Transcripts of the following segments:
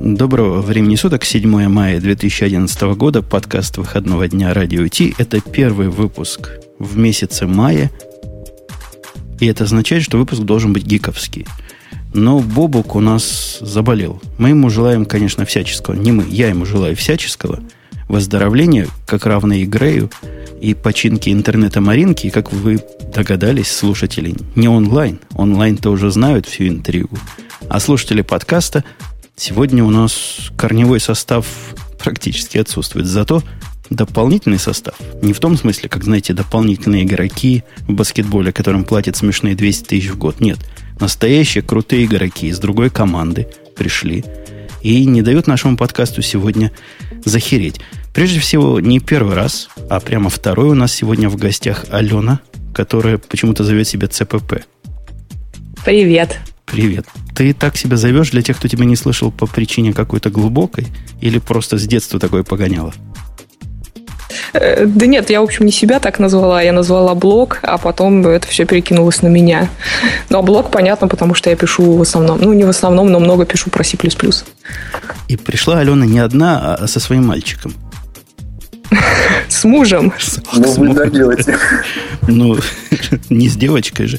Доброго времени суток, 7 мая 2011 года, подкаст выходного дня Радио Ти. Это первый выпуск в месяце мая, и это означает, что выпуск должен быть гиковский. Но Бобук у нас заболел. Мы ему желаем, конечно, всяческого. Не мы, я ему желаю всяческого. Выздоровления, как равно и Грею, и починки интернета Маринки, и, как вы догадались, слушатели, не онлайн. Онлайн-то уже знают всю интригу. А слушатели подкаста Сегодня у нас корневой состав практически отсутствует. Зато дополнительный состав. Не в том смысле, как, знаете, дополнительные игроки в баскетболе, которым платят смешные 200 тысяч в год. Нет. Настоящие крутые игроки из другой команды пришли и не дают нашему подкасту сегодня захереть. Прежде всего, не первый раз, а прямо второй у нас сегодня в гостях Алена, которая почему-то зовет себя ЦПП. Привет. Привет. Ты так себя зовешь для тех, кто тебя не слышал по причине какой-то глубокой? Или просто с детства такое погоняло? Э, да нет, я, в общем, не себя так назвала. Я назвала блог, а потом это все перекинулось на меня. Но блог, понятно, потому что я пишу в основном, ну, не в основном, но много пишу про C++. И пришла Алена не одна, а со своим мальчиком. С мужем. Ну, вы доделаете. Ну, не с девочкой же.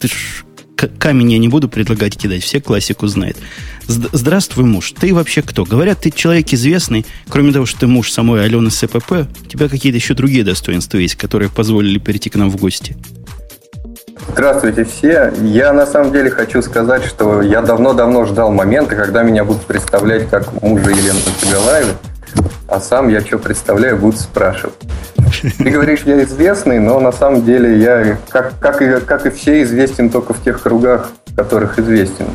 Ты ж камень я не буду предлагать кидать, все классику знают. Здравствуй, муж. Ты вообще кто? Говорят, ты человек известный. Кроме того, что ты муж самой Алены СПП, у тебя какие-то еще другие достоинства есть, которые позволили перейти к нам в гости. Здравствуйте все. Я на самом деле хочу сказать, что я давно-давно ждал момента, когда меня будут представлять как мужа Елены Погилаевой, а сам я что представляю, будут спрашивать. Ты говоришь, я известный, но на самом деле я, как, как, и, как и все, известен только в тех кругах, в которых известен.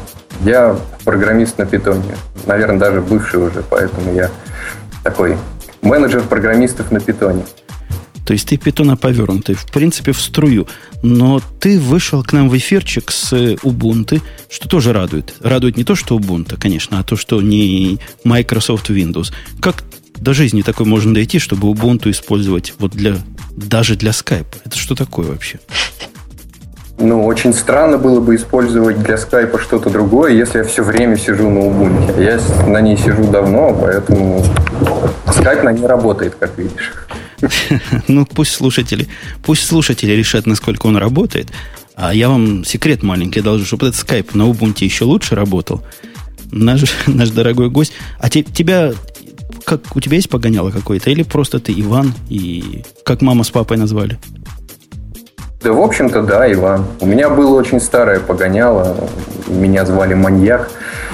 Я программист на питоне. Наверное, даже бывший уже, поэтому я такой менеджер программистов на питоне. То есть ты питона повернутый, в принципе, в струю. Но ты вышел к нам в эфирчик с Ubuntu, что тоже радует. Радует не то, что Ubuntu, конечно, а то, что не Microsoft Windows. Как до жизни такой можно дойти, чтобы Ubuntu использовать вот для, даже для Skype. Это что такое вообще? Ну, очень странно было бы использовать для скайпа что-то другое, если я все время сижу на Ubuntu. Я на ней сижу давно, поэтому скайп на ней работает, как видишь. Ну, пусть слушатели, пусть слушатели решат, насколько он работает. А я вам секрет маленький должен, чтобы этот скайп на Ubuntu еще лучше работал. Наш, наш дорогой гость. А те, тебя как у тебя есть погоняло какое-то? Или просто ты Иван и как мама с папой назвали? Да, в общем-то, да, Иван. У меня было очень старое погоняло. Меня звали Маньяк,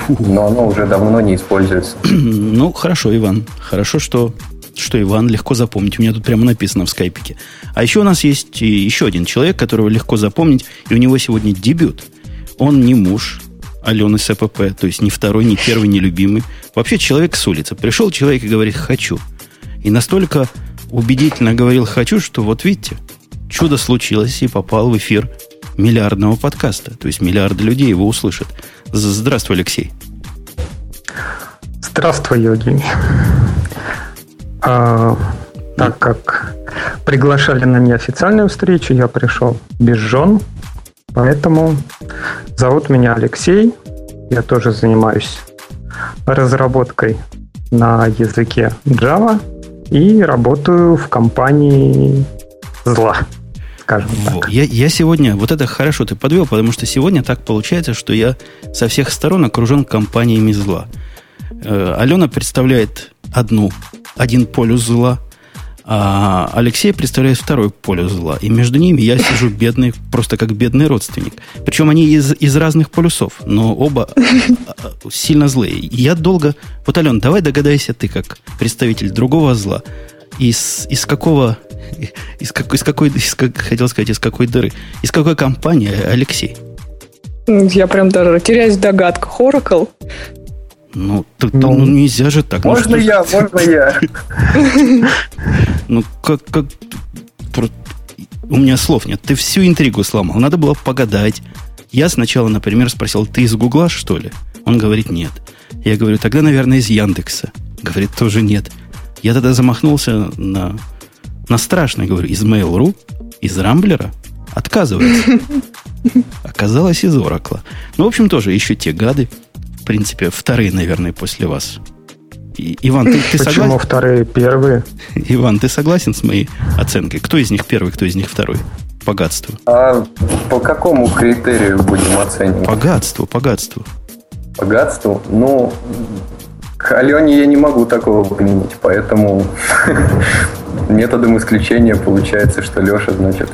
но оно уже давно не используется. Ну, хорошо, Иван. Хорошо, что, что Иван легко запомнить. У меня тут прямо написано в скайпике. А еще у нас есть еще один человек, которого легко запомнить, и у него сегодня дебют. Он не муж, Алены СПП, то есть ни второй, ни первый, ни любимый. Вообще человек с улицы. Пришел человек и говорит «хочу». И настолько убедительно говорил «хочу», что вот видите, чудо случилось и попал в эфир миллиардного подкаста. То есть миллиарды людей его услышат. Здравствуй, Алексей. Здравствуй, Евгений. А, так как приглашали на неофициальную встречу, я пришел без жен, Поэтому зовут меня Алексей. Я тоже занимаюсь разработкой на языке Java и работаю в компании зла, скажем так. Я, я сегодня, вот это хорошо ты подвел, потому что сегодня так получается, что я со всех сторон окружен компаниями зла. Э, Алена представляет одну, один полюс зла – а Алексей представляет второе поле зла. И между ними я сижу бедный, просто как бедный родственник. Причем они из, из разных полюсов, но оба а, сильно злые. Я долго... Вот, Ален, давай догадайся ты, как представитель другого зла, из, из какого... Из, как, из какой... Из, как, хотел сказать, из какой дыры. Из какой компании Алексей? Я прям даже теряюсь в догадках. Oracle? Ну, так, ну, ну нельзя же так. Можно ну, я, можно я. Ну, как, как... У меня слов нет. Ты всю интригу сломал. Надо было погадать. Я сначала, например, спросил, ты из Гугла, что ли? Он говорит, нет. Я говорю, тогда, наверное, из Яндекса. Говорит, тоже нет. Я тогда замахнулся на, на страшное, говорю, из Mail.ru, из Рамблера. Отказывается. Оказалось из Оракла. Ну, в общем, тоже еще те гады в принципе, вторые, наверное, после вас. И, Иван, ты, ты согласен? Почему вторые первые? Иван, ты согласен с моей оценкой? Кто из них первый, кто из них второй? Богатство. А по какому критерию будем оценивать? Богатство, богатство. Богатство? Ну, Алене я не могу такого применить, поэтому методом исключения получается, что Леша, значит,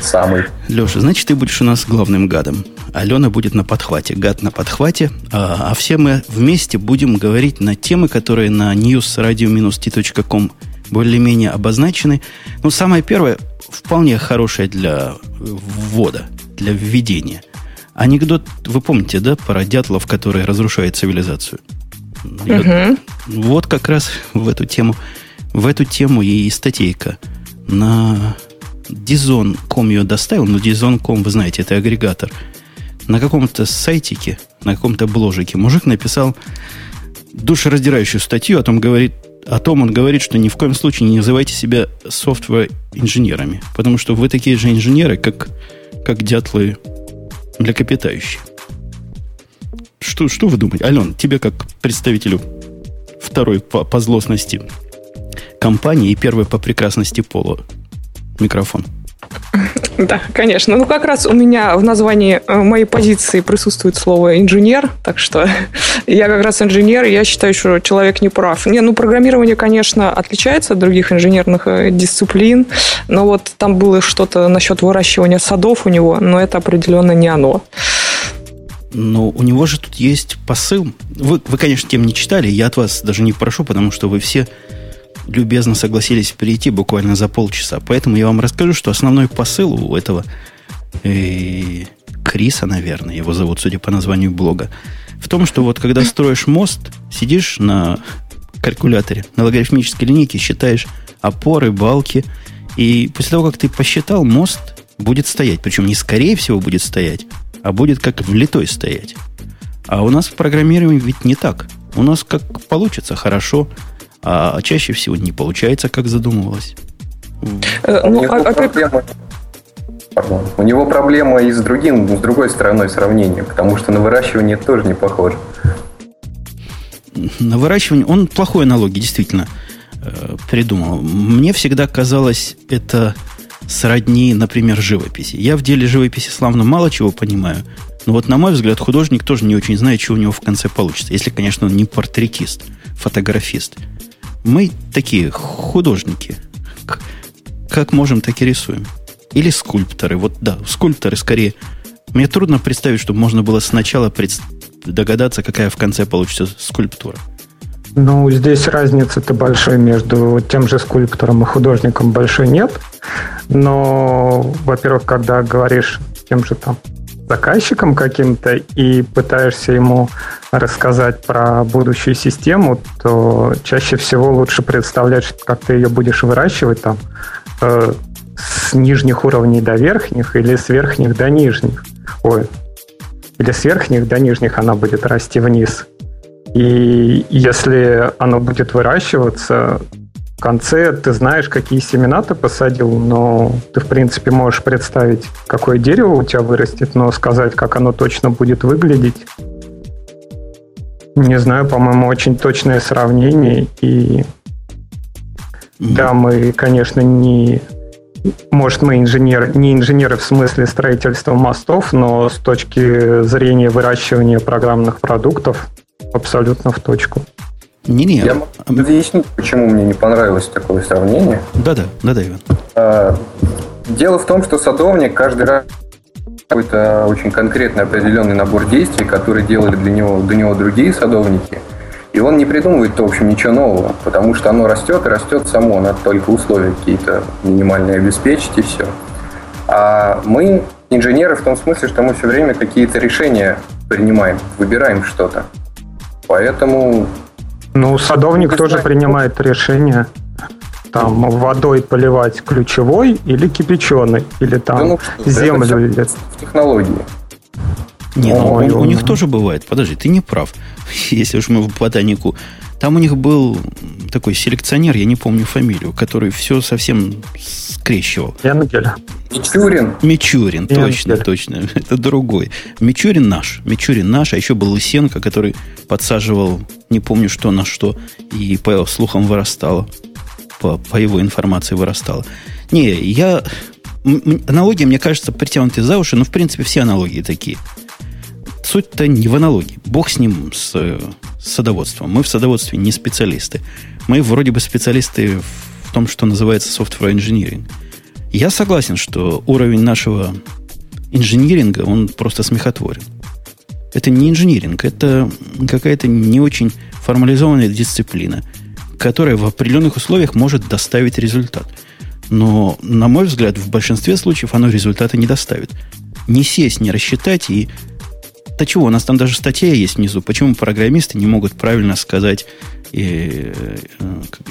самый. Леша, значит, ты будешь у нас главным гадом. Алена будет на подхвате, гад на подхвате, а, а все мы вместе будем говорить на темы, которые на newsradio-t.com более-менее обозначены. Ну, самое первое, вполне хорошее для ввода, для введения. Анекдот, вы помните, да, про дятлов, которые разрушают цивилизацию? Угу. Вот как раз в эту тему, в эту тему и статейка на Dizon.com ее доставил, но Dizon.com, вы знаете, это агрегатор. На каком-то сайтике, на каком-то бложике мужик написал душераздирающую статью, о том говорит, о том он говорит, что ни в коем случае не называйте себя софтвер-инженерами, потому что вы такие же инженеры, как, как дятлы млекопитающие. Что, что вы думаете? Ален, тебе как представителю второй по, по злостности компании и первой по прекрасности пола микрофон. Да, конечно. Ну, как раз у меня в названии э, моей позиции присутствует слово инженер, так что я как раз инженер, и я считаю, что человек не прав. Не, ну, программирование, конечно, отличается от других инженерных э, дисциплин, но вот там было что-то насчет выращивания садов у него, но это определенно не оно. Но у него же тут есть посыл. Вы, вы, конечно, тем не читали, я от вас даже не прошу, потому что вы все любезно согласились прийти буквально за полчаса. Поэтому я вам расскажу, что основной посыл у этого э, Криса, наверное, его зовут, судя по названию блога, в том, что вот когда строишь мост, сидишь на калькуляторе, на логарифмической линейке, считаешь опоры, балки, и после того, как ты посчитал, мост будет стоять. Причем не скорее всего будет стоять, а будет как влитой стоять. А у нас в программировании ведь не так. У нас как получится хорошо, а чаще всего не получается, как задумывалось. Э, ну, а, а проблема... Пардон. У него проблема и с другим, с другой стороной сравнения, потому что на выращивание тоже не похоже. На выращивание он плохой аналогии, действительно, э, придумал. Мне всегда казалось это сродни, например, живописи. Я в деле живописи славно мало чего понимаю, но вот, на мой взгляд, художник тоже не очень знает, что у него в конце получится. Если, конечно, он не портретист, фотографист. Мы такие художники. Как можем, так и рисуем. Или скульпторы. Вот да, скульпторы скорее. Мне трудно представить, чтобы можно было сначала пред... догадаться, какая в конце получится скульптура. Ну, здесь разницы-то большой между тем же скульптором и художником большой нет. Но, во-первых, когда говоришь тем же там заказчиком каким-то и пытаешься ему рассказать про будущую систему, то чаще всего лучше представлять, как ты ее будешь выращивать там э, с нижних уровней до верхних или с верхних до нижних. Ой, или с верхних до нижних она будет расти вниз. И если оно будет выращиваться, конце ты знаешь, какие семена ты посадил, но ты, в принципе, можешь представить, какое дерево у тебя вырастет, но сказать, как оно точно будет выглядеть, не знаю, по-моему, очень точное сравнение. И да, мы, конечно, не... Может, мы инженеры, не инженеры в смысле строительства мостов, но с точки зрения выращивания программных продуктов абсолютно в точку. Не-не. Я могу объяснить, почему мне не понравилось такое сравнение. Да-да, да-да, Иван. А, дело в том, что садовник каждый раз какой-то очень конкретный определенный набор действий, которые делали для него, для него другие садовники. И он не придумывает, в общем, ничего нового, потому что оно растет и растет само, надо только условия какие-то минимальные обеспечить и все. А мы инженеры в том смысле, что мы все время какие-то решения принимаем, выбираем что-то. Поэтому ну, садовник тоже принимает решение там водой поливать ключевой или кипяченый, или там да, ну, землю или технологии. Не, ну, у, у них тоже бывает. Подожди, ты не прав. Если уж мы в ботанику Там у них был такой селекционер, я не помню фамилию, который все совсем скрещивал. Янгель. Мичурин. Мичурин, точно, точно. Это другой. Мичурин наш. Мичурин наш, а еще был Лысенко, который подсаживал, не помню что на что, и по слухам вырастало. По, по его информации вырастало. Не, я... Аналогия, мне кажется, притянуты за уши, но, в принципе, все аналогии такие. Суть-то не в аналогии. Бог с ним, с, с садоводством. Мы в садоводстве не специалисты. Мы вроде бы специалисты в том, что называется software engineering. Я согласен, что уровень нашего инжиниринга, он просто смехотворен. Это не инжиниринг, это какая-то не очень формализованная дисциплина, которая в определенных условиях может доставить результат. Но, на мой взгляд, в большинстве случаев оно результата не доставит. Не сесть, не рассчитать и да чего, у нас там даже статья есть внизу. Почему программисты не могут правильно сказать и, э,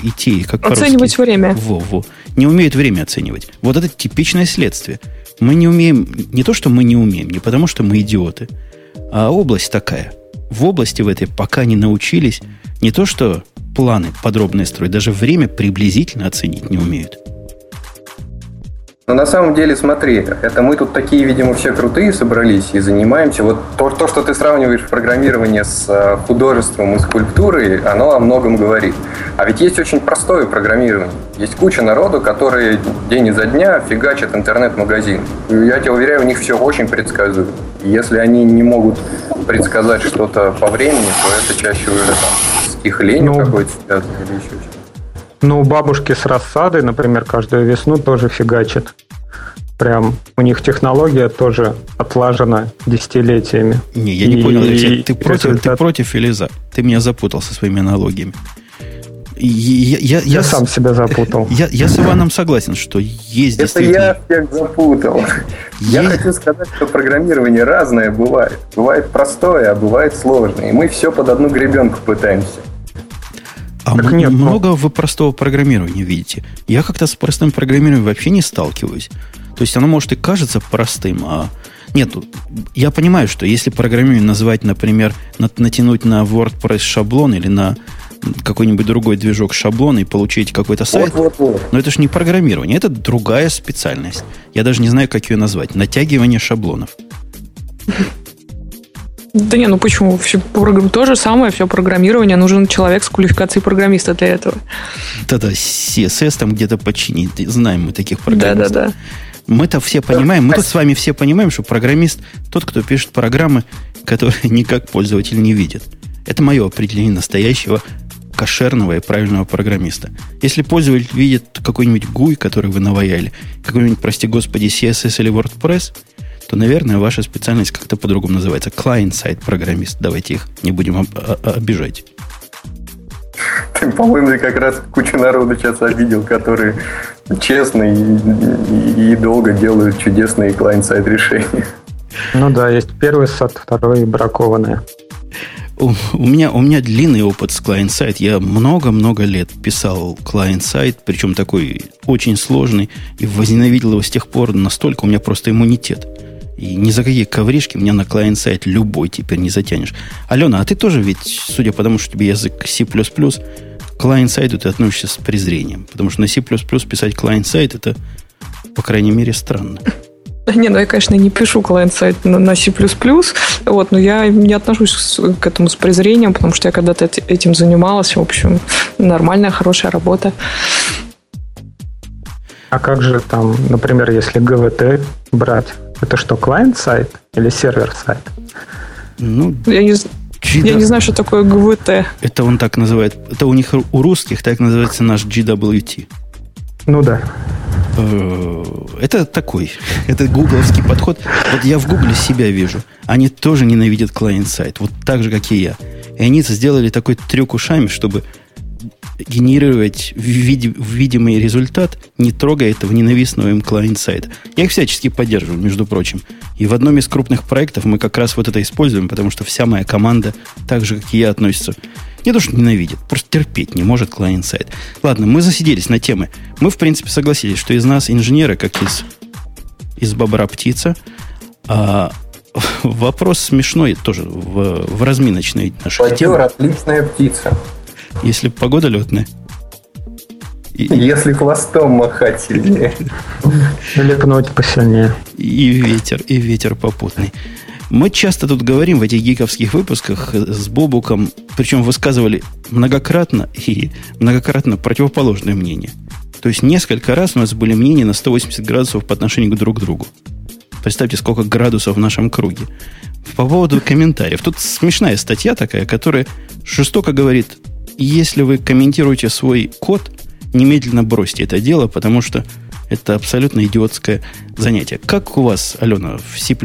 идти, как Оценивать время. Во, во. Не умеют время оценивать. Вот это типичное следствие. Мы не умеем, не то, что мы не умеем, не потому, что мы идиоты, а область такая. В области в этой пока не научились не то, что планы подробные строить, даже время приблизительно оценить не умеют. Но на самом деле, смотри, это мы тут такие, видимо, все крутые собрались и занимаемся. Вот то, то что ты сравниваешь программирование с э, художеством и скульптурой, оно о многом говорит. А ведь есть очень простое программирование. Есть куча народу, которые день изо дня фигачат интернет-магазин. Я тебе уверяю, у них все очень предсказуемо. Если они не могут предсказать что-то по времени, то это чаще уже там с их ленью ну, какой-то или еще что-то. Ну, у бабушки с рассадой, например, каждую весну тоже фигачит. Прям у них технология тоже отлажена десятилетиями. Не, я не и, понял, Алексей, ты, против, результат... ты против или за? Ты меня запутал со своими аналогиями. Я, я, я, я сам себя запутал. Я, я с Иваном согласен, что есть Это действительно... я всех запутал. Есть... Я хочу сказать, что программирование разное бывает. Бывает простое, а бывает сложное. И мы все под одну гребенку пытаемся. А так нет, много но... вы простого программирования видите. Я как-то с простым программированием вообще не сталкиваюсь. То есть оно может и кажется простым, а нет, я понимаю, что если программирование назвать, например, натянуть на WordPress шаблон или на какой-нибудь другой движок шаблон и получить какой-то сайт, вот, вот, вот. но это же не программирование, это другая специальность. Я даже не знаю, как ее назвать. Натягивание шаблонов. Да не, ну почему? Все, то же самое, все программирование. Нужен человек с квалификацией программиста для этого. Да-да, CSS там где-то починить. Знаем мы таких программистов. Да-да-да. Мы-то все понимаем, мы тут с вами все понимаем, что программист тот, кто пишет программы, которые никак пользователь не видит. Это мое определение настоящего кошерного и правильного программиста. Если пользователь видит какой-нибудь GUI, который вы наваяли, какой-нибудь, прости господи, CSS или WordPress – то, наверное, ваша специальность как-то по-другому называется. Client-сайт программист. Давайте их не будем обижать. Ты, по-моему, как раз кучу народу сейчас обидел, которые честно и, и, и долго делают чудесные клиент-сайт решения. Ну да, есть первый сад, второй бракованные. У, у, меня, у меня длинный опыт с клиент-сайт. Я много-много лет писал клиент-сайт, причем такой очень сложный, и возненавидел его с тех пор настолько, у меня просто иммунитет. И ни за какие ковришки меня на клиент-сайт любой теперь не затянешь. Алена, а ты тоже ведь, судя по тому, что тебе язык C++, к клиент-сайту ты относишься с презрением. Потому что на C++ писать клиент-сайт это, по крайней мере, странно. Не, ну я, конечно, не пишу клиент-сайт на, на C++, вот, но я не отношусь к этому с презрением, потому что я когда-то этим занималась. В общем, нормальная, хорошая работа. А как же там, например, если ГВТ брать? Это что, клиент-сайт или сервер-сайт? Ну, я не, GW... я не знаю, что такое ГВТ. Это он так называет. Это у них у русских так называется наш GWT. Ну да. Э, это такой, это гугловский подход. Вот я в гугле себя вижу. Они тоже ненавидят клиент-сайт, вот так же, как и я. И они сделали такой трюк ушами, чтобы генерировать вид, видимый результат, не трогая этого ненавистного им клиент-сайта. Я их всячески поддерживаю, между прочим. И в одном из крупных проектов мы как раз вот это используем, потому что вся моя команда, так же, как и я, относится не то, что ненавидит, просто терпеть не может клиент-сайт. Ладно, мы засиделись на темы. Мы, в принципе, согласились, что из нас инженеры, как из, из бобра птица, а вопрос смешной тоже в, в разминочной нашей Платер, отличная птица. Если погода летная. И, Если хвостом махать сильнее. Или пнуть посильнее. И ветер, и ветер попутный. Мы часто тут говорим в этих гиковских выпусках с Бобуком, причем высказывали многократно и многократно противоположное мнение. То есть несколько раз у нас были мнения на 180 градусов по отношению друг к другу. Представьте, сколько градусов в нашем круге. По поводу комментариев. Тут смешная статья такая, которая жестоко говорит, если вы комментируете свой код, немедленно бросьте это дело, потому что это абсолютно идиотское занятие. Как у вас, Алена, в C++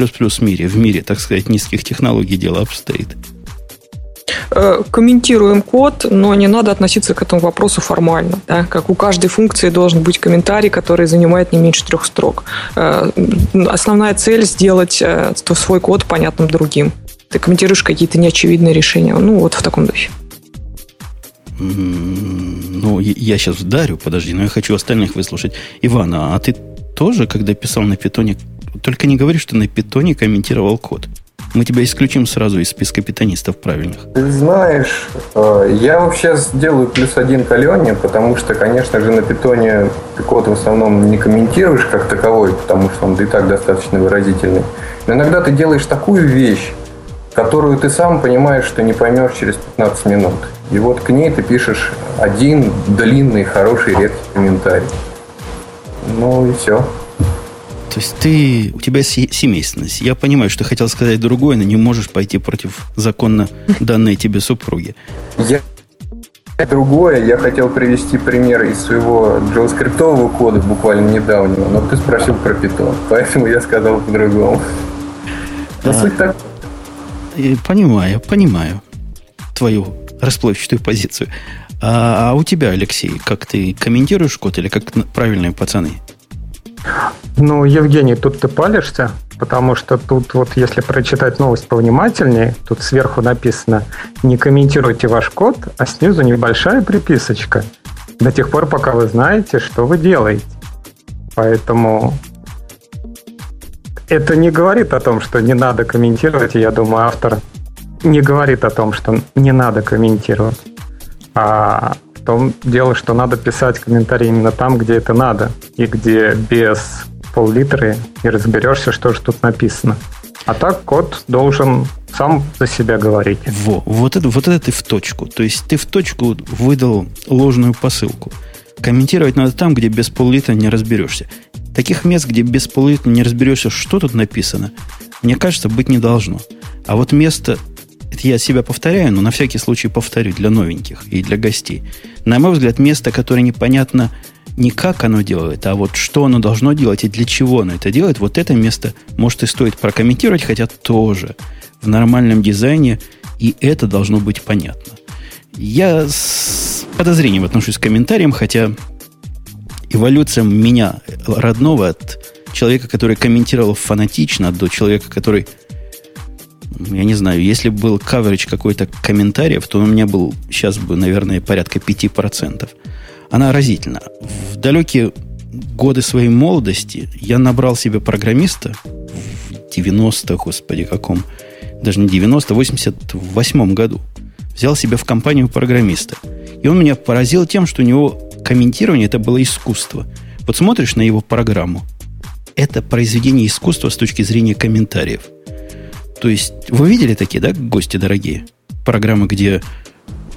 мире, в мире, так сказать, низких технологий дело обстоит? Э, комментируем код, но не надо относиться к этому вопросу формально. Да? Как у каждой функции должен быть комментарий, который занимает не меньше трех строк. Э, основная цель сделать э, свой код понятным другим. Ты комментируешь какие-то неочевидные решения. Ну, вот в таком духе. Ну, я сейчас вдарю, подожди, но я хочу остальных выслушать. Ивана, а ты тоже, когда писал на питоне, только не говори, что на питоне комментировал код. Мы тебя исключим сразу из списка питонистов правильных. Ты знаешь, э, я вообще сделаю плюс один к Алене, потому что, конечно же, на питоне ты код в основном не комментируешь как таковой, потому что он и так достаточно выразительный. Но иногда ты делаешь такую вещь, которую ты сам понимаешь, что не поймешь через 15 минут. И вот к ней ты пишешь один длинный, хороший, редкий комментарий. Ну и все. То есть ты, у тебя семейственность. Я понимаю, что хотел сказать другое, но не можешь пойти против законно данной тебе супруги. Я другое. Я хотел привести пример из своего JavaScript кода буквально недавнего, но ты спросил про Python, поэтому я сказал по-другому. Но а, суть Понимаю, понимаю твою расплывчатую позицию. А, а у тебя, Алексей, как ты комментируешь код или как правильные пацаны? Ну, Евгений, тут ты палишься, потому что тут вот если прочитать новость повнимательнее, тут сверху написано «Не комментируйте ваш код», а снизу небольшая приписочка до тех пор, пока вы знаете, что вы делаете. Поэтому это не говорит о том, что не надо комментировать, и я думаю, автор не говорит о том, что не надо комментировать. А в том дело, что надо писать комментарии именно там, где это надо, и где без пол-литры не разберешься, что же тут написано. А так код должен сам за себя говорить. Во, вот это, вот это ты в точку. То есть ты в точку выдал ложную посылку. Комментировать надо там, где без пол-литра не разберешься. Таких мест, где без пол-литра не разберешься, что тут написано, мне кажется, быть не должно. А вот место это я себя повторяю, но на всякий случай повторю для новеньких и для гостей. На мой взгляд, место, которое непонятно не как оно делает, а вот что оно должно делать и для чего оно это делает, вот это место может и стоит прокомментировать, хотя тоже в нормальном дизайне и это должно быть понятно. Я подозрением отношусь к комментариям, хотя эволюция меня родного от человека, который комментировал фанатично, до человека, который я не знаю, если был coverage какой-то комментариев, то у меня был сейчас бы, наверное, порядка 5%. Она разительна. В далекие годы своей молодости я набрал себе программиста в 90 господи, каком, даже не 90 88 году. Взял себе в компанию программиста. И он меня поразил тем, что у него комментирование это было искусство. Вот смотришь на его программу, это произведение искусства с точки зрения комментариев – то есть, вы видели такие, да, гости дорогие? Программы, где...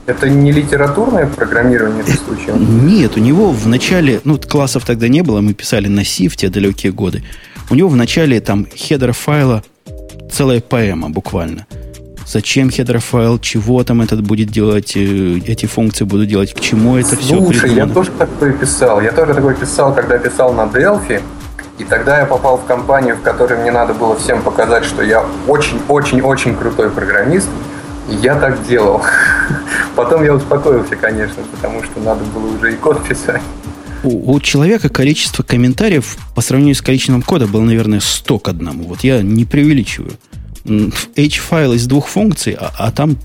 Это не литературное программирование в случае? Нет, у него в начале, ну, классов тогда не было, мы писали на C в те далекие годы. У него в начале там хедер файла целая поэма буквально. Зачем хедер файл, чего там этот будет делать, э, эти функции будут делать, к чему это Слушай, все Слушай, я тоже такое писал. Я тоже такое писал, когда писал на Delphi. И тогда я попал в компанию, в которой мне надо было всем показать, что я очень-очень-очень крутой программист. И я так делал. Потом я успокоился, конечно, потому что надо было уже и код писать. У, у человека количество комментариев по сравнению с количеством кода было, наверное, 100 к одному. Вот я не преувеличиваю. H-файл из двух функций, а, а там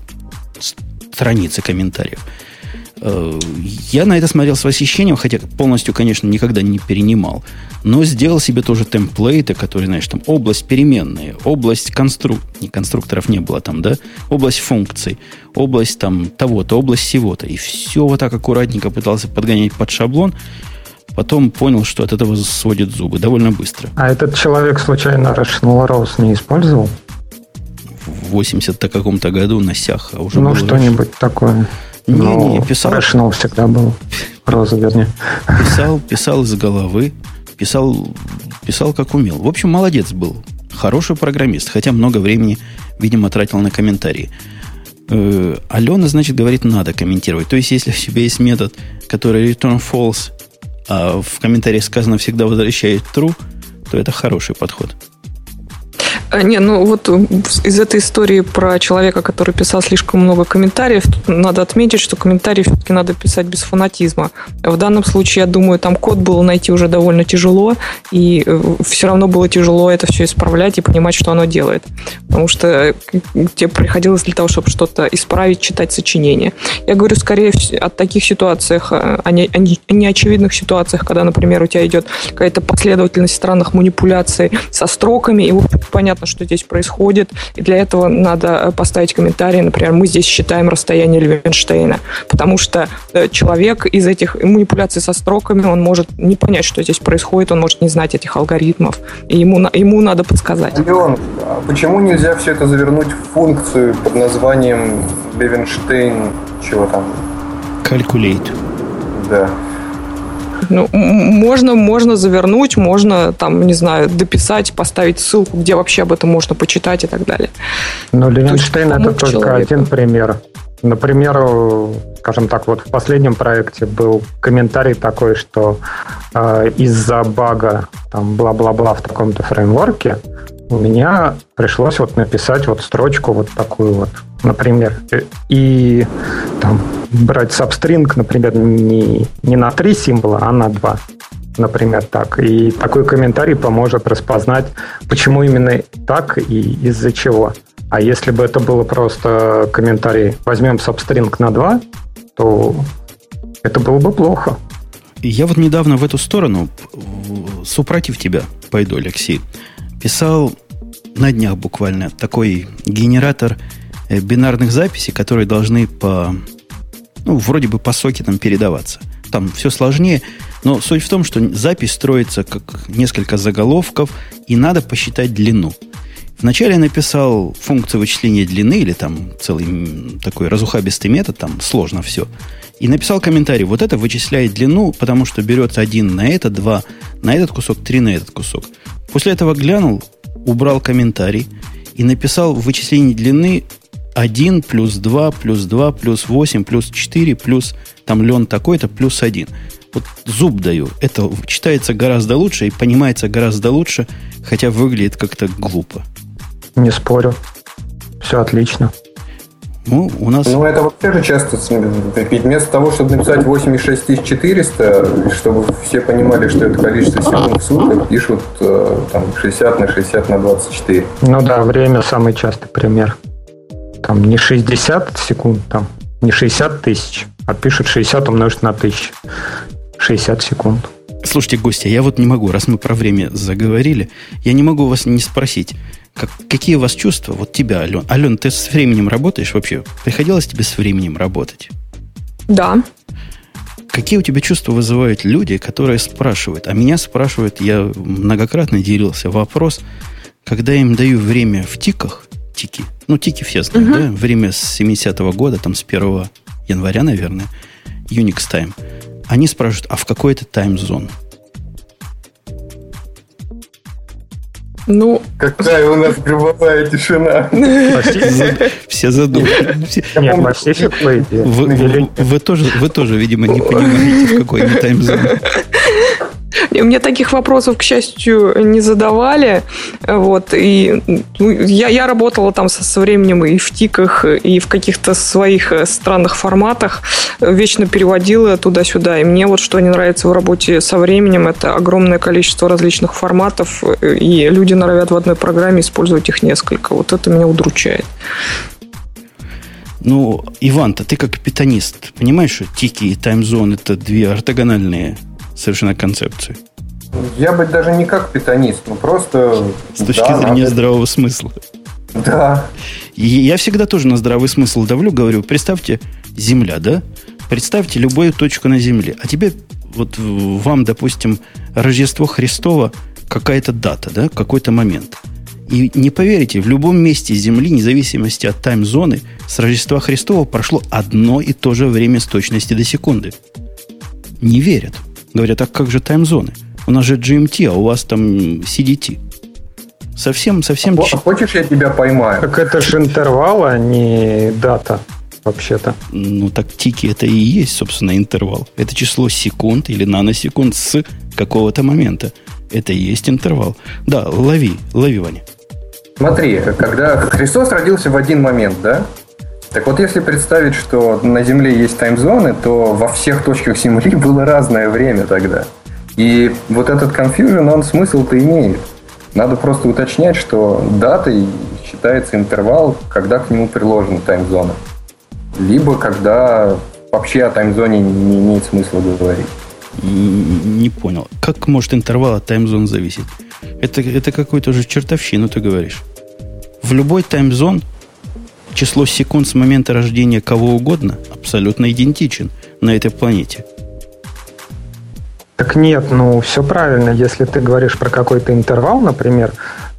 страницы комментариев. Э, я на это смотрел с восхищением, хотя полностью, конечно, никогда не перенимал. Но сделал себе тоже темплейты, которые, знаешь, там область переменные, область конструк... Не, конструкторов не было там, да? Область функций, область там того-то, область всего-то. И все вот так аккуратненько пытался подгонять под шаблон. Потом понял, что от этого сводит зубы довольно быстро. А этот человек случайно Rational Rose не использовал? В 80 каком-то году на сях. А уже ну, что-нибудь такое. Не, ну, не, писал. Rational всегда был. Роза, вернее. Писал, писал из головы. Писал, писал как умел. В общем, молодец был. Хороший программист, хотя много времени, видимо, тратил на комментарии. Э, Алена, значит, говорит, надо комментировать. То есть, если у тебя есть метод, который return false, а в комментариях сказано всегда возвращает true, то это хороший подход. А, не, ну вот из этой истории про человека, который писал слишком много комментариев, надо отметить, что комментарии все-таки надо писать без фанатизма. В данном случае, я думаю, там код было найти уже довольно тяжело, и э, все равно было тяжело это все исправлять и понимать, что оно делает. Потому что э, тебе приходилось для того, чтобы что-то исправить, читать сочинение. Я говорю скорее о таких ситуациях, э, о, не, о неочевидных ситуациях, когда, например, у тебя идет какая-то последовательность странных манипуляций со строками, и понятно, непонятно, что здесь происходит, и для этого надо э, поставить комментарий, например, мы здесь считаем расстояние Левенштейна, потому что э, человек из этих манипуляций со строками, он может не понять, что здесь происходит, он может не знать этих алгоритмов, и ему, ему надо подсказать. Леон, а почему нельзя все это завернуть в функцию под названием Левенштейн, чего там? Calculate. Да. Ну, можно, можно завернуть, можно, там, не знаю, дописать, поставить ссылку, где вообще об этом можно почитать и так далее. Но Левенштейн это только человеку. один пример. Например, скажем так, вот в последнем проекте был комментарий такой, что э, из-за бага там бла-бла-бла в таком-то фреймворке у меня пришлось вот написать вот строчку вот такую вот, например, и там брать сабстринг, например, не, не на три символа, а на два. Например, так. И такой комментарий поможет распознать, почему именно так и из-за чего. А если бы это было просто комментарий «возьмем сабстринг на 2», то это было бы плохо. Я вот недавно в эту сторону, супротив тебя пойду, Алексей, писал на днях буквально такой генератор бинарных записей, которые должны по, ну, вроде бы по сокетам передаваться. Там все сложнее, но суть в том, что запись строится как несколько заголовков, и надо посчитать длину. Вначале я написал функцию вычисления длины, или там целый такой разухабистый метод, там сложно все. И написал комментарий, вот это вычисляет длину, потому что берется один на это, два на этот кусок, три на этот кусок. После этого глянул, убрал комментарий и написал в вычислении длины 1 плюс 2 плюс 2 плюс 8 плюс 4 плюс там лен такой-то плюс 1. Вот зуб даю. Это читается гораздо лучше и понимается гораздо лучше, хотя выглядит как-то глупо. Не спорю. Все отлично. Ну, у нас... Ну, это вообще же часто, ведь вместо того, чтобы написать 86400, чтобы все понимали, что это количество секунд в сутках, пишут э, там 60 на 60 на 24. Ну да, время самый частый пример. Там не 60 секунд, там не 60 тысяч, а пишут 60 умножить на 1000. 60 секунд. Слушайте, гости, я вот не могу, раз мы про время заговорили, я не могу вас не спросить, как, какие у вас чувства? Вот тебя, Ален. Ален, ты с временем работаешь вообще? Приходилось тебе с временем работать? Да. Какие у тебя чувства вызывают люди, которые спрашивают? А меня спрашивают, я многократно делился, вопрос, когда я им даю время в тиках, тики, ну, тики все знают, угу. да? Время с 70-го года, там, с 1 января, наверное, Unix Time. Они спрашивают, а в какой это тайм-зон? Ну... Какая у нас гробовая тишина. Все задумались. Нет, Вы тоже, вы тоже, видимо, не понимаете, в какой таймзоне. Мне таких вопросов, к счастью, не задавали. Вот, и ну, я, я работала там со, со временем и в тиках, и в каких-то своих э, странных форматах. Вечно переводила туда-сюда. И мне вот что не нравится в работе со временем, это огромное количество различных форматов, и люди норовят в одной программе использовать их несколько. Вот это меня удручает. Ну, Иван-то, ты как питанист, понимаешь, что тики и таймзон это две ортогональные совершенно концепции? Я бы даже не как питанист, ну просто... С точки да, зрения надо... здравого смысла. Да. И я всегда тоже на здравый смысл давлю, говорю, представьте, Земля, да? Представьте любую точку на Земле. А тебе, вот вам, допустим, Рождество Христово, какая-то дата, да, какой-то момент. И не поверите, в любом месте Земли, независимости от тайм-зоны, с Рождества Христова прошло одно и то же время с точности до секунды. Не верят. Говорят, а как же тайм-зоны? У нас же GMT, а у вас там CDT. Совсем, совсем... А хочешь, я тебя поймаю? Так это же интервал, а не дата, вообще-то. Ну, так тики это и есть, собственно, интервал. Это число секунд или наносекунд с какого-то момента. Это и есть интервал. Да, лови, лови, Ваня. Смотри, когда Христос родился в один момент, да? Так вот, если представить, что на Земле есть таймзоны, то во всех точках Земли было разное время тогда. И вот этот confusion, он смысл-то имеет. Надо просто уточнять, что датой считается интервал, когда к нему приложена таймзона. Либо когда вообще о таймзоне не имеет смысла говорить. Не понял. Как может интервал от таймзон зависеть? Это, это какой-то уже чертовщину ты говоришь. В любой таймзон число секунд с момента рождения кого угодно абсолютно идентичен на этой планете. Так нет, ну все правильно. Если ты говоришь про какой-то интервал, например,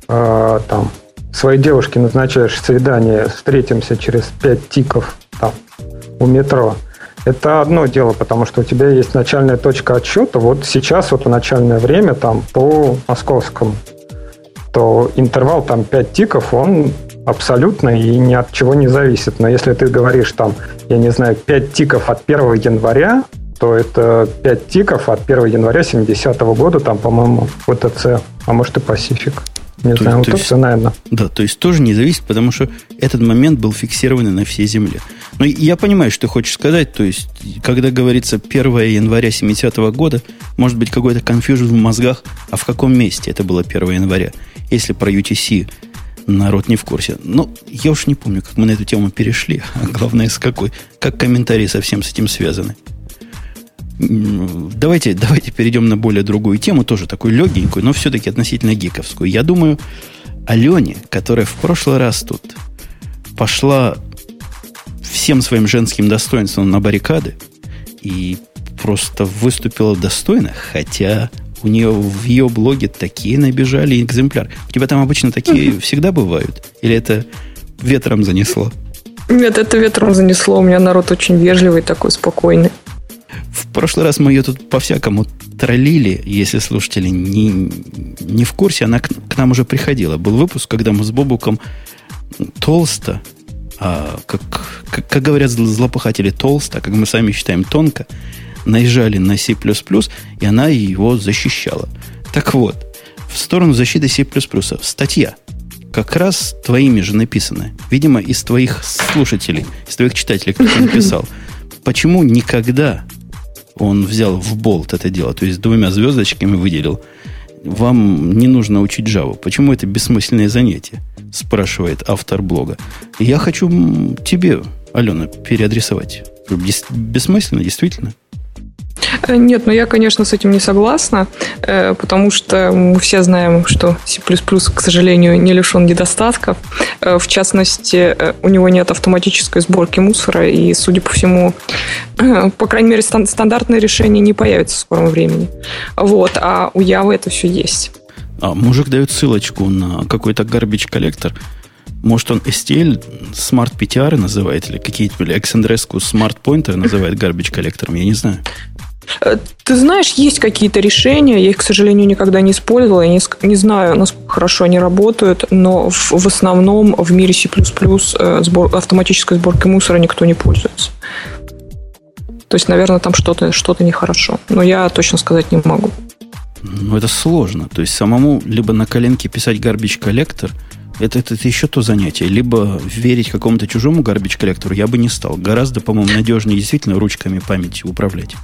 э, там своей девушке назначаешь свидание, встретимся через пять тиков там, у метро, это одно дело, потому что у тебя есть начальная точка отсчета. Вот сейчас вот начальное время там по московскому, то интервал там 5 тиков, он абсолютно и ни от чего не зависит. Но если ты говоришь там, я не знаю, 5 тиков от 1 января, то это 5 тиков от 1 января 70 -го года, там, по-моему, ВТЦ, а может и Пасифик. Не то, знаю, то есть, наверное. Да, то есть тоже не зависит, потому что этот момент был фиксирован на всей Земле. Но я понимаю, что ты хочешь сказать. То есть, когда говорится 1 января 70 -го года, может быть какой-то конфьюжн в мозгах, а в каком месте это было 1 января. Если про UTC народ не в курсе. Но я уж не помню, как мы на эту тему перешли. А главное, с какой. Как комментарии совсем с этим связаны. Давайте, давайте перейдем на более другую тему, тоже такую легенькую, но все-таки относительно гиковскую. Я думаю, Алене, которая в прошлый раз тут пошла всем своим женским достоинством на баррикады и просто выступила достойно, хотя у нее в ее блоге такие набежали экземпляр. У тебя там обычно такие всегда бывают? Или это ветром занесло? Нет, это ветром занесло. У меня народ очень вежливый, такой спокойный. В прошлый раз мы ее тут по-всякому троллили, если слушатели не, не в курсе, она к, к нам уже приходила. Был выпуск, когда мы с Бобуком толсто, а, как, как, как говорят злопыхатели, толсто, как мы сами считаем, тонко, наезжали на C++, и она его защищала. Так вот, в сторону защиты C++, статья, как раз твоими же написанная. Видимо, из твоих слушателей, из твоих читателей кто-то написал. Почему никогда он взял в болт это дело, то есть двумя звездочками выделил. Вам не нужно учить Java. Почему это бессмысленное занятие? Спрашивает автор блога. Я хочу тебе, Алена, переадресовать. Бессмысленно, действительно. Э, нет, ну я, конечно, с этим не согласна, э, потому что мы все знаем, что C++, к сожалению, не лишен недостатков. Э, в частности, у него нет автоматической сборки мусора, и, судя по всему, по крайней мере, стандартное решение не появится в скором времени. Вот, а у Явы это все есть. А мужик дает ссылочку на какой-то garbage коллектор. Может, он STL Smart PTR называет, или какие-то, или Xandrescu Smart Pointer называет garbage коллектором, я не знаю. Э, ты знаешь, есть какие-то решения, я их, к сожалению, никогда не использовала, я не, не знаю, насколько хорошо они работают, но в, в основном в мире C++ э, сбор, автоматической сборкой мусора никто не пользуется. То есть, наверное, там что-то что нехорошо. Но я точно сказать не могу. Ну, это сложно. То есть, самому либо на коленке писать garbage коллектор, это, это, это еще то занятие. Либо верить какому-то чужому garbage коллектору я бы не стал. Гораздо, по-моему, надежнее действительно ручками памяти управлять.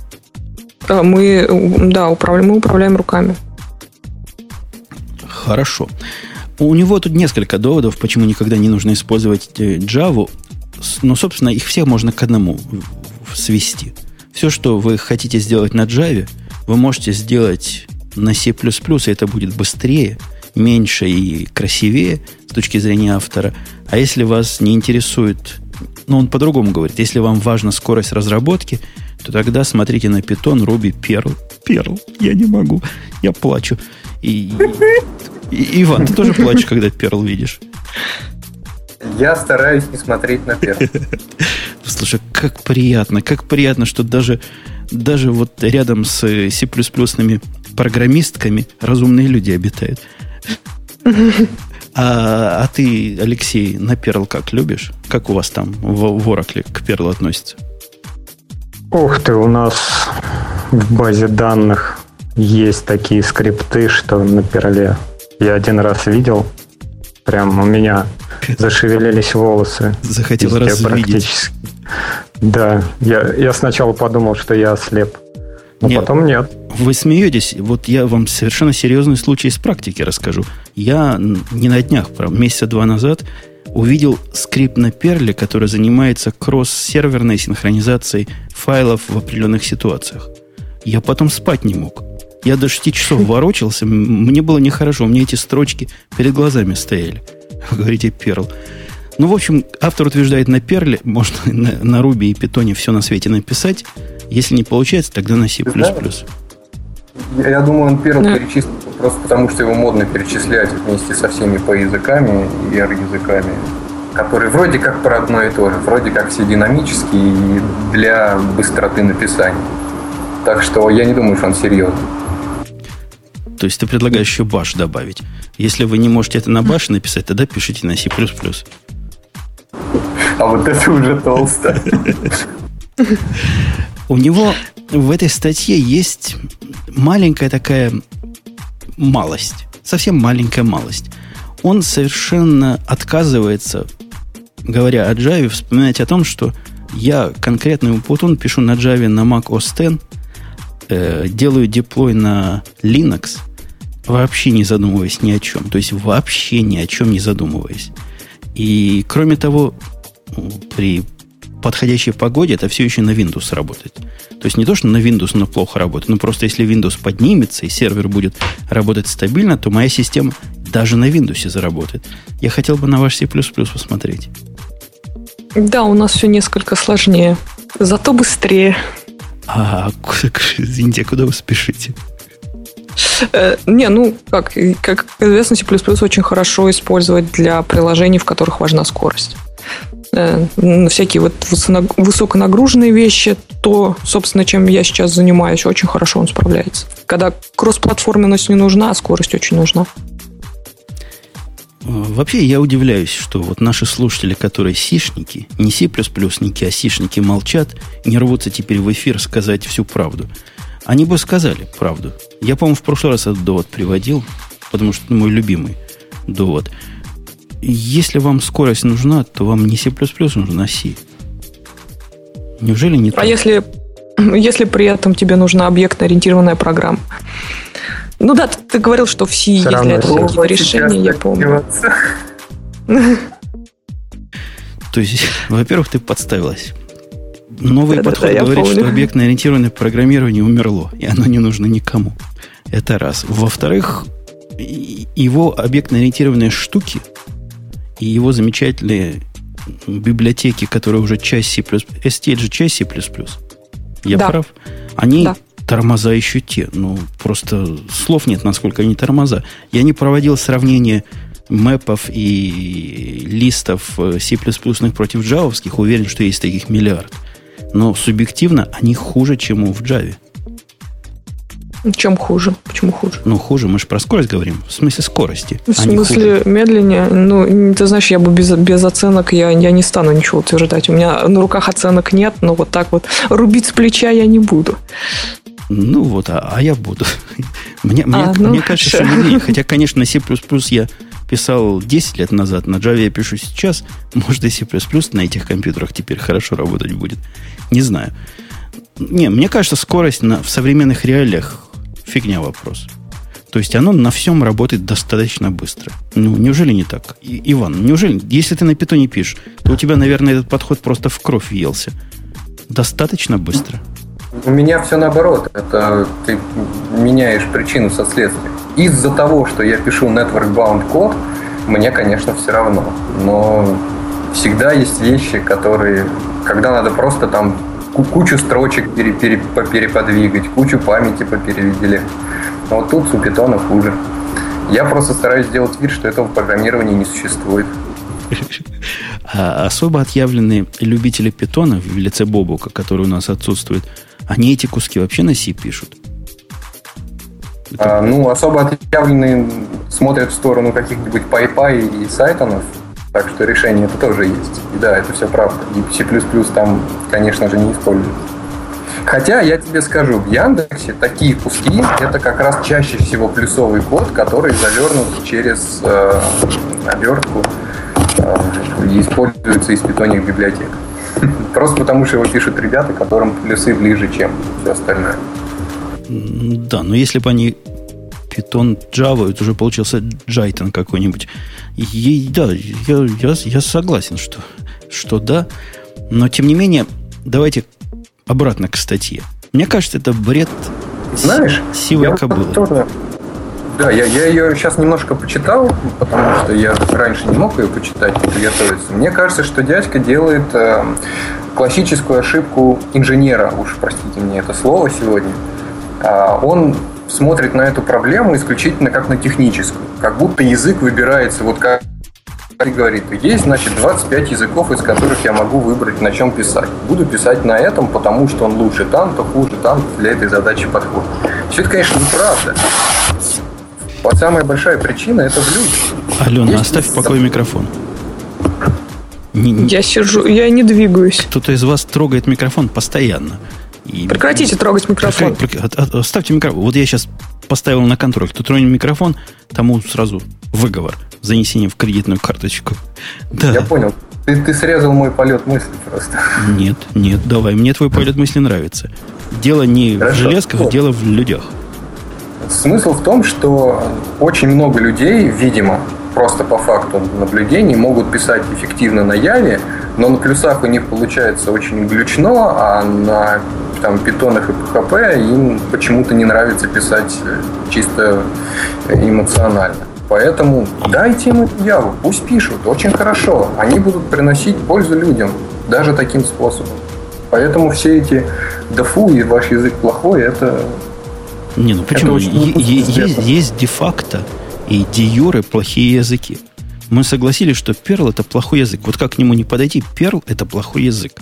А, мы, да, управляем, мы управляем руками. Хорошо. У него тут несколько доводов, почему никогда не нужно использовать э, Java. ну, собственно, их всех можно к одному свести. Все, что вы хотите сделать на Java, вы можете сделать на C++, и это будет быстрее, меньше и красивее с точки зрения автора. А если вас не интересует, ну, он по-другому говорит, если вам важна скорость разработки, то тогда смотрите на Python, Ruby, Perl. Perl, я не могу, я плачу. И, и, Иван, ты тоже плачешь, когда Perl видишь? Я стараюсь не смотреть на Perl. Слушай, как приятно, как приятно, что даже, даже вот рядом с C++ программистками разумные люди обитают. А, а ты, Алексей, на Perl как любишь? Как у вас там в, в Oracle к Perl относится? Ух ты, у нас в базе данных есть такие скрипты, что на перле я один раз видел, прям у меня зашевелились волосы. Захотел раз практически. Да, я, я сначала подумал, что я ослеп. Но нет, потом нет. Вы смеетесь. Вот я вам совершенно серьезный случай из практики расскажу. Я не на днях, месяца два назад увидел скрипт на перле, который занимается кросс-серверной синхронизацией файлов в определенных ситуациях. Я потом спать не мог. Я до 6 часов ворочался, мне было нехорошо, у меня эти строчки перед глазами стояли. Вы говорите, перл. Ну, в общем, автор утверждает на перле, можно на, на Ruby и Python все на свете написать. Если не получается, тогда на C++. Я думаю, он перл да. перечислил просто потому, что его модно перечислять вместе со всеми по языками и R-языками, которые вроде как про одно и то же, вроде как все динамические и для быстроты написания. Так что я не думаю, что он серьезный. То есть ты предлагаешь еще баш добавить. Если вы не можете это на баш написать, тогда пишите на C++. А вот это уже толсто. У него в этой статье есть маленькая такая малость. Совсем маленькая малость. Он совершенно отказывается, говоря о Java, вспоминать о том, что я конкретно Putun пишу на Java на Mac OS X, э, делаю деплой на Linux, вообще не задумываясь ни о чем. То есть вообще ни о чем не задумываясь. И кроме того, при подходящей погоде это все еще на Windows работает. То есть не то, что на Windows но плохо работает, но просто если Windows поднимется и сервер будет работать стабильно, то моя система даже на Windows заработает. Я хотел бы на ваш C++ посмотреть. Да, у нас все несколько сложнее, зато быстрее. А, извините, а куда вы спешите? Э, не, ну, как, как известно, C++ очень хорошо использовать для приложений, в которых важна скорость. Э, всякие вот высоконагруженные вещи, то, собственно, чем я сейчас занимаюсь, очень хорошо он справляется. Когда кроссплатформенность не нужна, а скорость очень нужна. Вообще я удивляюсь, что вот наши слушатели, которые сишники, не C++ники, а сишники молчат, не рвутся теперь в эфир сказать всю правду. Они бы сказали правду. Я, по-моему, в прошлый раз этот довод приводил, потому что это мой любимый довод – если вам скорость нужна, то вам не C++ нужна C. Неужели не а так? А если, если при этом тебе нужна объектно-ориентированная программа? Ну да, ты, ты говорил, что в C есть для этого какие-то решения, я помню. То есть, во-первых, ты подставилась. Новый да, подход да, говорит, что объектно-ориентированное программирование умерло, и оно не нужно никому. Это раз. Во-вторых, его объектно-ориентированные штуки – и его замечательные библиотеки, которые уже часть C++, STL же часть C++. Я да. прав? Они да. тормоза еще те. Ну, просто слов нет, насколько они тормоза. Я не проводил сравнение мэпов и листов э, C++ против джавовских. Уверен, что есть таких миллиард. Но субъективно они хуже, чем в Java. Чем хуже? Почему хуже? Ну, хуже, мы же про скорость говорим. В смысле скорости. В а смысле медленнее? Ну, ты знаешь, я бы без, без оценок я, я не стану ничего утверждать. У меня на руках оценок нет, но вот так вот рубить с плеча я не буду. Ну вот, а, а я буду. Мне, а, мне, ну, мне кажется, что медленнее. Хотя, конечно, на C++ я писал 10 лет назад, на Java я пишу сейчас. Может, и C++ на этих компьютерах теперь хорошо работать будет. Не знаю. Не, мне кажется, скорость на, в современных реалиях фигня вопрос. То есть оно на всем работает достаточно быстро. Ну, неужели не так? И, Иван, неужели, если ты на питоне пишешь, то у тебя, наверное, этот подход просто в кровь въелся. Достаточно быстро. У меня все наоборот. Это ты меняешь причину со следствием. Из-за того, что я пишу network bound код, мне, конечно, все равно. Но всегда есть вещи, которые, когда надо просто там кучу строчек пере, пере, переподвигать, кучу памяти попереведели. Но вот тут у питона хуже. Я просто стараюсь сделать вид, что этого в программировании не существует. А особо отъявленные любители питона в лице Бобука, который у нас отсутствует, они эти куски вообще на C пишут? А, ну, особо отъявленные смотрят в сторону каких-нибудь PyPy и Сайтонов, так что решение это тоже есть. И да, это все правда. И C++ там, конечно же, не используют. Хотя я тебе скажу, в Яндексе такие куски это как раз чаще всего плюсовый код, который завернут через э, обертку э, и используется из питонных библиотек. Просто потому, что его пишут ребята, которым плюсы ближе, чем все остальное. Да, но если бы они Python Java, это уже получился Jython какой-нибудь. И, да, я, я, я согласен, что, что да. Но, тем не менее, давайте обратно к статье. Мне кажется, это бред Знаешь, сивой кобылы. Тоже, да, я, я ее сейчас немножко почитал, потому что я раньше не мог ее почитать и приготовиться. Мне кажется, что дядька делает э, классическую ошибку инженера, уж простите мне это слово сегодня. Э, он смотрит на эту проблему исключительно как на техническую, как будто язык выбирается вот как говорит, есть, значит, 25 языков, из которых я могу выбрать, на чем писать. Буду писать на этом, потому что он лучше там, то хуже там, для этой задачи подходит. Все это, конечно, неправда. Вот самая большая причина – это в людях. Алена, есть оставь в покое микрофон. Не, я сижу, я не двигаюсь. Кто-то из вас трогает микрофон постоянно. И... Прекратите трогать микрофон. Оставьте микрофон. Вот я сейчас поставил на контроль. Кто тронет микрофон, тому сразу выговор. Занесение в кредитную карточку. Да. Я понял. Ты, ты срезал мой полет мысли просто. Нет, нет, давай. Мне твой полет мысли нравится. Дело не Хорошо. в железках, вот. дело в людях. Смысл в том, что очень много людей, видимо, просто по факту наблюдений могут писать эффективно на Яве, но на плюсах у них получается очень глючно, а на там, питонах и PHP им почему-то не нравится писать чисто эмоционально. Поэтому дайте им Яву, пусть пишут, очень хорошо. Они будут приносить пользу людям, даже таким способом. Поэтому все эти «да и ваш язык плохой» — это не, ну почему? Есть, есть де-факто и де-юре плохие языки. Мы согласились, что Perl это плохой язык. Вот как к нему не подойти, Perl это плохой язык.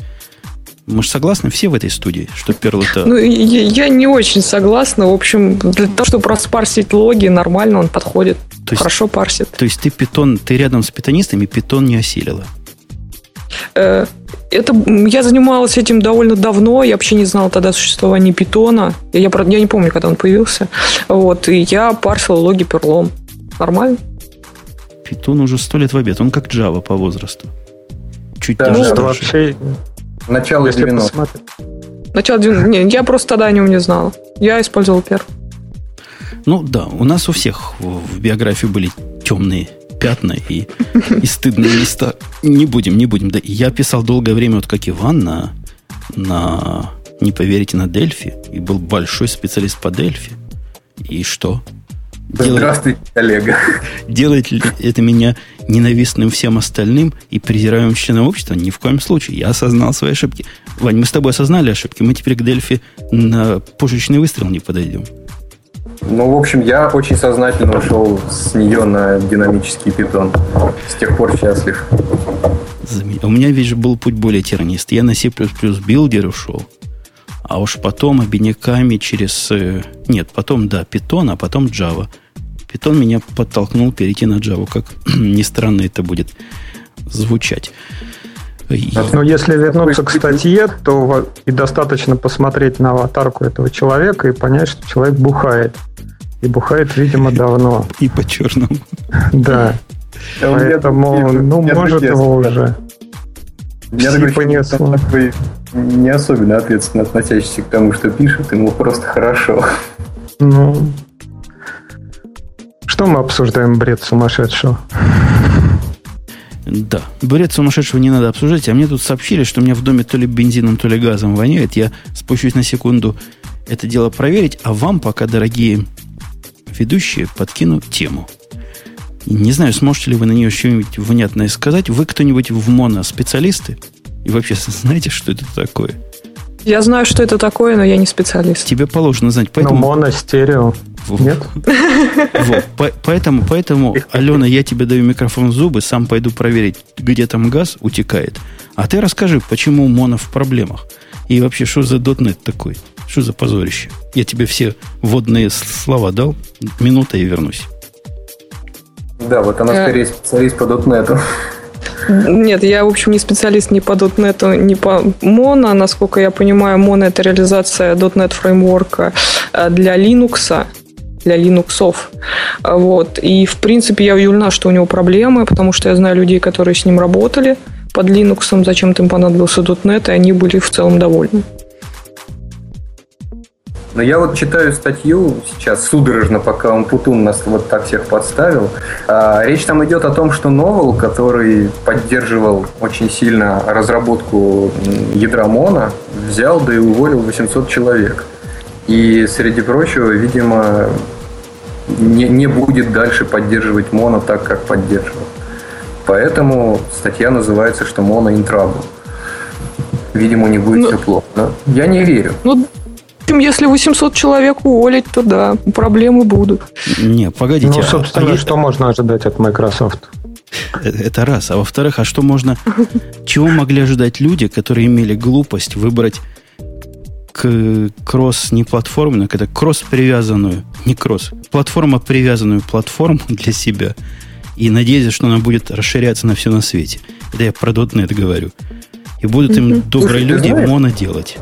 Мы же согласны все в этой студии, что Perl это... Ну, я, я не очень согласна. В общем, для того, чтобы распарсить логи, нормально он подходит. То есть, Хорошо парсит. То есть ты питон, ты рядом с питонистами питон не осилила? Э, это, я занималась этим довольно давно, я вообще не знала тогда существования питона. Я, я, я не помню, когда он появился. Вот, и я парсила логи перлом. Нормально? Питон уже сто лет в обед. Он как Java по возрасту. Чуть да, даже. Это вообще начало 90-х. Начало 90 Не, я просто тогда о нем не знала. Я использовал пер. Ну да, у нас у всех в биографии были темные пятна и, и стыдные места. Не будем, не будем. Да, я писал долгое время, вот как Иван, на, на не поверите, на Дельфи. И был большой специалист по Дельфи. И что? Делает, Здравствуйте, коллега. Делает ли это меня ненавистным всем остальным и презираемым членом общества? Ни в коем случае. Я осознал свои ошибки. Вань, мы с тобой осознали ошибки. Мы теперь к Дельфи на пушечный выстрел не подойдем. Ну, в общем, я очень сознательно ушел с нее на динамический Python. С тех пор счастлив. У меня ведь же был путь более тернист. Я на C++ Builder ушел. А уж потом обиняками через... Э, нет, потом, да, Python, а потом Java. Python меня подтолкнул перейти на Java. Как ни странно это будет звучать. Но если вернуться к статье, то и достаточно посмотреть на аватарку этого человека и понять, что человек бухает. И бухает, видимо, давно. И по черному. Да. Поэтому, ну, может, его уже. Я такой, не особенно ответственно относящийся к тому, что пишет, ему просто хорошо. Ну, что мы обсуждаем бред сумасшедшего? Да, бред сумасшедшего не надо обсуждать, а мне тут сообщили, что у меня в доме то ли бензином, то ли газом воняет. Я спущусь на секунду это дело проверить, а вам пока, дорогие ведущие, подкину тему. Не знаю, сможете ли вы на нее что-нибудь внятное сказать. Вы кто-нибудь в моно специалисты? И вообще знаете, что это такое? Я знаю, что это такое, но я не специалист. Тебе положено знать. Поэтому... Ну, моно, стерео. Нет? Вот. Поэтому, поэтому, Алена, я тебе даю микрофон в зубы, сам пойду проверить, где там газ утекает. А ты расскажи, почему моно в проблемах? И вообще, что за .NET такой? Что за позорище? Я тебе все водные слова дал. Минута и вернусь. Да, вот она э. скорее специалист по .NET. Нет, я, в общем, не специалист ни по .NET, ни по Mono. Насколько я понимаю, Mono – это реализация .NET фреймворка э, для Linux, для Linux. Вот. И, в принципе, я удивлена, что у него проблемы, потому что я знаю людей, которые с ним работали под Linux, зачем-то им понадобился .NET, и они были в целом довольны. Но я вот читаю статью сейчас судорожно, пока он Путун нас вот так всех подставил. А, речь там идет о том, что Новел, который поддерживал очень сильно разработку ядра Мона, взял да и уволил 800 человек. И, среди прочего, видимо, не, не будет дальше поддерживать Моно так, как поддерживал. Поэтому статья называется, что Моно in trouble. Видимо, не будет ну, все плохо. Да? Я не верю. Ну, общем, если 800 человек уволить, то да, проблемы будут. Не, погодите. Ну, собственно, а, что можно ожидать от Microsoft? Э, это раз. А во-вторых, а что можно... Чего могли ожидать люди, которые имели глупость выбрать к кросс не платформенную, это кросс привязанную, не кросс, платформа привязанную платформу для себя и надеяться, что она будет расширяться на все на свете. Это я про .NET говорю. И будут им добрые люди моно делать.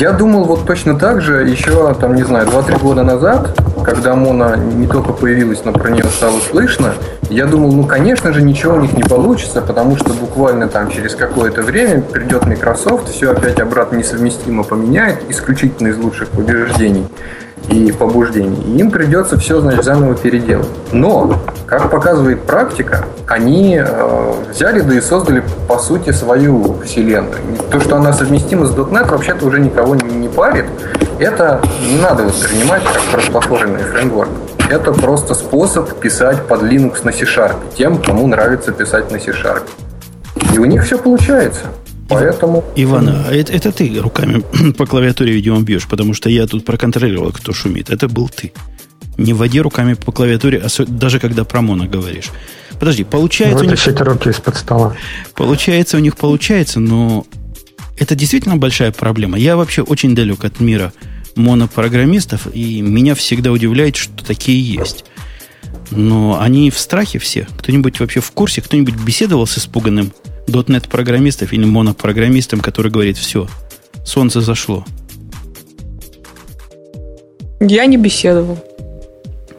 Я думал вот точно так же еще, там, не знаю, 2-3 года назад, когда Мона не только появилась, но про нее стало слышно, я думал, ну, конечно же, ничего у них не получится, потому что буквально там через какое-то время придет Microsoft, все опять обратно несовместимо поменяет, исключительно из лучших побеждений и побуждений. Им придется все, значит, заново переделать. Но, как показывает практика, они э, взяли да и создали, по сути, свою вселенную. То, что она совместима с .NET, вообще-то уже никого не, не парит. Это не надо воспринимать как кросс-платформенный фреймворк. Это просто способ писать под Linux на C-Sharp тем, кому нравится писать на C-Sharp. И у них все получается. Поэтому... Ивана, а это, это ты руками по клавиатуре, видимо, бьешь, потому что я тут проконтролировал, кто шумит. Это был ты. Не вводи руками по клавиатуре, даже когда про моно говоришь. Подожди, получается... Вытащить у них... руки из-под стола. Получается, у них получается, но это действительно большая проблема. Я вообще очень далек от мира монопрограммистов, и меня всегда удивляет, что такие есть. Но они в страхе все. Кто-нибудь вообще в курсе? Кто-нибудь беседовал с испуганным .NET программистов или монопрограммистом, который говорит, все, солнце зашло? Я не беседовал.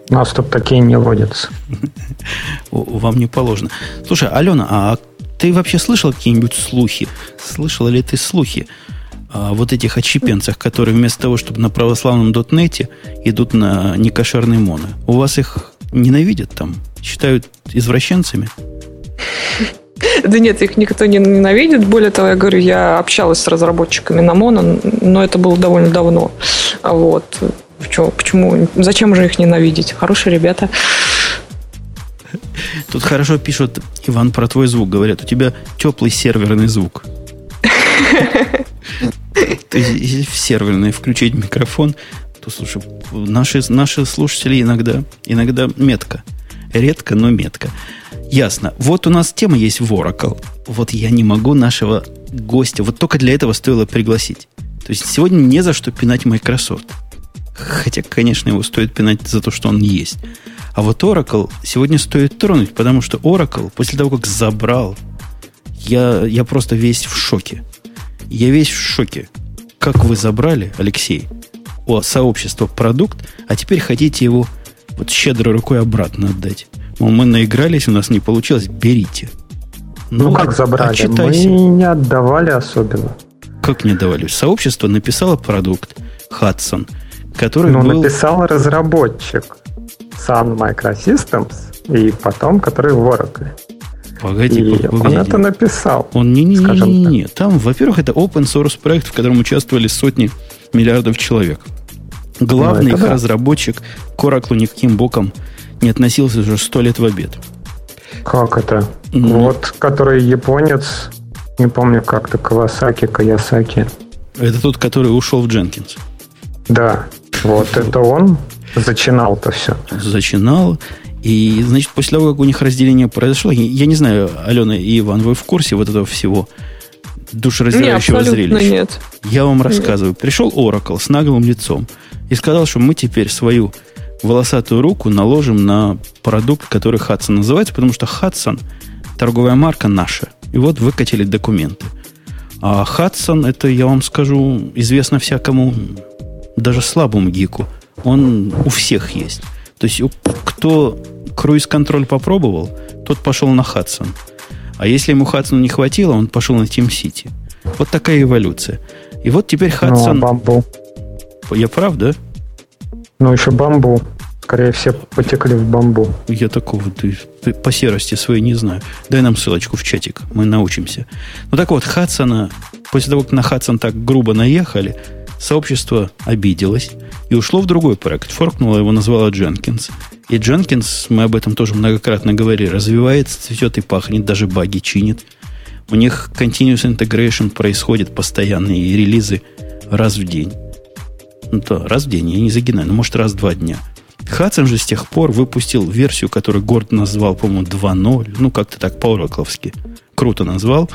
У нас тут такие не водятся. Вам не положено. Слушай, Алена, а ты вообще слышал какие-нибудь слухи? Слышала ли ты слухи о вот этих отщепенцах, которые вместо того, чтобы на православном дотнете, идут на некошерный моно? У вас их ненавидят там? Считают извращенцами? Да нет, их никто не ненавидит. Более того, я говорю, я общалась с разработчиками на Моно, но это было довольно давно. Вот. Почему? Почему? Зачем же их ненавидеть? Хорошие ребята. Тут хорошо пишут, Иван, про твой звук. Говорят, у тебя теплый серверный звук. В серверный включить микрофон, то, слушай, наши, наши слушатели иногда, иногда метко. Редко, но метко. Ясно. Вот у нас тема есть в Oracle. Вот я не могу нашего гостя, вот только для этого стоило пригласить. То есть сегодня не за что пинать Microsoft. Хотя, конечно, его стоит пинать за то, что он есть. А вот Oracle сегодня стоит тронуть, потому что Oracle, после того, как забрал, я, я просто весь в шоке. Я весь в шоке. Как вы забрали, Алексей, у сообщества продукт, а теперь хотите его вот щедрой рукой обратно отдать. Мол, мы наигрались, у нас не получилось, берите. Ну, ну как забрали? Отчитайся. Мы не отдавали особенно. Как не отдавали? Сообщество написало продукт Hudson, который ну, был... написал разработчик. Sun Microsystems, и потом который в Oracle. Погоди, и погоди. он это написал. Он не, не, не, не, не. Там, во-первых, это open source проект, в котором участвовали сотни миллиардов человек. Главный Ну, их да. разработчик к Oracle никаким боком не относился уже сто лет в обед. Как это? Ну. Вот, который японец, не помню как-то, Кавасаки, Каясаки. Это тот, который ушел в Дженкинс. Да, вот это он зачинал-то все. Зачинал. И, значит, после того, как у них разделение произошло, я, я не знаю, Алена и Иван, вы в курсе вот этого всего душераздирающего абсолютно зрелища? нет. Я вам рассказываю. Пришел Oracle с наглым лицом и сказал, что мы теперь свою волосатую руку наложим на продукт, который Hudson называется, потому что Hudson торговая марка наша. И вот выкатили документы. А Hudson, это, я вам скажу, известно всякому, даже слабому гику. Он у всех есть. То есть, кто круиз-контроль попробовал, тот пошел на Hudson. А если ему Hudson не хватило, он пошел на Team City. Вот такая эволюция. И вот теперь Ну, а. Я прав, да? Ну, еще бамбу. Скорее все потекли в бамбу. Я такого ты, ты по серости своей не знаю. Дай нам ссылочку в чатик, мы научимся. Ну так вот, Хадсона, после того, как на Хадсон так грубо наехали, сообщество обиделось и ушло в другой проект. Форкнуло его, назвало Дженкинс. И Дженкинс, мы об этом тоже многократно говорили, развивается, цветет и пахнет, даже баги чинит. У них continuous integration происходит постоянные релизы раз в день. Ну, то раз в день, я не загинаю, но может раз в два дня. Хадсон же с тех пор выпустил версию, которую Горд назвал, по-моему, 2.0. Ну, как-то так по-оракловски. Круто назвал.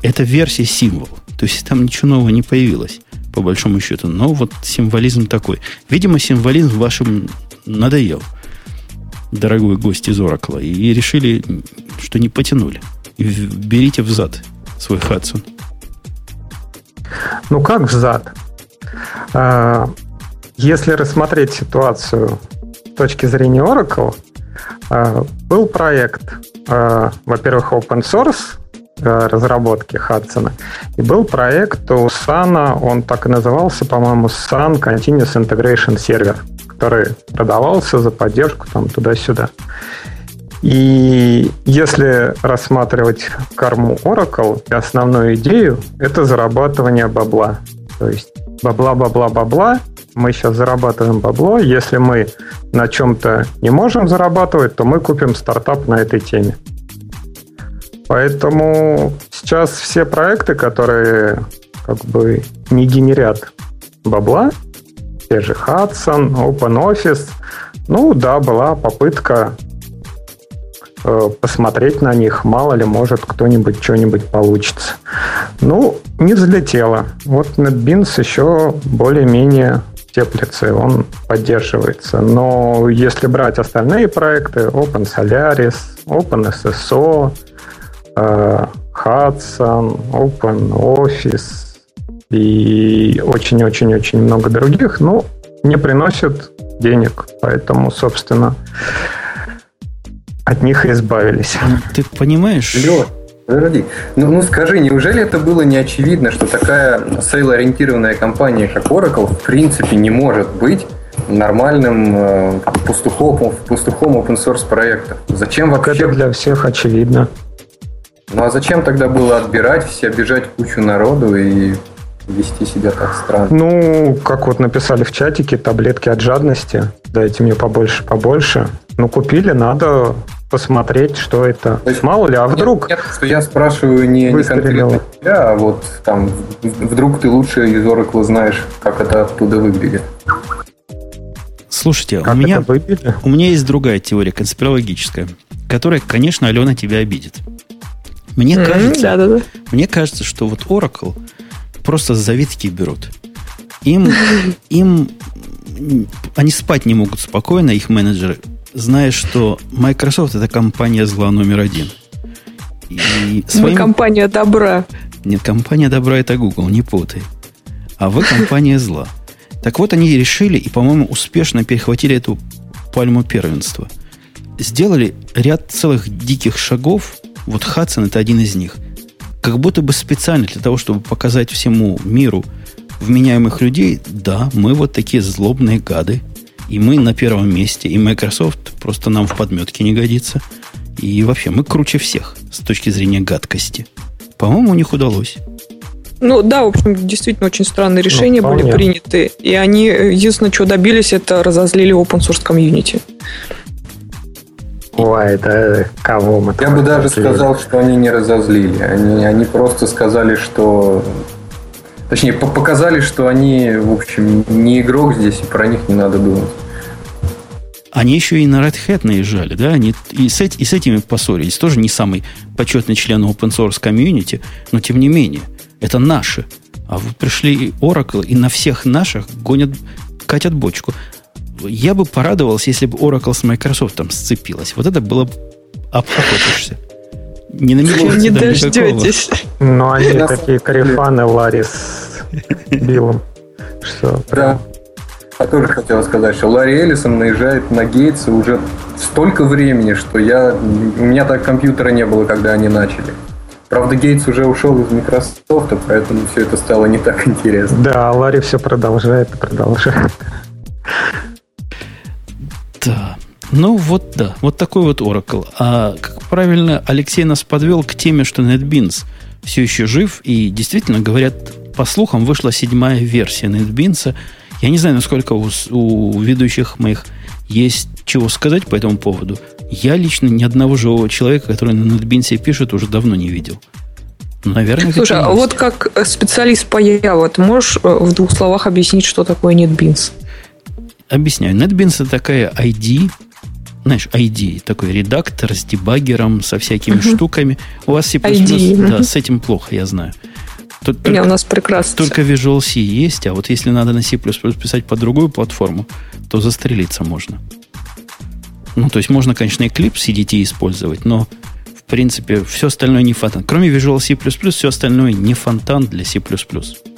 Это версия символ. То есть там ничего нового не появилось, по большому счету. Но вот символизм такой. Видимо, символизм вашим надоел, дорогой гость из Оракла. И решили, что не потянули. И берите взад свой Хадсон. Ну, как взад? А, Если рассмотреть ситуацию с точки зрения Oracle, а, был проект, а, во-первых, open source разработки Hudson, и был проект у Sun, он так и назывался, по-моему, Sun Continuous Integration Server, который продавался за поддержку там туда-сюда. И если рассматривать корму Oracle, основную идею, это зарабатывание бабла. То есть бабла-бабла-бабла, мы сейчас зарабатываем бабло. Если мы на чем-то не можем зарабатывать, то мы купим стартап на этой теме. Поэтому сейчас все проекты, которые как бы не генерят бабла, те же Hudson, OpenOffice, ну да, была попытка посмотреть на них, мало ли, может, кто-нибудь что-нибудь получится. Ну, не взлетело. Вот NetBeans еще более-менее теплится, он поддерживается. Но если брать остальные проекты, OpenSolaris, OpenSSO, э, Hudson, OpenOffice и очень-очень-очень много других, ну, не приносят денег. Поэтому, собственно, от них и избавились. Ну, Ты понимаешь? Лёш, подожди. Ну, ну скажи, неужели это было не очевидно, что такая сейл-ориентированная компания, как Oracle, в принципе не может быть нормальным э, пастухом, пастухом open source проекта? Зачем вообще? это для всех очевидно. Ну а зачем тогда было отбирать все, обижать кучу народу и вести себя так странно? Ну, как вот написали в чатике, таблетки от жадности. Дайте мне побольше, побольше. Ну, купили, надо посмотреть, что это. То есть- Мало ли, а вдруг... Нет, что я спрашиваю не, не конкретно тебя, а вот там вдруг ты лучше из Oracle знаешь, как это оттуда выглядит. Слушайте, Как у меня, у меня есть другая теория конспирологическая, которая, конечно, Алена тебя обидит. Мне кажется, Да-да-да. мне кажется, что вот Oracle просто завитки берут. Им, им они спать не могут спокойно, их менеджеры, зная, что Microsoft это компания зла номер один. И Мы своим- компания добра. Нет, компания добра это Google, не путай. А вы компания зла. Так вот, они решили и, по-моему, успешно перехватили эту пальму первенства. Сделали ряд целых диких шагов. Вот Хадсон это один из них. Как будто бы специально для того, чтобы показать всему миру вменяемых людей, да, мы вот такие злобные гады. И мы на первом месте, и Microsoft просто нам в подметке не годится. И вообще, мы круче всех с точки зрения гадкости. По-моему, у них удалось. Ну да, в общем, действительно очень странные ну, решения ну, были приняты. И они, единственное, что добились, это разозлили open source комьюнити. Ой, это кого мы Я бы даже сказал, что они не разозлили. Они, они просто сказали, что... Точнее, показали, что они, в общем, не игрок здесь, и про них не надо думать. Они еще и на Red Hat наезжали, да? Они и с, и с этими поссорились. Тоже не самый почетный член open source комьюнити, но тем не менее, это наши. А вот пришли Oracle и на всех наших гонят, катят бочку я бы порадовался, если бы Oracle с Microsoft там сцепилась. Вот это было бы охотишься. Не намечается Не дождетесь. Но они такие карифаны Ларри с Биллом. Что да. Я тоже хотел сказать, что Ларри Эллисон наезжает на Гейтса уже столько времени, что я, у меня так компьютера не было, когда они начали. Правда, Гейтс уже ушел из Microsoft, поэтому все это стало не так интересно. Да, Ларри все продолжает и продолжает. Да. Ну вот да, вот такой вот Oracle. А как правильно Алексей нас подвел к теме, что NetBeans все еще жив, и действительно, говорят, по слухам, вышла седьмая версия NetBeans. Я не знаю, насколько у, у ведущих моих есть чего сказать по этому поводу. Я лично ни одного живого человека, который на NetBeans пишет, уже давно не видел. Наверное, Слушай, а вот как специалист по Java, ты можешь э, в двух словах объяснить, что такое NetBeans? Объясняю. NetBeans это такая ID, знаешь, ID, такой редактор с дебаггером, со всякими штуками. У вас C++, ID. да, с этим плохо, я знаю. Тут только, у нас прекрасно. Только Visual C есть, а вот если надо на C++ писать по другую платформу, то застрелиться можно. Ну, то есть можно, конечно, Eclipse CDT использовать, но в принципе все остальное не фонтан. Кроме Visual C++, все остальное не фонтан для C++.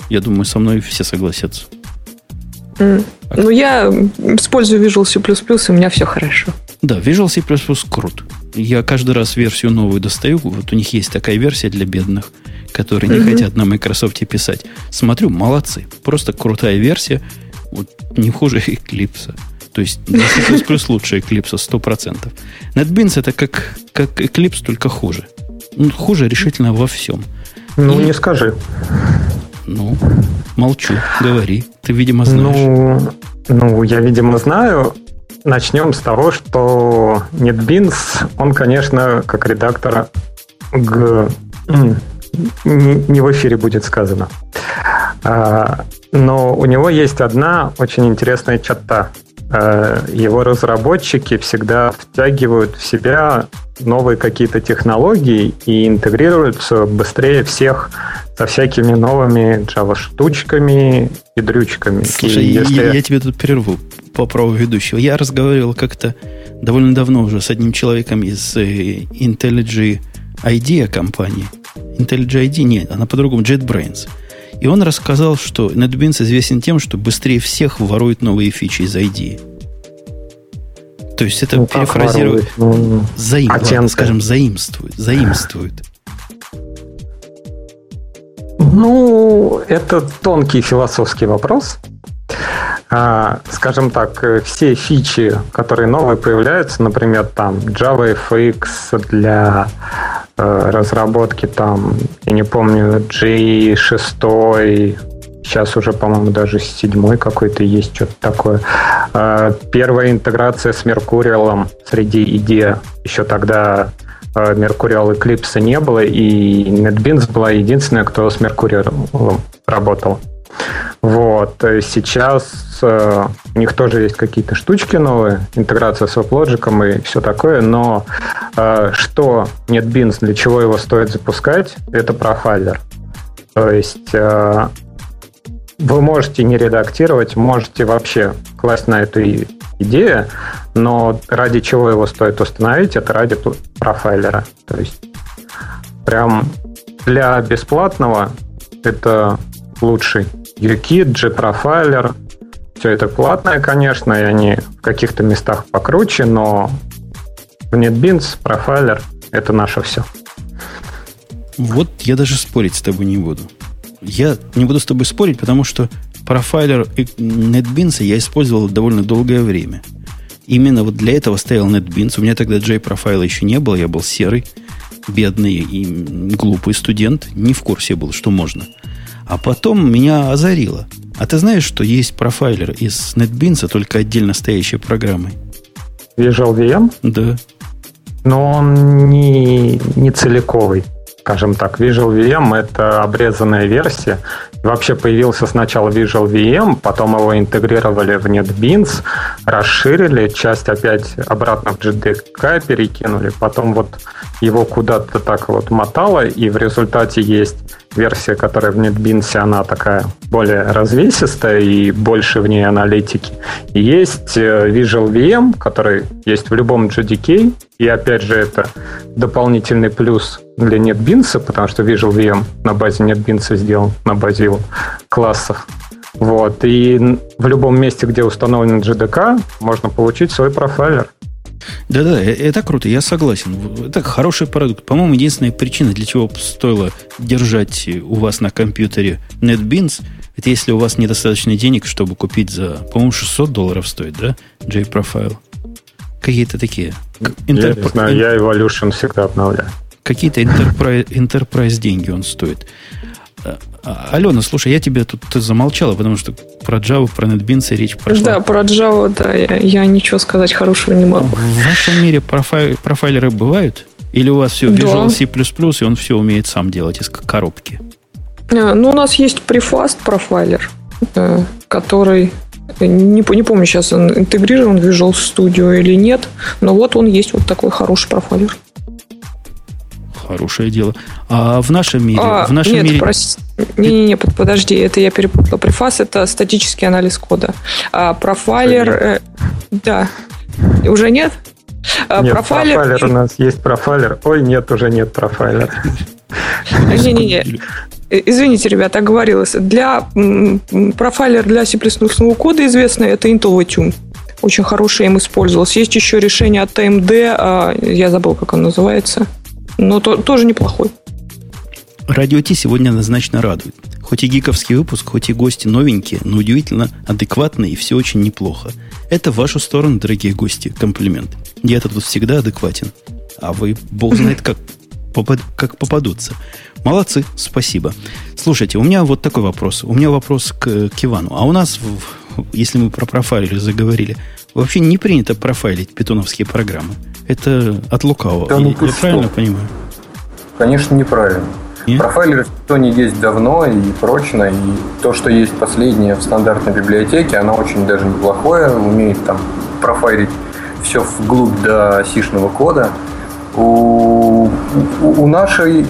Я думаю, со мной все согласятся. Mm. Ну, я использую Visual C++, и у меня все хорошо. Да, Visual C++ крут. Я каждый раз версию новую достаю. Вот у них есть такая версия для бедных, которые не хотят на Microsoft писать. Смотрю, молодцы. Просто крутая версия. Вот не хуже Eclipse. То есть для C++ лучше Eclipse 100%. NetBeans это как, как Eclipse, только хуже. Ну, хуже решительно во всем. Ну, И... не скажи. Ну, молчу, говори. Ты, видимо, знаешь. Ну, ну, я, видимо, знаю. Начнем с того, что NetBeans, он, конечно, как редактор г... не в эфире будет сказано. А, но у него есть одна очень интересная черта. А, его разработчики всегда втягивают в себя новые какие-то технологии и интегрируются быстрее всех со всякими новыми Java-штучками и дрючками. Слушай, и если... я, я тебе тут прерву по праву ведущего. Я разговаривал как-то довольно давно уже с одним человеком из э, IntelliJ IDEA компании. IntelliJ ID, нет, она по-другому, JetBrains. И он рассказал, что NetBeans известен тем, что быстрее всех ворует новые фичи из IDEA. То есть это ну, перефразирует, ну, заим, ладно, скажем, заимствует, заимствует. Ну, это тонкий философский вопрос. А, скажем так, все фичи, которые новые появляются, например, там JavaFX для разработки, там, я не помню, G6, Сейчас уже, по-моему, даже седьмой какой-то есть что-то такое. А, первая интеграция с Меркуриалом среди идея. Еще тогда а, Mercurial Eclipse не было, и NetBeans была единственная, кто с Mercurial работал. Вот. Сейчас э, у них тоже есть какие-то штучки новые, интеграция с WebLogic и все такое, но э, что NetBeans, для чего его стоит запускать, это профайлер. То есть э, вы можете не редактировать, можете вообще класть на эту идею, но ради чего его стоит установить, это ради профайлера. То есть прям для бесплатного это лучший UKit, G-профайлер. Все это платное, конечно, и они в каких-то местах покруче, но в NetBeans профайлер — это наше все. Вот я даже спорить с тобой не буду. Я не буду с тобой спорить, потому что профайлер NetBeans я использовал довольно долгое время. Именно вот для этого стоял NetBeans. У меня тогда J-профайла еще не было, я был серый, бедный и глупый студент, не в курсе был, что можно. А потом меня озарило. А ты знаешь, что есть профайлер из NetBeans, только отдельно стоящей программой? Visual VM? Да. Но он не, не целиковый скажем так. Visual VM — это обрезанная версия. Вообще появился сначала Visual VM, потом его интегрировали в NetBeans, расширили, часть опять обратно в JDK перекинули, потом вот его куда-то так вот мотало, и в результате есть версия, которая в NetBeans, она такая более развесистая и больше в ней аналитики. И есть э, Visual VM, который есть в любом JDK, и опять же это дополнительный плюс для NetBeans, потому что Visual VM на базе NetBeans сделан, на базе его классов. Вот. И в любом месте, где установлен JDK, можно получить свой профайлер. Да-да, э, это круто, я согласен. Это хороший продукт. По-моему, единственная причина, для чего стоило держать у вас на компьютере NetBeans, это если у вас недостаточно денег, чтобы купить за, по-моему, 600 долларов стоит, да, J-Profile. Какие-то такие. Интерп... Я не знаю, я Evolution всегда обновляю. Какие-то enterprise, enterprise деньги он стоит. А, Алена, слушай, я тебе тут замолчала, потому что про Java, про NetBeans речь прошла. Да, про Java, да, я, я ничего сказать хорошего не могу. В вашем мире профай, профайлеры бывают? Или у вас все Visual да. C++, и он все умеет сам делать из коробки? А, ну, у нас есть Prefast профайлер, э, который не, не помню сейчас, он интегрирован в Visual Studio или нет, но вот он есть вот такой хороший профайлер. Хорошее дело. А в нашем мире... А, в нашем нет, мире... Прос... Не-не-не, подожди, это я перепутала. Префас – это статический анализ кода. А профайлер... Э, да. Уже нет? А, нет, профайлер... профайлер у нас есть профайлер. Ой, нет, уже нет профайлера. Не-не-не. Извините, ребята, оговорилась. Для профайлер для C++ кода известный это Intel Tune. Очень хороший им использовался. Есть еще решение от AMD, а, я забыл, как он называется но то, тоже неплохой. Радио Ти сегодня однозначно радует. Хоть и гиковский выпуск, хоть и гости новенькие, но удивительно адекватные и все очень неплохо. Это в вашу сторону, дорогие гости, комплимент. Я-то тут всегда адекватен. А вы, бог знает, как, попад, как попадутся. Молодцы, спасибо. Слушайте, у меня вот такой вопрос. У меня вопрос к, к Ивану. А у нас, если мы про профайлеры заговорили, вообще не принято профайлить питоновские программы. Это от лукавого. Да, ну, я, правильно понимаю? Конечно, неправильно. Нет? Профайлеры в Python есть давно и прочно, и то, что есть последнее в стандартной библиотеке, оно очень даже неплохое, умеет там профайлить все вглубь до сишного кода. У, у, у нашей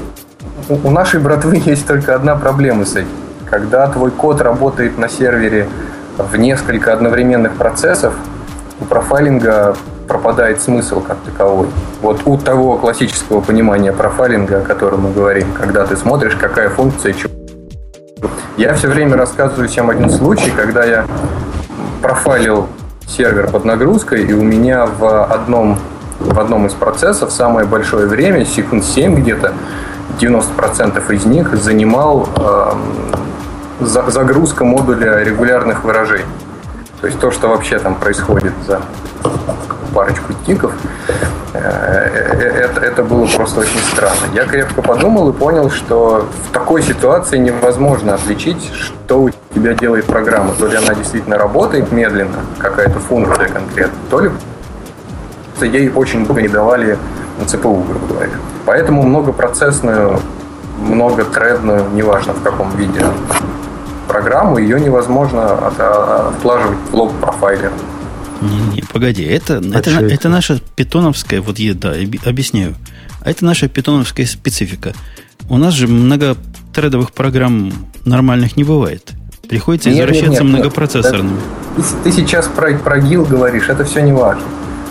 у нашей братвы есть только одна проблема с этим. Когда твой код работает на сервере в несколько одновременных процессов, у профайлинга пропадает смысл как таковой. Вот у того классического понимания профайлинга, о котором мы говорим, когда ты смотришь, какая функция чего. Я все время рассказываю всем один случай, когда я профайлил сервер под нагрузкой, и у меня в одном, в одном из процессов самое большое время, секунд 7 где-то, 90% из них занимал э, загрузка модуля регулярных выражений. То есть то, что вообще там происходит за парочку тиков, э, э, это, это было просто очень странно. Я крепко подумал и понял, что в такой ситуации невозможно отличить, что у тебя делает программа. То ли она действительно работает медленно, какая-то функция конкретно, то ли ей очень долго не давали ЦПУ, грубо говоря. Поэтому многопроцессную, многотредную, неважно в каком виде, программу, ее невозможно отлаживать в лог профайлер. Не-не, погоди, это, это, это, это наша питоновская, вот я да, объясняю. А это наша питоновская специфика. У нас же многотредовых программ нормальных не бывает. Приходится нет, возвращаться нет, нет, многопроцессорным. Ты, ты сейчас про, про ГИЛ говоришь, это все не важно.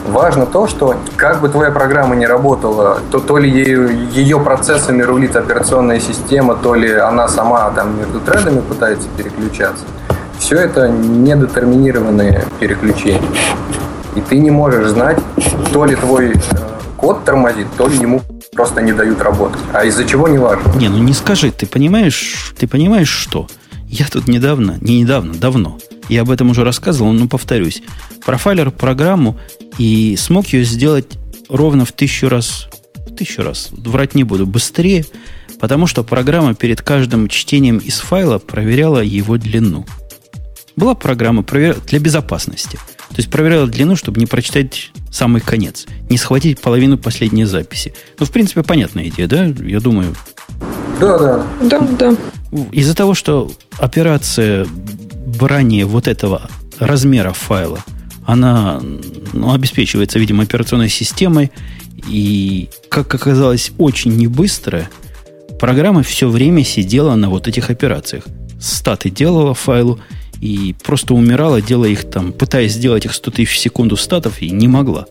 Важно то, что как бы твоя программа не работала, то, то ли ею, ее процессами рулит операционная система, то ли она сама там между тредами пытается переключаться. Все это недетерминированные переключения. И ты не можешь знать, то ли твой э, код тормозит, то ли ему просто не дают работать. А из-за чего не важно. Не, ну не скажи, ты понимаешь, ты понимаешь что? Я тут недавно, не недавно, давно, я об этом уже рассказывал, но повторюсь, профайлер программу и смог ее сделать ровно в тысячу раз, в тысячу раз, врать не буду, быстрее, потому что программа перед каждым чтением из файла проверяла его длину. Была программа для безопасности. То есть проверяла длину, чтобы не прочитать самый конец, не схватить половину последней записи. Ну, в принципе, понятная идея, да? Я думаю. Да, да. Да, да. Из-за того, что операция брания вот этого размера файла, она ну, обеспечивается, видимо, операционной системой, и, как оказалось, очень небыстрая, программа все время сидела на вот этих операциях. Статы делала файлу и просто умирала, делая их там, пытаясь сделать их 100 тысяч в секунду статов, и не могла.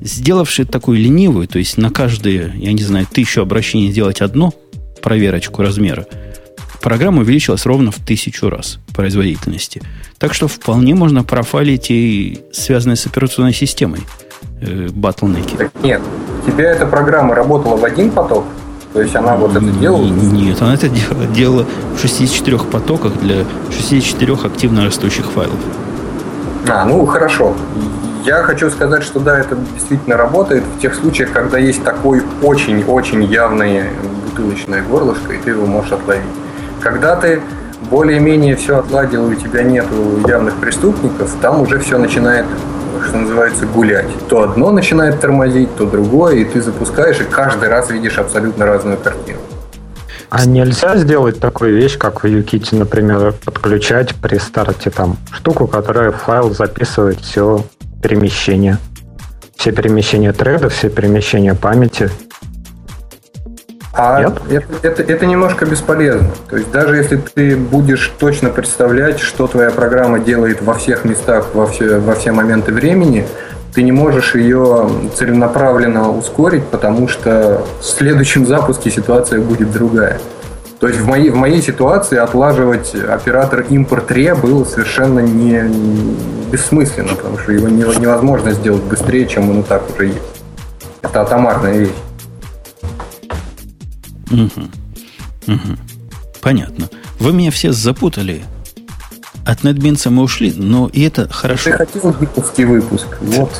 Сделавши такую ленивую, то есть на каждые, я не знаю, тысячу обращений сделать одно, проверочку размера, программа увеличилась ровно в тысячу раз производительности. Так что вполне можно профайлить и связанные с операционной системой э, батлнеки. Нет, у тебя эта программа работала в один поток, то есть она вот это делала? Нет, она это делала, делала в 64 потоках для 64 активно растущих файлов. А, ну хорошо. Я хочу сказать, что да, это действительно работает в тех случаях, когда есть такой очень-очень явное бутылочное горлышко, и ты его можешь отловить. Когда ты более-менее все отладил, и у тебя нет явных преступников, там уже все начинает что называется, гулять. То одно начинает тормозить, то другое, и ты запускаешь, и каждый раз видишь абсолютно разную картину. А нельзя сделать такую вещь, как в UKIT, например, подключать при старте там штуку, которая файл записывает все перемещения. Все перемещения треда, все перемещения памяти а это, это, это немножко бесполезно. То есть даже если ты будешь точно представлять, что твоя программа делает во всех местах, во все, во все моменты времени, ты не можешь ее целенаправленно ускорить, потому что в следующем запуске ситуация будет другая. То есть в моей, в моей ситуации отлаживать оператор импорт-ре было совершенно не, бессмысленно, потому что его невозможно сделать быстрее, чем он и так уже есть. Это атомарная вещь. Угу. Угу. Понятно. Вы меня все запутали. От NetBeans мы ушли, но и это хорошо. Ты хотел гиковский выпуск. Вот.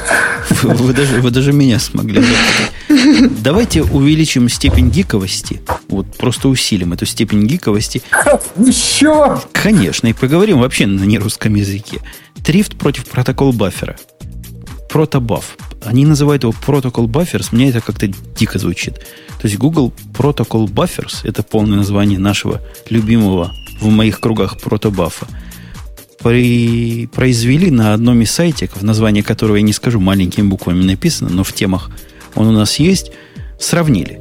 Вы, вы, даже, вы даже меня смогли запутать. Давайте увеличим степень гиковости. Вот просто усилим эту степень гиковости. Еще? Конечно, и поговорим вообще на нерусском языке. Трифт против протокол баффера. Протобаф. Они называют его Protocol Buffers. Мне это как-то дико звучит. То есть Google Protocol Buffers, это полное название нашего любимого в моих кругах протобафа, при, произвели на одном из сайтиков, название которого я не скажу, маленькими буквами написано, но в темах он у нас есть, сравнили.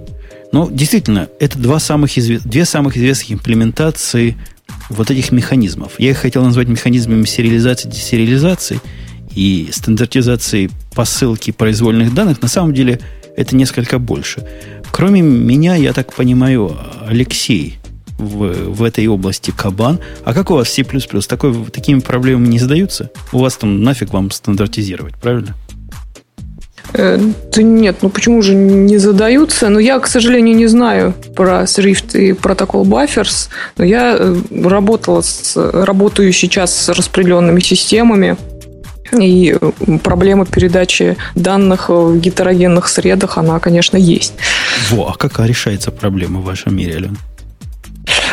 Но действительно, это два самых извест... две самых известных имплементации вот этих механизмов. Я их хотел назвать механизмами сериализации, десериализации и стандартизации посылки произвольных данных. На самом деле это несколько больше. Кроме меня, я так понимаю, Алексей в, в этой области кабан. А как у вас C++? Такой, такими проблемами не задаются? У вас там нафиг вам стандартизировать, правильно? Э, да нет, ну почему же не задаются? Но я, к сожалению, не знаю про Swift и протокол Buffers, но я э, работала с, работаю сейчас с распределенными системами, и проблема передачи данных в гетерогенных средах, она, конечно, есть. Во, а как решается проблема в вашем мире, Ален?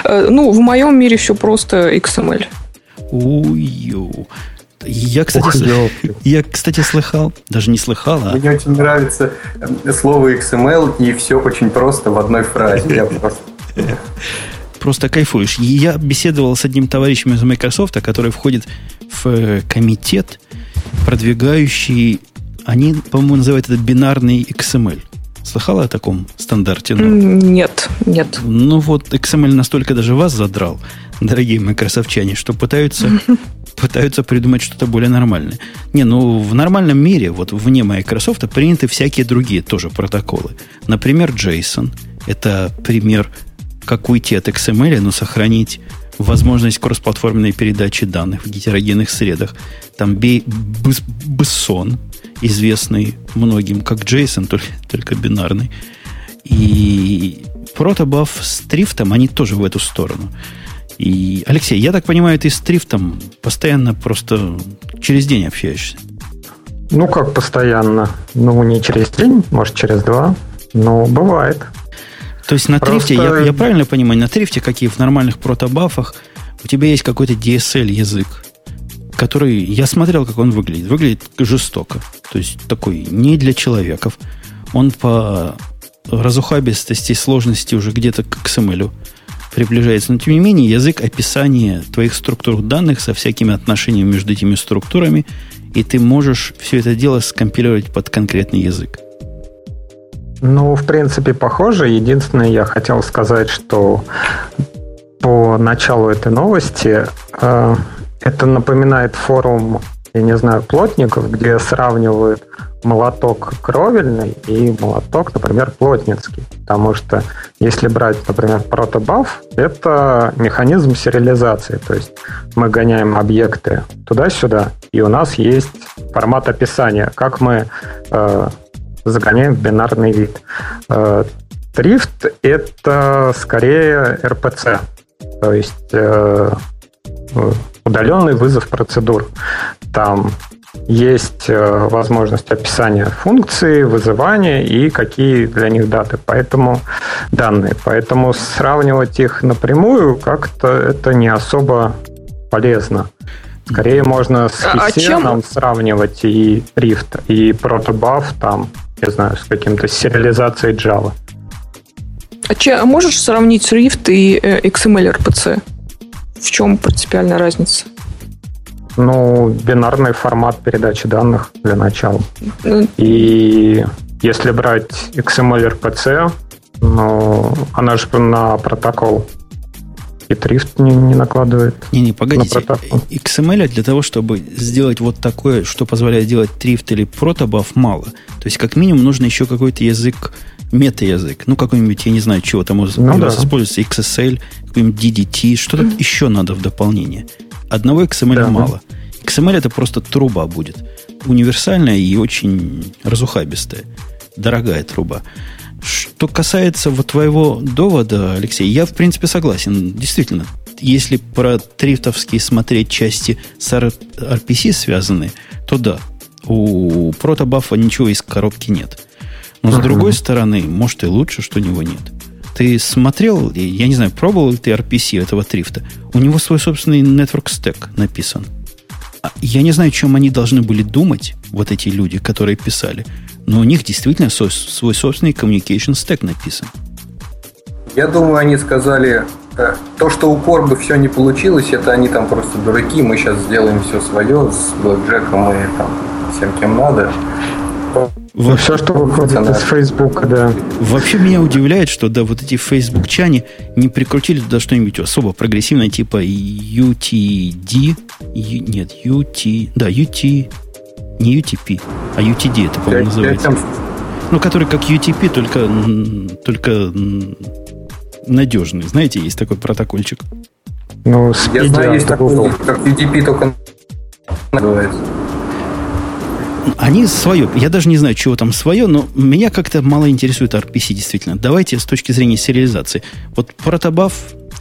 Э, ну, в моем мире все просто XML. Ую. Я, кстати, Ох, сл... я, кстати, слыхал, даже не слыхал, а... Мне очень нравится э, слово XML, и все очень просто в одной фразе. Я просто... Просто кайфуешь. Я беседовал с одним товарищем из Microsoft, который входит в э, комитет, продвигающий, они, по-моему, называют это бинарный XML. Слыхала о таком стандарте? Ну, нет, нет. Ну вот, XML настолько даже вас задрал, дорогие майкрософтчане, что пытаются, пытаются придумать что-то более нормальное. Не, ну в нормальном мире, вот вне Microsoft, приняты всякие другие тоже протоколы. Например, JSON. Это пример, как уйти от XML, но сохранить возможность кроссплатформенной передачи данных в гетерогенных средах. Там Бессон, известный многим как JSON, только, только бинарный. И протобаф с трифтом, они тоже в эту сторону. И, Алексей, я так понимаю, ты с Трифтом постоянно просто через день общаешься. Ну, как постоянно? Ну, не через день, может, через два. Но бывает. То есть на Просто... Трифте, я, я правильно понимаю, на Трифте, как и в нормальных протобафах, у тебя есть какой-то DSL язык, который... Я смотрел, как он выглядит. Выглядит жестоко. То есть такой не для человеков. Он по разухабистости и сложности уже где-то к XML приближается. Но, тем не менее, язык описания твоих структур данных со всякими отношениями между этими структурами, и ты можешь все это дело скомпилировать под конкретный язык. Ну, в принципе, похоже. Единственное, я хотел сказать, что по началу этой новости э, это напоминает форум, я не знаю, плотников, где сравнивают молоток кровельный и молоток, например, плотницкий. Потому что если брать, например, протобаф, это механизм сериализации. То есть мы гоняем объекты туда-сюда, и у нас есть формат описания, как мы э, загоняем в бинарный вид. Трифт э, — это скорее RPC, то есть э, удаленный вызов процедур. Там есть э, возможность описания функции, вызывания и какие для них даты. Поэтому данные. Поэтому сравнивать их напрямую как-то это не особо полезно. Скорее можно с а, а сравнивать и Rift, и Protobuf там не знаю, с каким-то сериализацией Java. А, че, а можешь сравнить Swift и э, XML RPC? В чем принципиальная разница? Ну, бинарный формат передачи данных для начала. Mm. И если брать XML RPC, ну, она же на протокол и Трифт не, не накладывает. Не-не, погодите. XML для того, чтобы сделать вот такое, что позволяет делать Трифт или протобаф, мало. То есть, как минимум, нужно еще какой-то язык, мета-язык. Ну, какой-нибудь, я не знаю, чего там ну, да. используется, XSL, какой-нибудь DDT, что-то mm. еще надо в дополнение. Одного XML да, мало. XML это просто труба будет. Универсальная и очень разухабистая. Дорогая труба. Что касается вот твоего довода, Алексей, я в принципе согласен. Действительно, если про трифтовские смотреть части с RPC связанные, то да, у протобафа ничего из коробки нет. Но с другой стороны, может и лучше, что у него нет. Ты смотрел, я не знаю, пробовал ли ты RPC этого трифта? У него свой собственный network stack написан. А я не знаю, чем они должны были думать, вот эти люди, которые писали. Но у них действительно свой, свой собственный communication stack написан. Я думаю, они сказали, то, что у Корба все не получилось, это они там просто дураки, мы сейчас сделаем все свое с Блэкджеком и там всем, кем надо. Вот все, что выходит из Фейсбука, да. Вообще меня удивляет, что да, вот эти фейсбукчане не прикрутили туда что-нибудь особо прогрессивное, типа UTD, Ю, нет, UT, да, UT, не UTP, а UTD это, по-моему, называется. Ну, который как UTP, только, только надежный. Знаете, есть такой протокольчик. Ну, Я знаю, есть такой, как UTP, только называется. Они свое. Я даже не знаю, чего там свое, но меня как-то мало интересует RPC, действительно. Давайте с точки зрения сериализации. Вот протобаф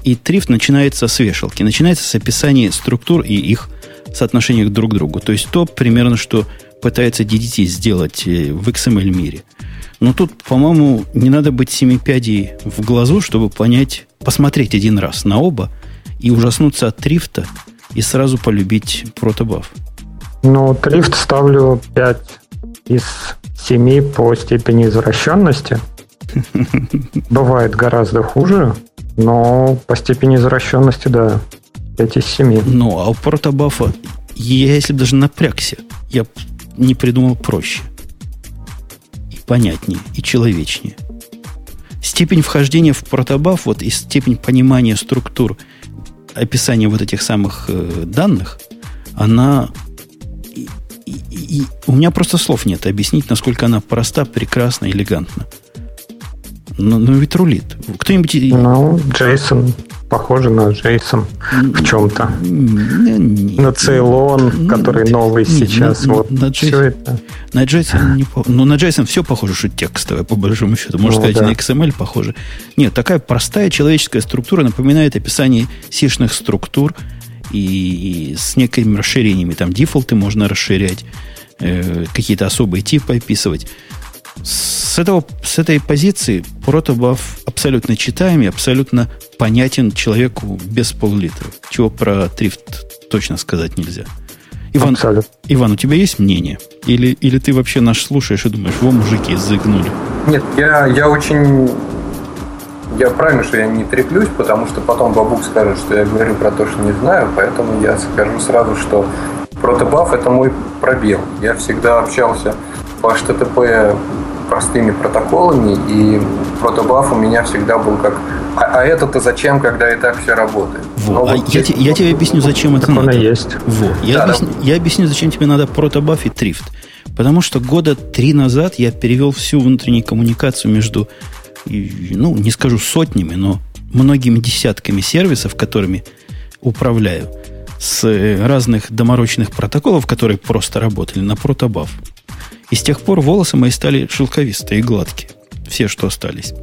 и трифт начинается с вешалки, начинается с описания структур и их соотношения друг к другу. То есть то примерно, что пытается DDT сделать э, в XML мире. Но тут, по-моему, не надо быть семи пядей в глазу, чтобы понять, посмотреть один раз на оба и ужаснуться от трифта и сразу полюбить протобаф. Ну, трифт ставлю 5 из 7 по степени извращенности. Бывает гораздо хуже, но по степени извращенности, да, 5 из 7. Ну, а у протобафа, я если бы даже напрягся, я не придумал проще. И понятнее, и человечнее. Степень вхождения в протобаф, вот и степень понимания структур описания вот этих самых э, данных, она и у меня просто слов нет объяснить, насколько она проста, прекрасна, элегантна. Но, но ведь рулит. Кто-нибудь... Ну, Джейсон похоже на JSON в чем-то. На Ceylon, который новый сейчас. вот на JSON, на JSON не Ну, на JSON все похоже, что текстовое, по большому счету. Можно ну, сказать, на XML похоже. Нет, такая простая человеческая структура напоминает описание сишных структур и, и с некими расширениями. Там дефолты можно расширять, э, какие-то особые типы описывать. С, этого, с этой позиции протобаф абсолютно читаемый, абсолютно понятен человеку без пол-литра. Чего про трифт точно сказать нельзя. Иван, Иван, у тебя есть мнение? Или, или ты вообще наш слушаешь и думаешь, во, мужики, загнули? Нет, я, я очень... Я правильно, что я не треплюсь, потому что потом бабук скажет, что я говорю про то, что не знаю, поэтому я скажу сразу, что протобаф – это мой пробел. Я всегда общался по HTTP простыми протоколами, и протобаф у меня всегда был как а, а это-то зачем, когда и так все работает? Во, а вот я, я тебе объясню, зачем это надо. есть. Во, я, да, объясню, да. я объясню, зачем тебе надо протобаф и трифт. Потому что года три назад я перевел всю внутреннюю коммуникацию между, ну, не скажу сотнями, но многими десятками сервисов, которыми управляю, с разных доморочных протоколов, которые просто работали, на протобаф. И с тех пор волосы мои стали шелковистые и гладкие. Все, что остались.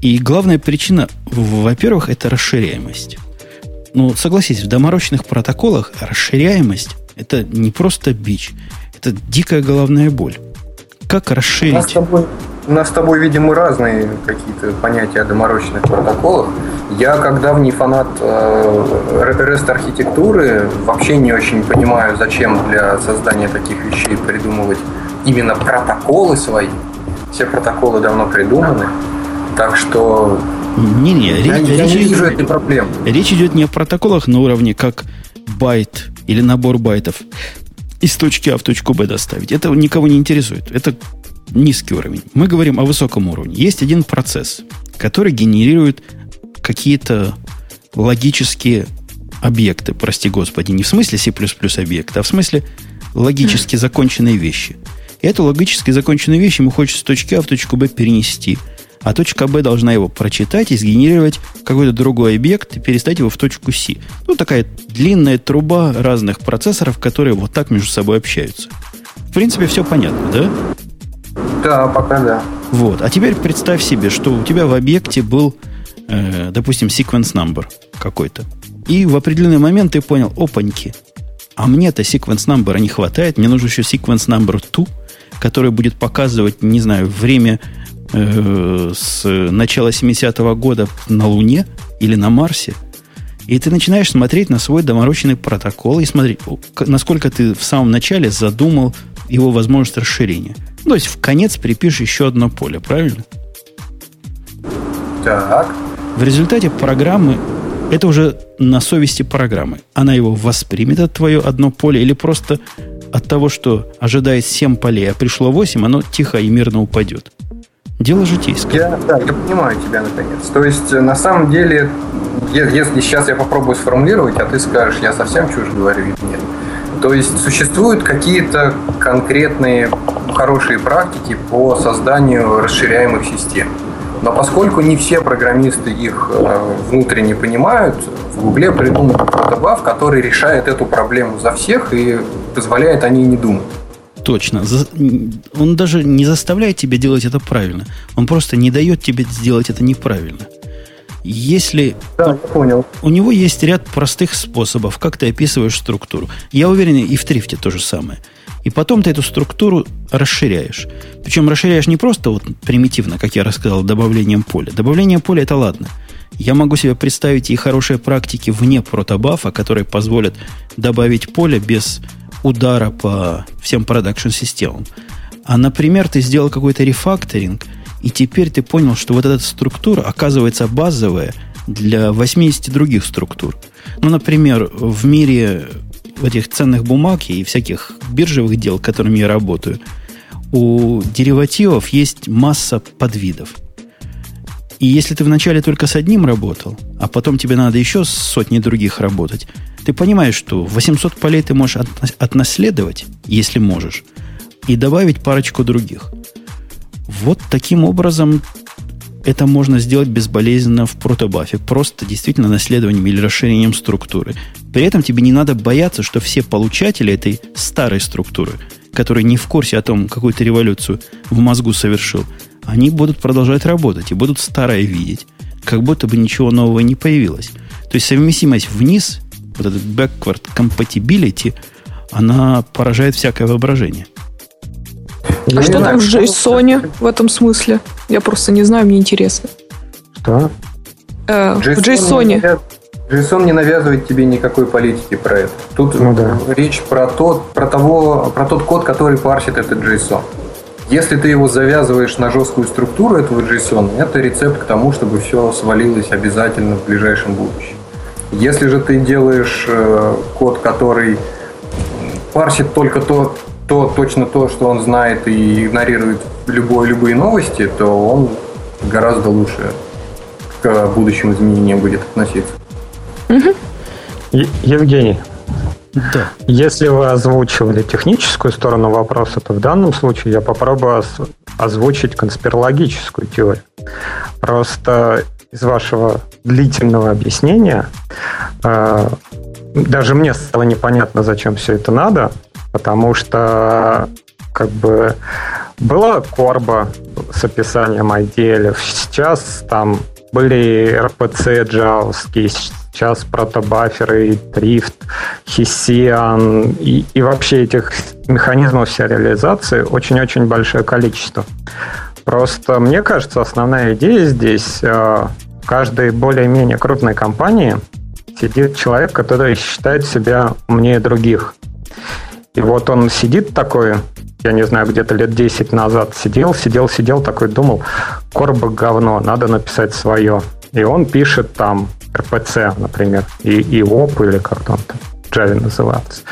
И главная причина, во-первых, это расширяемость. Ну, согласитесь, в доморощенных протоколах расширяемость – это не просто бич, это дикая головная боль. Как расширить? У нас с тобой, у нас с тобой видимо, разные какие-то понятия о доморощенных протоколах. Я, как давний фанат э, REST-архитектуры, вообще не очень понимаю, зачем для создания таких вещей придумывать именно протоколы свои. Все протоколы давно придуманы. Так что не-не, я, речь, я речь, не вижу этой проблемы. Речь идет не о протоколах на уровне, как байт или набор байтов из точки А в точку Б доставить. Это никого не интересует. Это низкий уровень. Мы говорим о высоком уровне. Есть один процесс, который генерирует какие-то логические объекты, прости господи, не в смысле C++ объекты, а в смысле логически законченные вещи. И эту логически законченную вещь ему хочется с точки А в точку Б перенести – а точка B должна его прочитать и сгенерировать какой-то другой объект и перестать его в точку C. Ну, такая длинная труба разных процессоров, которые вот так между собой общаются. В принципе, все понятно, да? Да, пока да. Вот. А теперь представь себе, что у тебя в объекте был, э, допустим, sequence number какой-то. И в определенный момент ты понял, опаньки, а мне-то sequence number не хватает, мне нужен еще sequence number 2, который будет показывать, не знаю, время э, с начала 70-го года на Луне или на Марсе, и ты начинаешь смотреть на свой доморощенный протокол и смотреть, насколько ты в самом начале задумал его возможность расширения. то есть в конец припишешь еще одно поле, правильно? Так. В результате программы, это уже на совести программы. Она его воспримет, это твое одно поле, или просто от того, что ожидает 7 полей, а пришло 8, оно тихо и мирно упадет. Дело житейское. Я, да, я понимаю тебя наконец. То есть, э, на самом деле, если сейчас я попробую сформулировать, а ты скажешь, я совсем чушь говорю или нет. То есть существуют какие-то конкретные хорошие практики по созданию расширяемых систем. Но поскольку не все программисты их э, внутренне понимают, в Гугле придумали протобаф, который решает эту проблему за всех и позволяет о ней не думать. Точно. Он даже не заставляет тебя делать это правильно. Он просто не дает тебе сделать это неправильно. Если да, понял. у него есть ряд простых способов, как ты описываешь структуру. Я уверен, и в трифте то же самое. И потом ты эту структуру расширяешь. Причем расширяешь не просто вот примитивно, как я рассказал, добавлением поля. Добавление поля это ладно. Я могу себе представить и хорошие практики вне протобафа, которые позволят добавить поле без удара по всем продакшн-системам. А, например, ты сделал какой-то рефакторинг, и теперь ты понял, что вот эта структура оказывается базовая для 80 других структур. Ну, например, в мире этих ценных бумаг и всяких биржевых дел, которыми я работаю, у деривативов есть масса подвидов. И если ты вначале только с одним работал, а потом тебе надо еще с сотней других работать, ты понимаешь, что 800 полей ты можешь от, отнаследовать, если можешь, и добавить парочку других. Вот таким образом это можно сделать безболезненно в протобафе, просто действительно наследованием или расширением структуры. При этом тебе не надо бояться, что все получатели этой старой структуры, которые не в курсе о том, какую то революцию в мозгу совершил, они будут продолжать работать и будут старое видеть, как будто бы ничего нового не появилось. То есть совместимость вниз, вот этот backward compatibility, она поражает всякое воображение. А что там в JSON в этом смысле? Я просто не знаю, мне интересно. Что? Э, в JSON. JSON не навязывает тебе никакой политики про это. Тут ну, да. речь про тот, про, того, про тот код, который парсит этот JSON. Если ты его завязываешь на жесткую структуру этого JSON, это рецепт к тому, чтобы все свалилось обязательно в ближайшем будущем. Если же ты делаешь э, код, который парсит только то, то, точно то, что он знает и игнорирует любой, любые новости, то он гораздо лучше к будущим изменениям будет относиться. Евгений, да. Если вы озвучивали техническую сторону вопроса, то в данном случае я попробую озвучить конспирологическую теорию. Просто из вашего длительного объяснения э, даже мне стало непонятно, зачем все это надо, потому что как бы была корба с описанием отделов, сейчас там были RPC джавовские, сейчас протобаферы, Трифт, Hessian и, и вообще этих механизмов сериализации очень-очень большое количество. Просто мне кажется, основная идея здесь э, в каждой более-менее крупной компании сидит человек, который считает себя умнее других. И вот он сидит такой, я не знаю, где-то лет 10 назад сидел, сидел, сидел, такой думал, корба говно, надо написать свое. И он пишет там РПЦ, например, и, ОП или как там там. Java назывался.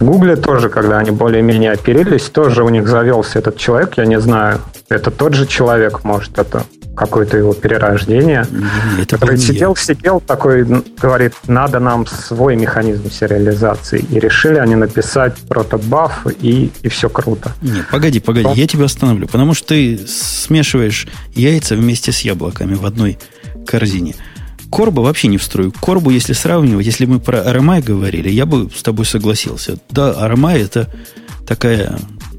В Гугле тоже, когда они более-менее оперились, тоже у них завелся этот человек, я не знаю, это тот же человек, может, это какое-то его перерождение, это который сидел, сидел, такой, говорит, надо нам свой механизм сериализации. И решили они написать протобаф, и, и все круто. Не, погоди, погоди, Но... я тебя остановлю, потому что ты смешиваешь яйца вместе с яблоками в одной корзине. Корба вообще не встрою. Корбу, если сравнивать, если мы про RMI говорили, я бы с тобой согласился. Да, RMI это такая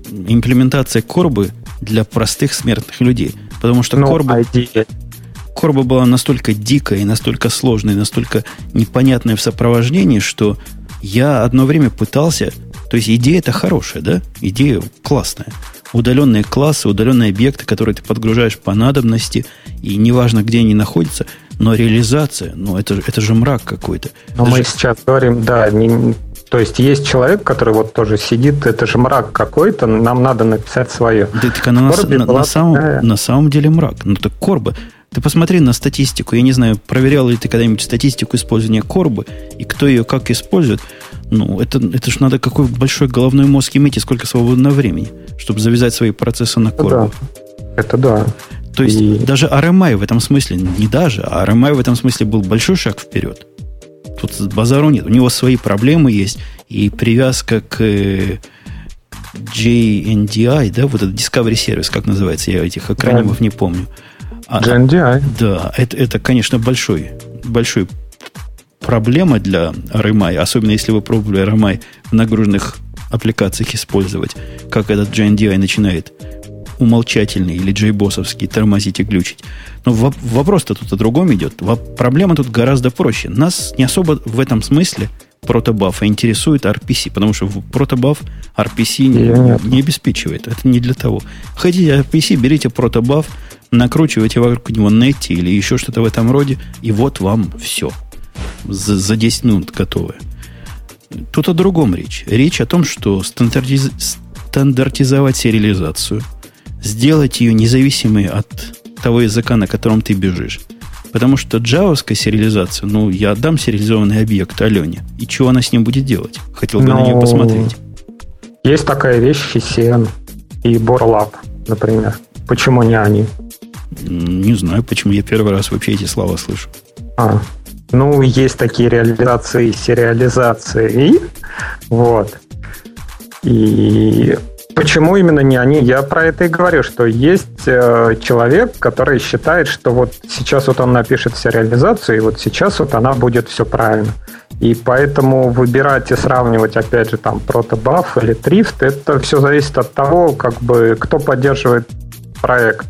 имплементация корбы для простых смертных людей. Потому что ну, корба, idea. корба была настолько дикая настолько сложная, настолько непонятная в сопровождении, что я одно время пытался... То есть идея это хорошая, да? Идея классная. Удаленные классы, удаленные объекты, которые ты подгружаешь по надобности, и неважно, где они находятся, но реализация, ну, это, это же мрак какой-то. Но это мы же... сейчас говорим, да, не, то есть есть человек, который вот тоже сидит, это же мрак какой-то, нам надо написать свое. Да, так она на, на, на, самом, на самом деле мрак. Ну так Корба, ты посмотри на статистику. Я не знаю, проверял ли ты когда-нибудь статистику использования Корбы и кто ее как использует. Ну, это, это же надо какой большой головной мозг иметь и сколько свободного времени, чтобы завязать свои процессы на Корбу. Это да. Это да. То есть и... даже RMI в этом смысле, не даже, а RMI в этом смысле был большой шаг вперед. Тут базару нет. У него свои проблемы есть. И привязка к JNDI, да, вот этот Discovery Service, как называется, я этих акронимов не помню. А, JNDI. Да, это, это, конечно, большой, большой проблема для RMI, особенно если вы пробовали RMI в нагруженных аппликациях использовать, как этот JNDI начинает умолчательный или джейбосовский тормозить и глючить. Но вопрос-то тут о другом идет. Проблема тут гораздо проще. Нас не особо в этом смысле протобафа интересует RPC, потому что протобаф RPC не, не обеспечивает. Это не для того. Хотите RPC, берите протобаф, накручивайте вокруг него нети или еще что-то в этом роде, и вот вам все. За, за 10 минут готовое. Тут о другом речь. Речь о том, что стандартиз... стандартизовать сериализацию – сделать ее независимой от того языка, на котором ты бежишь. Потому что джавовская сериализация, ну, я отдам сериализованный объект Алене. И что она с ним будет делать? Хотел бы Но... на нее ну, посмотреть. Есть такая вещь Hessian и Borlab, например. Почему не они? Не знаю, почему я первый раз вообще эти слова слышу. А, ну, есть такие реализации, сериализации. Вот. И Почему именно не они? Я про это и говорю, что есть э, человек, который считает, что вот сейчас вот он напишет сериализацию, и вот сейчас вот она будет все правильно. И поэтому выбирать и сравнивать, опять же, там, протобаф или трифт, это все зависит от того, как бы, кто поддерживает проект.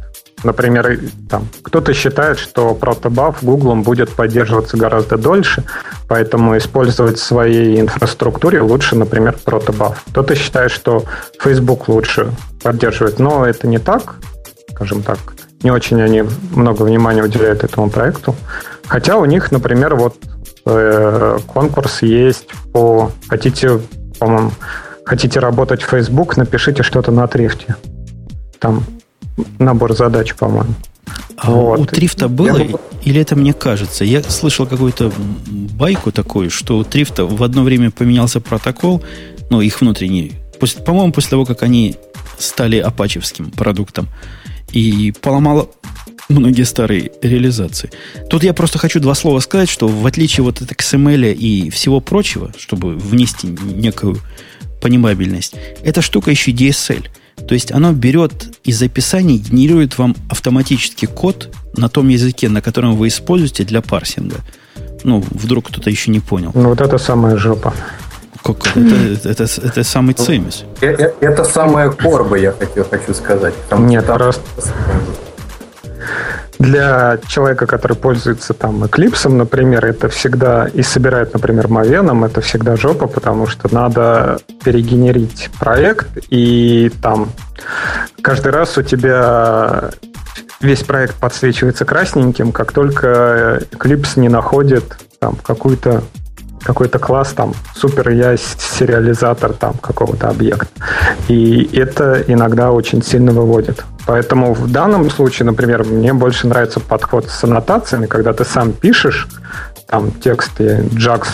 Например, там, кто-то считает, что протобаф Google будет поддерживаться гораздо дольше, поэтому использовать в своей инфраструктуре лучше, например, протобаф. Кто-то считает, что Facebook лучше поддерживает, но это не так, скажем так. Не очень они много внимания уделяют этому проекту. Хотя у них, например, вот э, конкурс есть по... Хотите, по-моему, хотите работать в Facebook, напишите что-то на трифте. Там набор задач, по-моему. А вот. у Трифта было, Я... или это мне кажется? Я слышал какую-то байку такую, что у Трифта в одно время поменялся протокол, ну, их внутренний, после, по-моему, после того, как они стали апачевским продуктом, и поломало многие старые реализации. Тут я просто хочу два слова сказать, что в отличие вот от XML и всего прочего, чтобы внести некую понимабельность, эта штука еще DSL – то есть оно берет из описаний, генерирует вам автоматически код на том языке, на котором вы используете для парсинга. Ну, вдруг кто-то еще не понял. Ну, вот это самая жопа. Как это, это, это, это самый цимис. Это, э, это самая корба, я хотел, хочу сказать. Нет, там... просто для человека, который пользуется там Eclipse, например, это всегда и собирает, например, Мавеном, это всегда жопа, потому что надо перегенерить проект, и там каждый раз у тебя весь проект подсвечивается красненьким, как только Eclipse не находит там какую-то какой-то класс, там, супер я сериализатор там какого-то объекта. И это иногда очень сильно выводит. Поэтому в данном случае, например, мне больше нравится подход с аннотациями, когда ты сам пишешь там тексты JAX,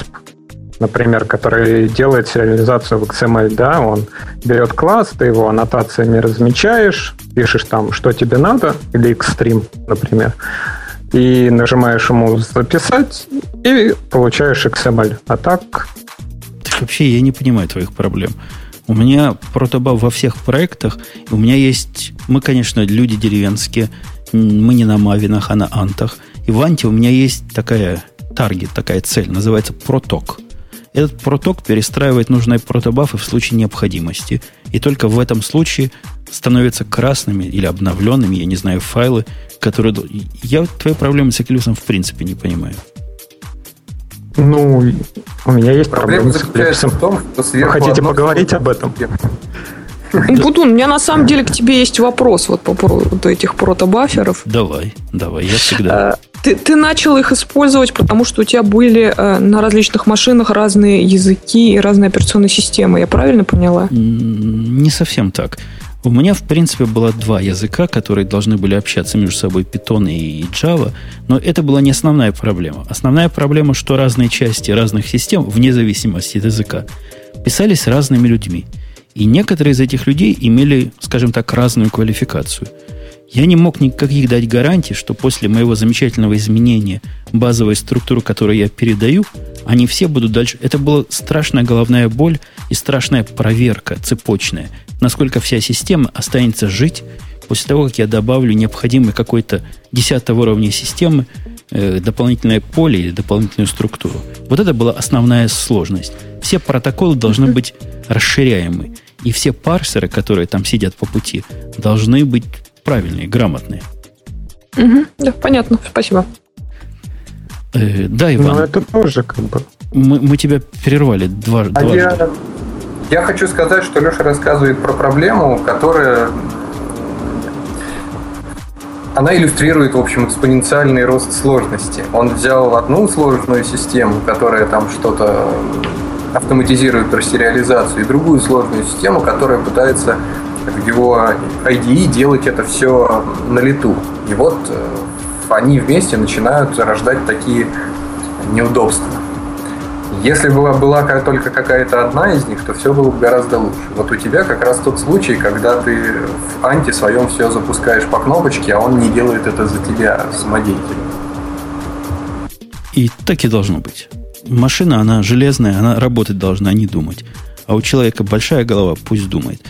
например, который делает сериализацию в XML, да, он берет класс, ты его аннотациями размечаешь, пишешь там, что тебе надо, или Xstream, например, и нажимаешь ему записать, и получаешь XML. А так... Так вообще я не понимаю твоих проблем. У меня протобаф во всех проектах. У меня есть... Мы, конечно, люди деревенские. Мы не на Мавинах, а на Антах. И в Анте у меня есть такая таргет, такая цель. Называется проток. Этот проток перестраивает нужные протобафы в случае необходимости. И только в этом случае становятся красными или обновленными, я не знаю, файлы, которые... Я твои проблемы с Эклюсом в принципе не понимаю. Ну, у меня есть проблема с Эклипсом. в том, что сверху Вы хотите поговорить об этом? Будун, у меня на самом деле к тебе есть вопрос вот по поводу этих протобаферов. Давай, давай, я всегда. А, ты, ты начал их использовать, потому что у тебя были э, на различных машинах разные языки и разные операционные системы. Я правильно поняла? Не совсем так. У меня, в принципе, было два языка, которые должны были общаться между собой Python и Java, но это была не основная проблема. Основная проблема, что разные части разных систем, вне зависимости от языка, писались разными людьми. И некоторые из этих людей имели, скажем так, разную квалификацию. Я не мог никаких дать гарантий, что после моего замечательного изменения базовой структуры, которую я передаю, они все будут дальше. Это была страшная головная боль и страшная проверка цепочная насколько вся система останется жить после того, как я добавлю необходимый какой-то десятого уровня системы дополнительное поле или дополнительную структуру. Вот это была основная сложность. Все протоколы должны быть расширяемы. И все парсеры, которые там сидят по пути, должны быть правильные, грамотные. Угу, да, понятно, спасибо. Э, да, Иван. Ну, это тоже как бы... Мы, мы тебя прервали два, а дважды. Я я хочу сказать, что Леша рассказывает про проблему, которая она иллюстрирует, в общем, экспоненциальный рост сложности. Он взял одну сложную систему, которая там что-то автоматизирует рассериализацию, и другую сложную систему, которая пытается в его IDE делать это все на лету. И вот э, они вместе начинают рождать такие неудобства. Если была, была только какая-то одна из них, то все было бы гораздо лучше. Вот у тебя как раз тот случай, когда ты в анти своем все запускаешь по кнопочке, а он не делает это за тебя самодеятельно. И так и должно быть. Машина, она железная, она работать должна, а не думать. А у человека большая голова, пусть думает.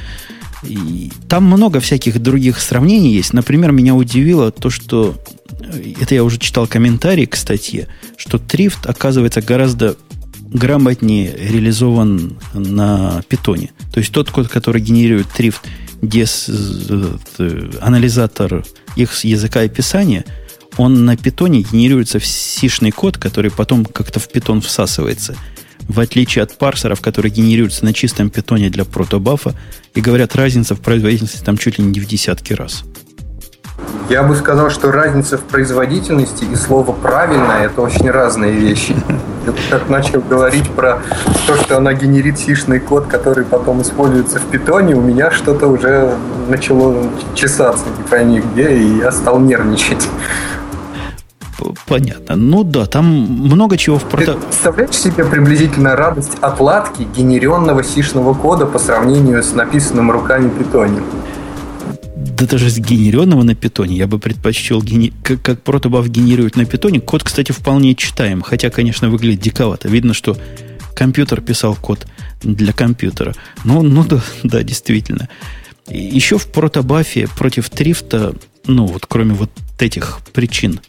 И там много всяких других сравнений есть. Например, меня удивило то, что э, это я уже читал комментарий к статье, что Трифт оказывается гораздо грамотнее реализован на питоне. То есть тот код, который генерирует Трифт, дес, э, анализатор их языка описания, он на питоне генерируется в сишный код, который потом как-то в питон всасывается – в отличие от парсеров, которые генерируются на чистом питоне для протобафа, и говорят, разница в производительности там чуть ли не в десятки раз. Я бы сказал, что разница в производительности и слово «правильно» — это очень разные вещи. Я как начал говорить про то, что она генерит сишный код, который потом используется в питоне, у меня что-то уже начало чесаться, не пойми где, и я стал нервничать понятно. Ну да, там много чего в прото... Ты представляешь себе приблизительно радость отладки генеренного сишного кода по сравнению с написанным руками питоне? Да даже с генеренного на питоне я бы предпочел, гени... как, как протобаф генерирует на питоне. Код, кстати, вполне читаем, хотя, конечно, выглядит диковато. Видно, что компьютер писал код для компьютера. Ну, ну да, да, действительно. Еще в протобафе против трифта, ну вот кроме вот этих причин,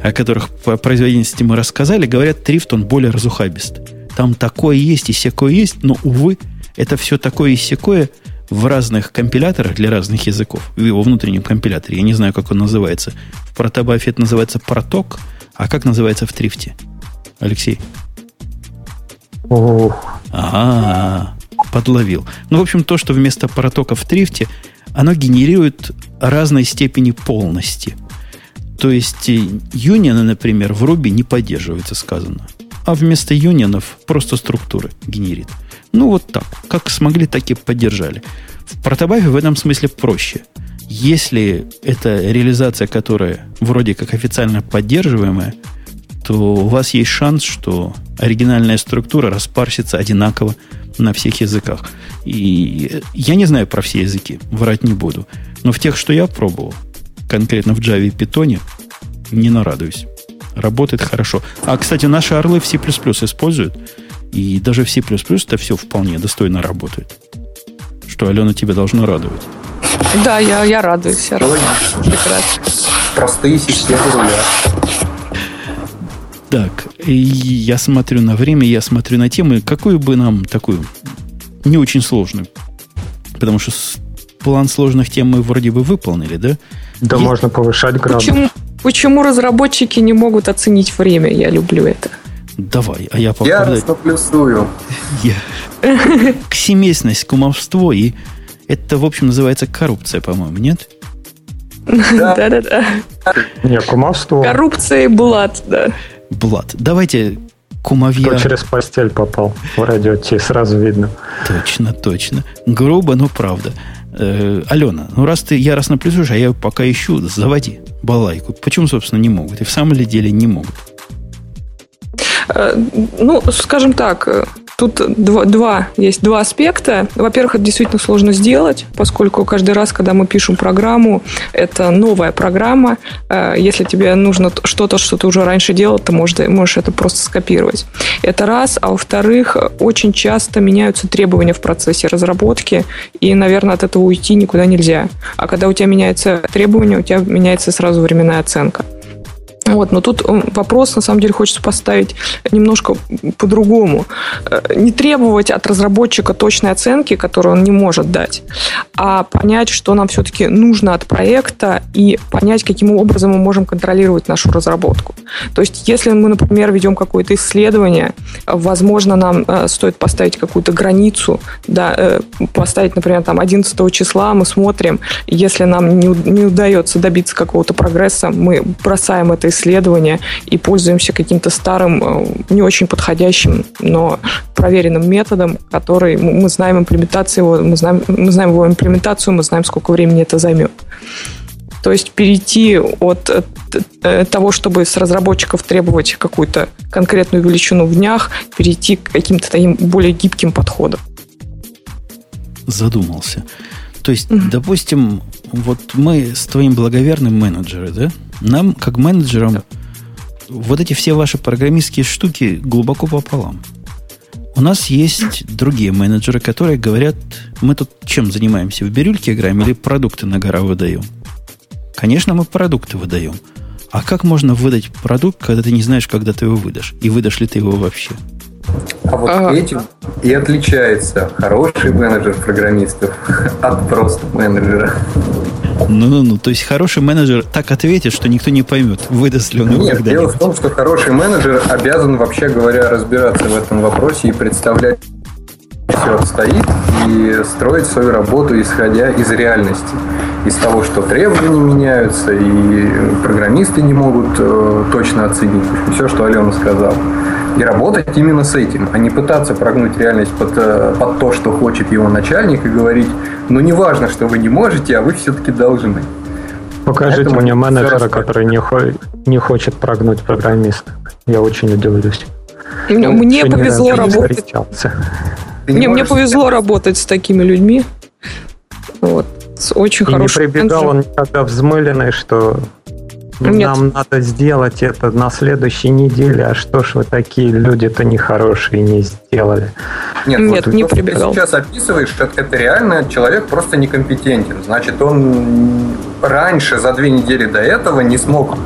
о которых по производительности мы рассказали, говорят, трифт он более разухабист. Там такое есть и всякое есть, но, увы, это все такое и всякое в разных компиляторах для разных языков. В его внутреннем компиляторе. Я не знаю, как он называется. В протобафе это называется проток, а как называется в трифте? Алексей? Ага, подловил. Ну, в общем, то, что вместо протока в трифте, оно генерирует разной степени полности – то есть э, юнионы, например, в Ruby не поддерживается, сказано. А вместо юнионов просто структуры генерит. Ну, вот так. Как смогли, так и поддержали. В протобафе в этом смысле проще. Если это реализация, которая вроде как официально поддерживаемая, то у вас есть шанс, что оригинальная структура распарсится одинаково на всех языках. И я не знаю про все языки, врать не буду. Но в тех, что я пробовал, конкретно в Java и Python, не нарадуюсь. Работает хорошо. А, кстати, наши орлы в C++ используют, и даже в C++ это все вполне достойно работает. Что, Алена, тебя должно радовать. Да, я, я радуюсь. Я радуюсь. Простые системы руля. Так, я смотрю на время, я смотрю на темы. Какую бы нам такую не очень сложную? Потому что план сложных тем мы вроде бы выполнили, да? Да, и... можно повышать градус. Почему, почему разработчики не могут оценить время? Я люблю это. Давай, а я попробую. Я плюсую. Я... Ксемесность, кумовство и это, в общем, называется коррупция, по-моему, нет? Да-да-да. Не, кумовство. Коррупция и блат, да. Блат. Давайте кумовья... Кто через постель попал в радио, тебе сразу видно. Точно, точно. Грубо, но правда. Э, Алена, ну раз ты яростно плюсуешь, а я пока ищу, заводи балайку. Почему, собственно, не могут? И в самом ли деле не могут? Э, ну, скажем так, э, Тут два, два, есть два аспекта. Во-первых, это действительно сложно сделать, поскольку каждый раз, когда мы пишем программу, это новая программа. Э, если тебе нужно что-то, что ты уже раньше делал, ты можешь, можешь это просто скопировать. Это раз. А во-вторых, очень часто меняются требования в процессе разработки, и, наверное, от этого уйти никуда нельзя. А когда у тебя меняются требования, у тебя меняется сразу временная оценка. Вот, но тут вопрос, на самом деле, хочется поставить немножко по-другому. Э, не требовать от разработчика точной оценки, которую он не может дать, а понять, что нам все-таки нужно от проекта и понять, каким образом мы можем контролировать нашу разработку. То есть, если мы, например, ведем какое-то исследование, возможно, нам э, стоит поставить какую-то границу, да, э, поставить, например, там 11 числа мы смотрим, если нам не, удается добиться какого-то прогресса, мы бросаем это исследования и пользуемся каким-то старым, э, не очень подходящим, но проверенным методом, который мы знаем имплементацию его, мы знаем, мы знаем его имплементацию, мы знаем, сколько времени это займет. То есть перейти от э, того, чтобы с разработчиков требовать какую-то конкретную величину в днях, перейти к каким-то таким более гибким подходам. Задумался. То есть, mm-hmm. допустим, вот мы с твоим благоверным менеджером, да? Нам, как менеджерам, да. вот эти все ваши программистские штуки глубоко пополам. У нас есть другие менеджеры, которые говорят, мы тут чем занимаемся, в бирюльке играем или продукты на гора выдаем? Конечно, мы продукты выдаем. А как можно выдать продукт, когда ты не знаешь, когда ты его выдашь? И выдашь ли ты его вообще? А вот а... этим и отличается хороший менеджер программистов от просто менеджера. Ну-ну-ну, то есть хороший менеджер так ответит, что никто не поймет, выдаст ли он его Нет, дело в том, что хороший менеджер обязан, вообще говоря, разбираться в этом вопросе и представлять все обстоит и строить свою работу, исходя из реальности. Из того, что требования меняются, и программисты не могут э, точно оценить. Все, что Алена сказала и работать именно с этим, а не пытаться прогнуть реальность под, э, под то, что хочет его начальник, и говорить, ну не важно, что вы не можете, а вы все-таки должны. Покажите Поэтому мне менеджера, который не, хо- не хочет прогнуть программиста. Я очень удивлюсь. Ну, мне повезло работать. Мне, мне повезло работать с такими людьми. Вот. С очень и хорошим. Не прибегал он никогда взмыленный, что нет. Нам надо сделать это на следующей неделе, а что ж вы такие люди-то нехорошие не сделали? Нет, Нет вот не то, прибегал. Ты сейчас описываешь, это, это реально человек просто некомпетентен. Значит, он раньше, за две недели до этого, не смог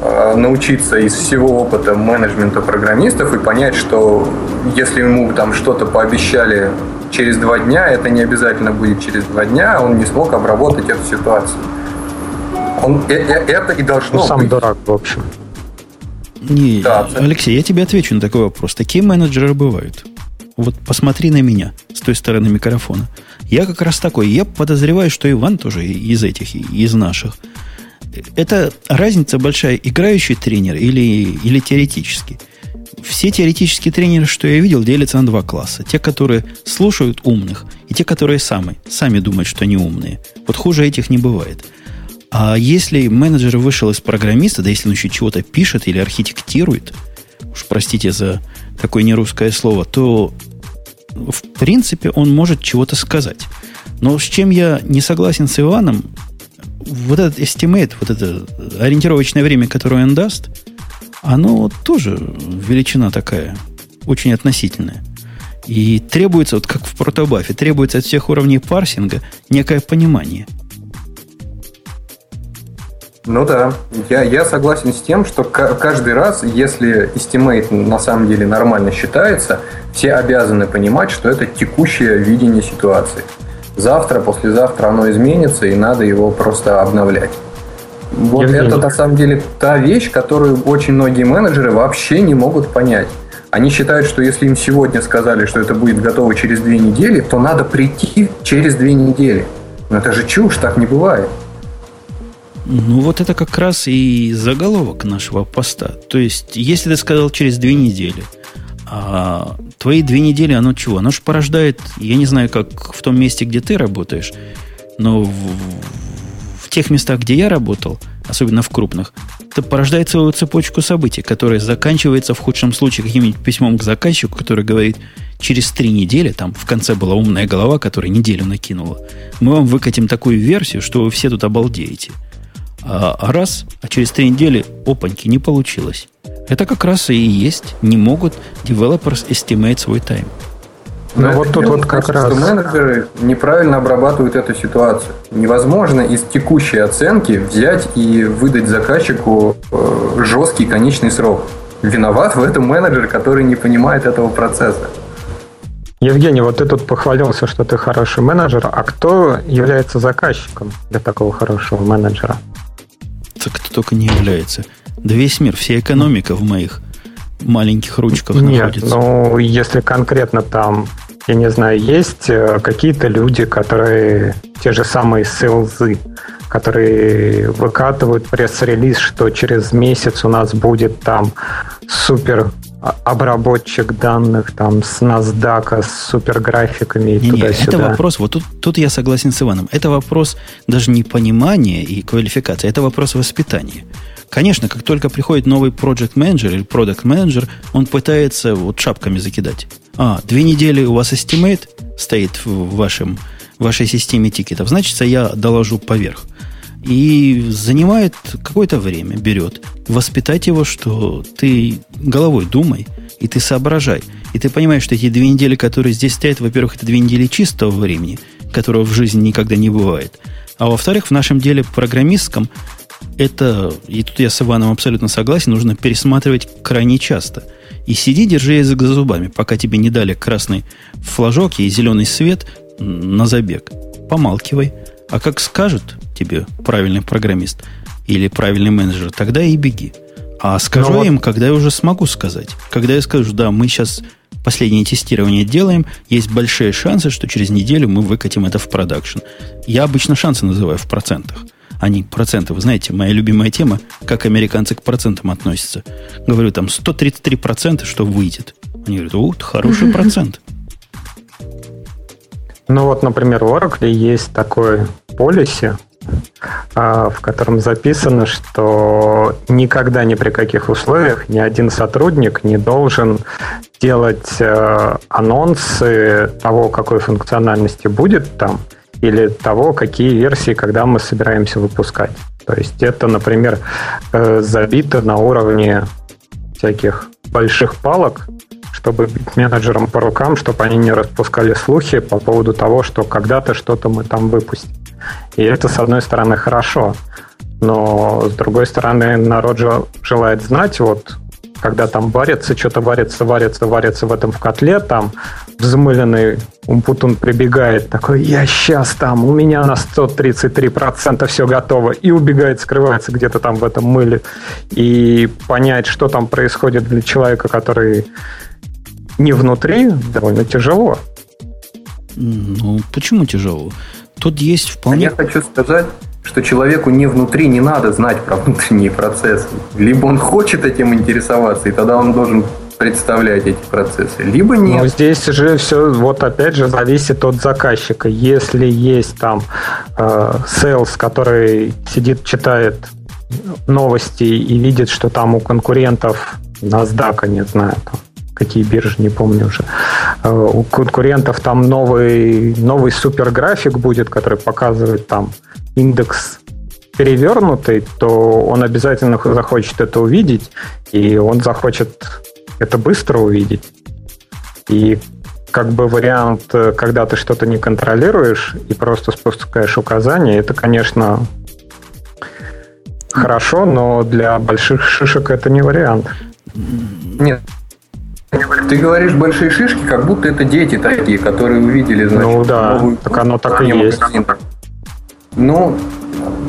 э, научиться из всего опыта менеджмента программистов и понять, что если ему там что-то пообещали через два дня, это не обязательно будет через два дня, он не смог обработать эту ситуацию. Он, э, э, это и должно ну, сам быть. дурак, в общем. Не, да, Алексей, я тебе отвечу на такой вопрос. Такие менеджеры бывают. Вот посмотри на меня с той стороны микрофона. Я как раз такой. Я подозреваю, что Иван тоже из этих, из наших. Это разница большая, играющий тренер или, или теоретический. Все теоретические тренеры, что я видел, делятся на два класса. Те, которые слушают умных, и те, которые сами, сами думают, что они умные. Вот хуже этих не бывает. А если менеджер вышел из программиста, да если он еще чего-то пишет или архитектирует, уж простите за такое нерусское слово, то в принципе он может чего-то сказать. Но с чем я не согласен с Иваном, вот этот estimate, вот это ориентировочное время, которое он даст, оно тоже величина такая, очень относительная. И требуется, вот как в протобафе, требуется от всех уровней парсинга некое понимание – ну да, я, я согласен с тем, что каждый раз, если estimate на самом деле нормально считается, все обязаны понимать, что это текущее видение ситуации. Завтра, послезавтра оно изменится, и надо его просто обновлять. Вот Евгений. это на самом деле та вещь, которую очень многие менеджеры вообще не могут понять. Они считают, что если им сегодня сказали, что это будет готово через две недели, то надо прийти через две недели. Но это же чушь, так не бывает. Ну, вот это как раз и заголовок нашего поста. То есть, если ты сказал через две недели, а твои две недели, оно чего? Оно же порождает, я не знаю, как в том месте, где ты работаешь, но в, в тех местах, где я работал, особенно в крупных, это порождает целую цепочку событий, которая заканчивается в худшем случае каким-нибудь письмом к заказчику, который говорит, через три недели, там в конце была умная голова, которая неделю накинула, мы вам выкатим такую версию, что вы все тут обалдеете – а, а раз, а через три недели, опаньки, не получилось. Это как раз и есть. Не могут developers estimate свой тайм. Ну вот тут вот как раз... Что менеджеры неправильно обрабатывают эту ситуацию. Невозможно из текущей оценки взять и выдать заказчику э, жесткий конечный срок. Виноват в этом менеджер, который не понимает этого процесса. Евгений, вот ты тут похвалился, что ты хороший менеджер, а кто является заказчиком для такого хорошего менеджера? Кто только не является. Да весь мир, вся экономика в моих маленьких ручках Нет, находится. ну, если конкретно там, я не знаю, есть э, какие-то люди, которые те же самые селзы, которые выкатывают пресс-релиз, что через месяц у нас будет там супер обработчик данных там с NASDAQ, с суперграфиками и туда-сюда. Это вопрос, вот тут, тут я согласен с Иваном, это вопрос даже не понимания и квалификации, это вопрос воспитания. Конечно, как только приходит новый project менеджер или product менеджер, он пытается вот шапками закидать. А, две недели у вас estimate стоит в вашем, в вашей системе тикетов, значит, я доложу поверх. И занимает какое-то время, берет. Воспитать его, что ты головой думай, и ты соображай. И ты понимаешь, что эти две недели, которые здесь стоят, во-первых, это две недели чистого времени, которого в жизни никогда не бывает. А во-вторых, в нашем деле программистском это, и тут я с Иваном абсолютно согласен, нужно пересматривать крайне часто. И сиди, держи язык за зубами, пока тебе не дали красный флажок и зеленый свет на забег. Помалкивай. А как скажет тебе правильный программист или правильный менеджер, тогда и беги. А скажу ну, им, когда я уже смогу сказать. Когда я скажу, да, мы сейчас последнее тестирование делаем, есть большие шансы, что через неделю мы выкатим это в продакшн. Я обычно шансы называю в процентах. Они проценты, вы знаете, моя любимая тема, как американцы к процентам относятся. Говорю, там 133%, что выйдет. Они говорят, о, хороший процент. Ну вот, например, в Oracle есть такой полиси, а, в котором записано, что никогда ни при каких условиях ни один сотрудник не должен делать э, анонсы того, какой функциональности будет там, или того, какие версии, когда мы собираемся выпускать. То есть это, например, э, забито на уровне всяких больших палок, чтобы менеджерам по рукам, чтобы они не распускали слухи по поводу того, что когда-то что-то мы там выпустим. И это, с одной стороны, хорошо. Но, с другой стороны, народ желает знать, вот, когда там варится, что-то варится, варится, варится в этом в котле, там взмыленный Умпутун прибегает, такой, я сейчас там, у меня на 133% все готово, и убегает, скрывается где-то там в этом мыле. И понять, что там происходит для человека, который не внутри, довольно тяжело. Ну, почему тяжело? Тут есть вполне... А я хочу сказать, что человеку не внутри не надо знать про внутренние процессы. Либо он хочет этим интересоваться, и тогда он должен представлять эти процессы, либо нет. Но здесь же все, вот опять же, зависит от заказчика. Если есть там э, sales, который сидит, читает новости и видит, что там у конкурентов NASDAQ, не знаю, там, какие биржи, не помню уже. Э, у конкурентов там новый, новый суперграфик будет, который показывает там индекс перевернутый, то он обязательно захочет это увидеть, и он захочет это быстро увидеть. И как бы вариант, э, когда ты что-то не контролируешь и просто спускаешь указания, это, конечно, хорошо, но для больших шишек это не вариант. Нет, ты говоришь большие шишки, как будто это дети такие, которые увидели, значит, ну, да, новую так оно так и есть. Ну,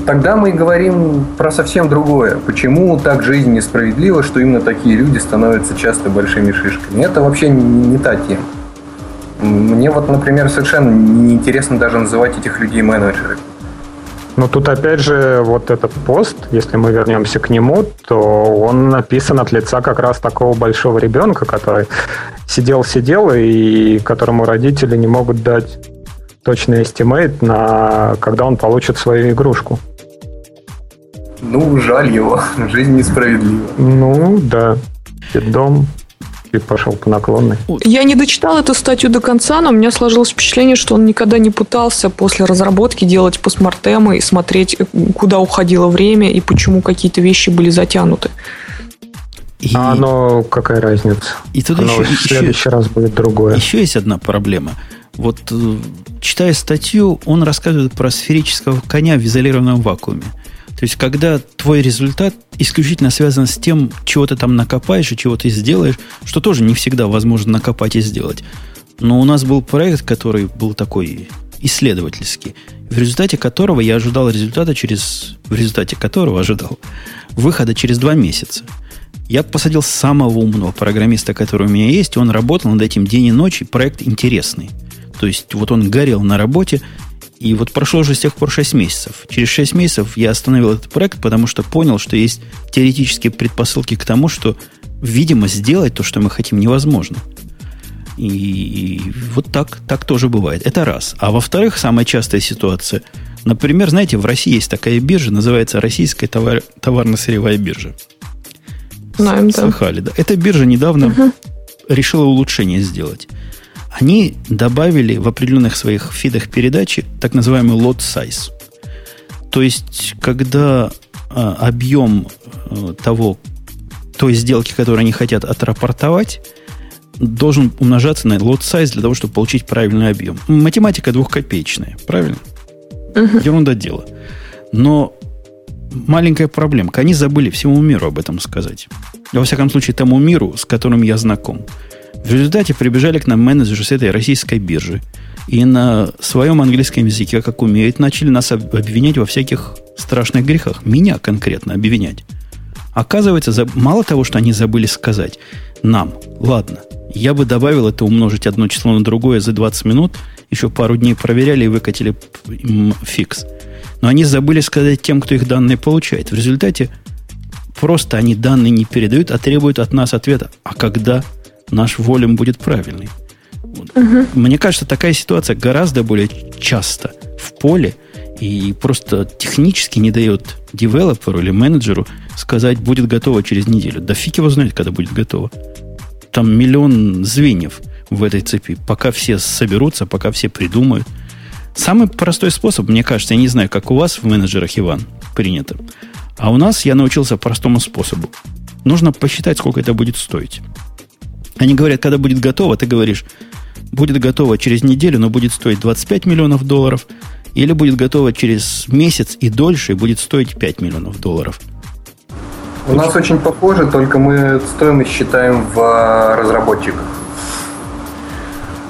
тогда мы говорим про совсем другое. Почему так жизнь несправедлива, что именно такие люди становятся часто большими шишками? Это вообще не, не та тема. Мне вот, например, совершенно неинтересно даже называть этих людей менеджерами. Но тут опять же вот этот пост, если мы вернемся к нему, то он написан от лица как раз такого большого ребенка, который сидел-сидел и которому родители не могут дать точный estimate на когда он получит свою игрушку. Ну, жаль его. Жизнь несправедлива. Ну, да. Дом и пошел по наклонной. Я не дочитал эту статью до конца, но у меня сложилось впечатление, что он никогда не пытался после разработки делать постмортемы и смотреть, куда уходило время и почему какие-то вещи были затянуты. И... А оно какая разница? И тут оно еще, в следующий еще, раз будет другое. Еще есть одна проблема. Вот э, читая статью, он рассказывает про сферического коня в изолированном вакууме. То есть, когда твой результат исключительно связан с тем, чего ты там накопаешь и чего ты сделаешь, что тоже не всегда возможно накопать и сделать. Но у нас был проект, который был такой исследовательский, в результате которого я ожидал результата через... В результате которого ожидал выхода через два месяца. Я посадил самого умного программиста, который у меня есть, он работал над этим день и ночь, и проект интересный. То есть вот он горел на работе, и вот прошло уже с тех пор 6 месяцев. Через 6 месяцев я остановил этот проект, потому что понял, что есть теоретические предпосылки к тому, что, видимо, сделать то, что мы хотим, невозможно. И вот так, так тоже бывает. Это раз. А во-вторых, самая частая ситуация. Например, знаете, в России есть такая биржа, называется Российская товар, товарно-сырьевая биржа. Знаем, да. Слыхали, да. Эта биржа недавно угу. решила улучшение сделать они добавили в определенных своих фидах передачи так называемый lot size. То есть, когда а, объем а, того, той сделки, которую они хотят отрапортовать, должен умножаться на lot size для того, чтобы получить правильный объем. Математика двухкопеечная, правильно? Uh-huh. Ерунда дела. Но маленькая проблемка. Они забыли всему миру об этом сказать. Во всяком случае, тому миру, с которым я знаком. В результате прибежали к нам менеджеры с этой российской биржи и на своем английском языке, как умеют, начали нас обвинять во всяких страшных грехах. Меня конкретно обвинять. Оказывается, мало того, что они забыли сказать нам, ладно, я бы добавил это умножить одно число на другое за 20 минут, еще пару дней проверяли и выкатили фикс. Но они забыли сказать тем, кто их данные получает. В результате просто они данные не передают, а требуют от нас ответа. А когда наш волюм будет правильный? Угу. Мне кажется, такая ситуация гораздо более часто в поле и просто технически не дает девелоперу или менеджеру сказать, будет готово через неделю. Да фиг его знает, когда будет готово. Там миллион звеньев в этой цепи. Пока все соберутся, пока все придумают. Самый простой способ, мне кажется, я не знаю, как у вас в менеджерах, Иван, принято. А у нас я научился простому способу. Нужно посчитать, сколько это будет стоить. Они говорят, когда будет готово, ты говоришь, будет готово через неделю, но будет стоить 25 миллионов долларов, или будет готово через месяц и дольше, и будет стоить 5 миллионов долларов. У нас очень похоже, только мы стоимость считаем в а, разработчиках.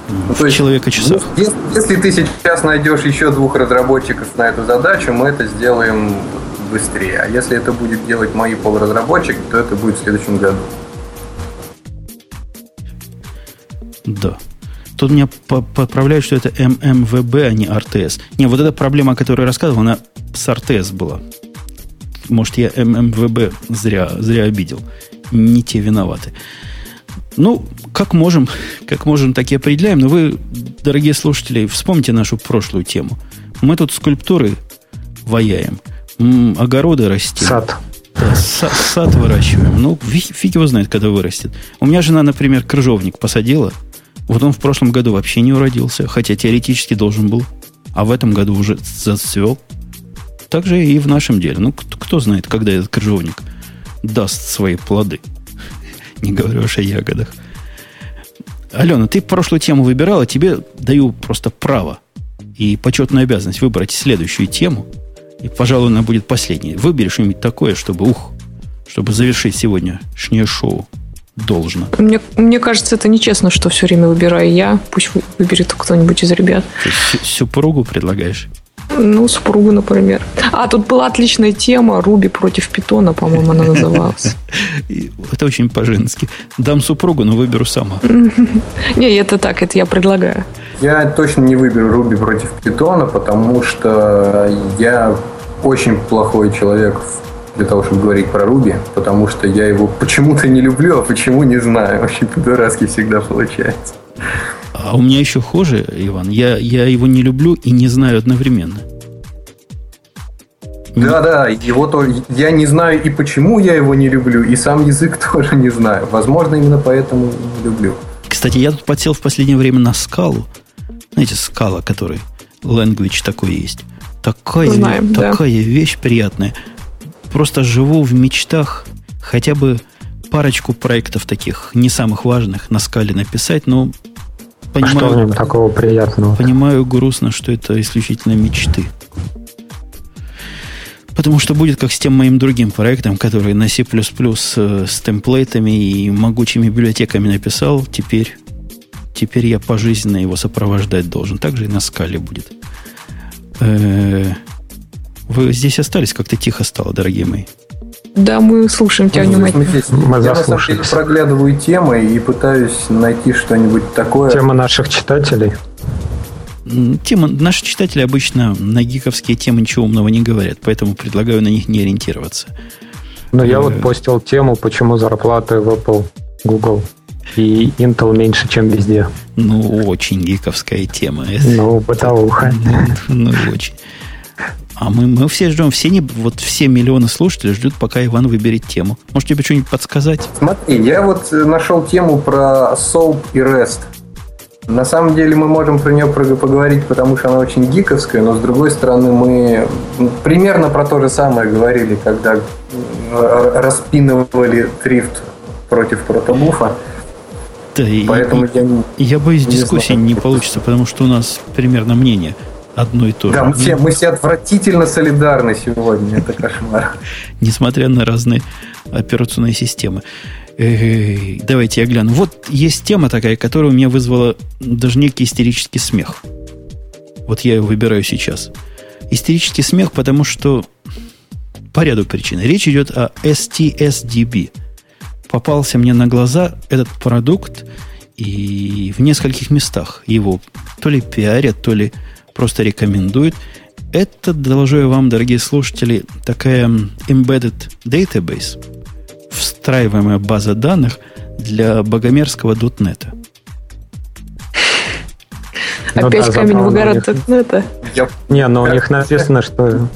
Ну, то есть, человека часов. Если, если ты сейчас найдешь еще двух разработчиков на эту задачу, мы это сделаем быстрее. А если это будет делать мои полуразработчики, то это будет в следующем году. Да. Тут меня поправляют, что это ММВБ, а не РТС. Не, вот эта проблема, о которой я рассказывал, она с РТС была. Может, я ММВБ зря, зря обидел. Не те виноваты. Ну, как можем, как можем, так и определяем. Но вы, дорогие слушатели, вспомните нашу прошлую тему. Мы тут скульптуры ваяем, огороды растим. Сад. Да, сад, сад выращиваем. Ну, фиг его знает, когда вырастет. У меня жена, например, крыжовник посадила – вот он в прошлом году вообще не уродился, хотя теоретически должен был, а в этом году уже зацвел. Так же и в нашем деле. Ну, кто, знает, когда этот крыжовник даст свои плоды. Не говорю уж о ягодах. Алена, ты прошлую тему выбирала, тебе даю просто право и почетную обязанность выбрать следующую тему. И, пожалуй, она будет последней. Выбери что-нибудь такое, чтобы, ух, чтобы завершить сегодняшнее шоу должно. Мне, мне кажется, это нечестно, что все время выбираю я. Пусть выберет кто-нибудь из ребят. Ты супругу предлагаешь? Ну, супругу, например. А, тут была отличная тема Руби против Питона, по-моему, она называлась. Это очень по-женски. Дам супругу, но выберу сама. Не, это так, это я предлагаю. Я точно не выберу Руби против Питона, потому что я очень плохой человек в для того, чтобы говорить про Руби, потому что я его почему-то не люблю, а почему не знаю. Очень по-дурацки всегда получается. А у меня еще хуже, Иван. Я, я его не люблю и не знаю одновременно. Да, да, его то я не знаю и почему я его не люблю, и сам язык тоже не знаю. Возможно, именно поэтому не люблю. Кстати, я тут подсел в последнее время на скалу. Знаете, скала, который language такой есть. Такая, Знаем, такая да. вещь приятная просто живу в мечтах хотя бы парочку проектов таких, не самых важных, на скале написать, но понимаю, а что в нем такого приятного? Понимаю грустно, что это исключительно мечты. Потому что будет как с тем моим другим проектом, который на C++ э, с темплейтами и могучими библиотеками написал. Теперь, теперь я пожизненно его сопровождать должен. Также и на скале будет. Э-э- вы здесь остались, как-то тихо стало, дорогие мои. Да, мы слушаем тебя внимательно. Мы Я на самом деле проглядываю темы и пытаюсь найти что-нибудь такое. Тема наших читателей. Тема, наши читатели обычно на гиковские темы ничего умного не говорят, поэтому предлагаю на них не ориентироваться. Но я вот э, постил тему, почему зарплаты в Apple, Google и Intel меньше, чем везде. Ну, очень гиковская тема. Ну, бытовуха. Ну, очень. А мы, мы все ждем, все, не, вот все миллионы слушателей ждут, пока Иван выберет тему. Может, тебе что-нибудь подсказать? Смотри, я вот э, нашел тему про SOAP и REST. На самом деле мы можем про нее поговорить, потому что она очень гиковская, но с другой стороны мы примерно про то же самое говорили, когда распинывали трифт против протобуфа. Да, Поэтому и, я, не, я боюсь, не дискуссии знаю. не получится, потому что у нас примерно мнение одно и то же. Да, мы все, мы все отвратительно солидарны сегодня, это кошмар. Несмотря на разные операционные системы. Давайте я гляну. Вот есть тема такая, которая у меня вызвала даже некий истерический смех. Вот я ее выбираю сейчас. Истерический смех, потому что по ряду причин. Речь идет о STSDB. Попался мне на глаза этот продукт, и в нескольких местах его то ли пиарят, то ли просто рекомендуют. Это, доложу я вам, дорогие слушатели, такая embedded database, встраиваемая база данных для богомерзкого дотнета. Ну, Опять да, камень в огород дотнета? Не, но у них написано, что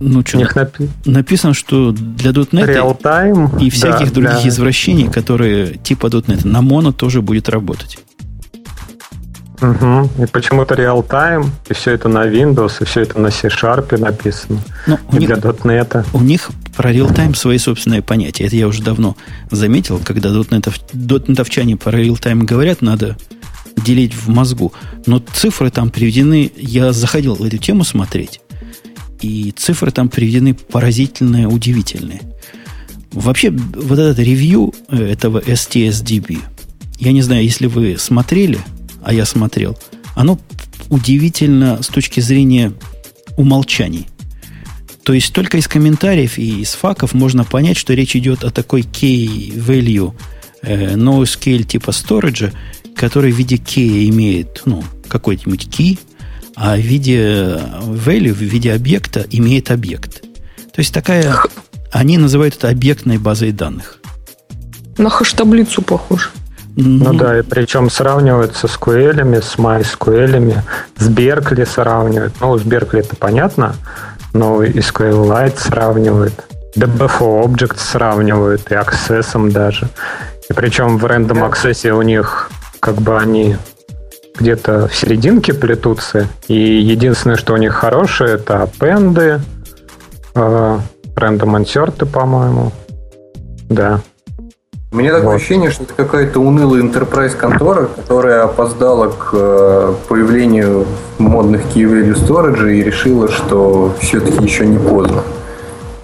ну что, напи... написано, что для .NET и всяких да, других для... извращений, которые типа .NET на моно тоже будет работать. Угу. И почему-то real-time, и все это на Windows, и все это на C-Sharp написано. Ну, у и них, для .NET. У них про real-time свои собственные понятия. Это я уже давно заметил, когда .NET, .NETовчане про real-time говорят, надо делить в мозгу. Но цифры там приведены, я заходил в эту тему смотреть, и цифры там приведены поразительные, удивительные. Вообще, вот этот ревью э, этого STSDB, я не знаю, если вы смотрели, а я смотрел, оно удивительно с точки зрения умолчаний. То есть только из комментариев и из факов можно понять, что речь идет о такой key-value э, no-scale типа storage, который в виде key имеет ну, какой-нибудь key, а в виде value, в виде объекта имеет объект. То есть такая, они называют это объектной базой данных. На хэш-таблицу похоже. Ну, ну да, и причем сравниваются с QL, с MySQL, с Berkeley сравнивают. Ну, с Berkeley это понятно, но и SQLite сравнивают. DBFO Object сравнивают, и Access даже. И причем в Random Access у них как бы они где-то в серединке плетутся, и единственное, что у них хорошее, это аппенды, э, Random Insert, по-моему. Да. У меня такое вот. ощущение, что это какая-то унылая enterprise контора, которая опоздала к э, появлению модных key value storage и решила, что все-таки еще не поздно.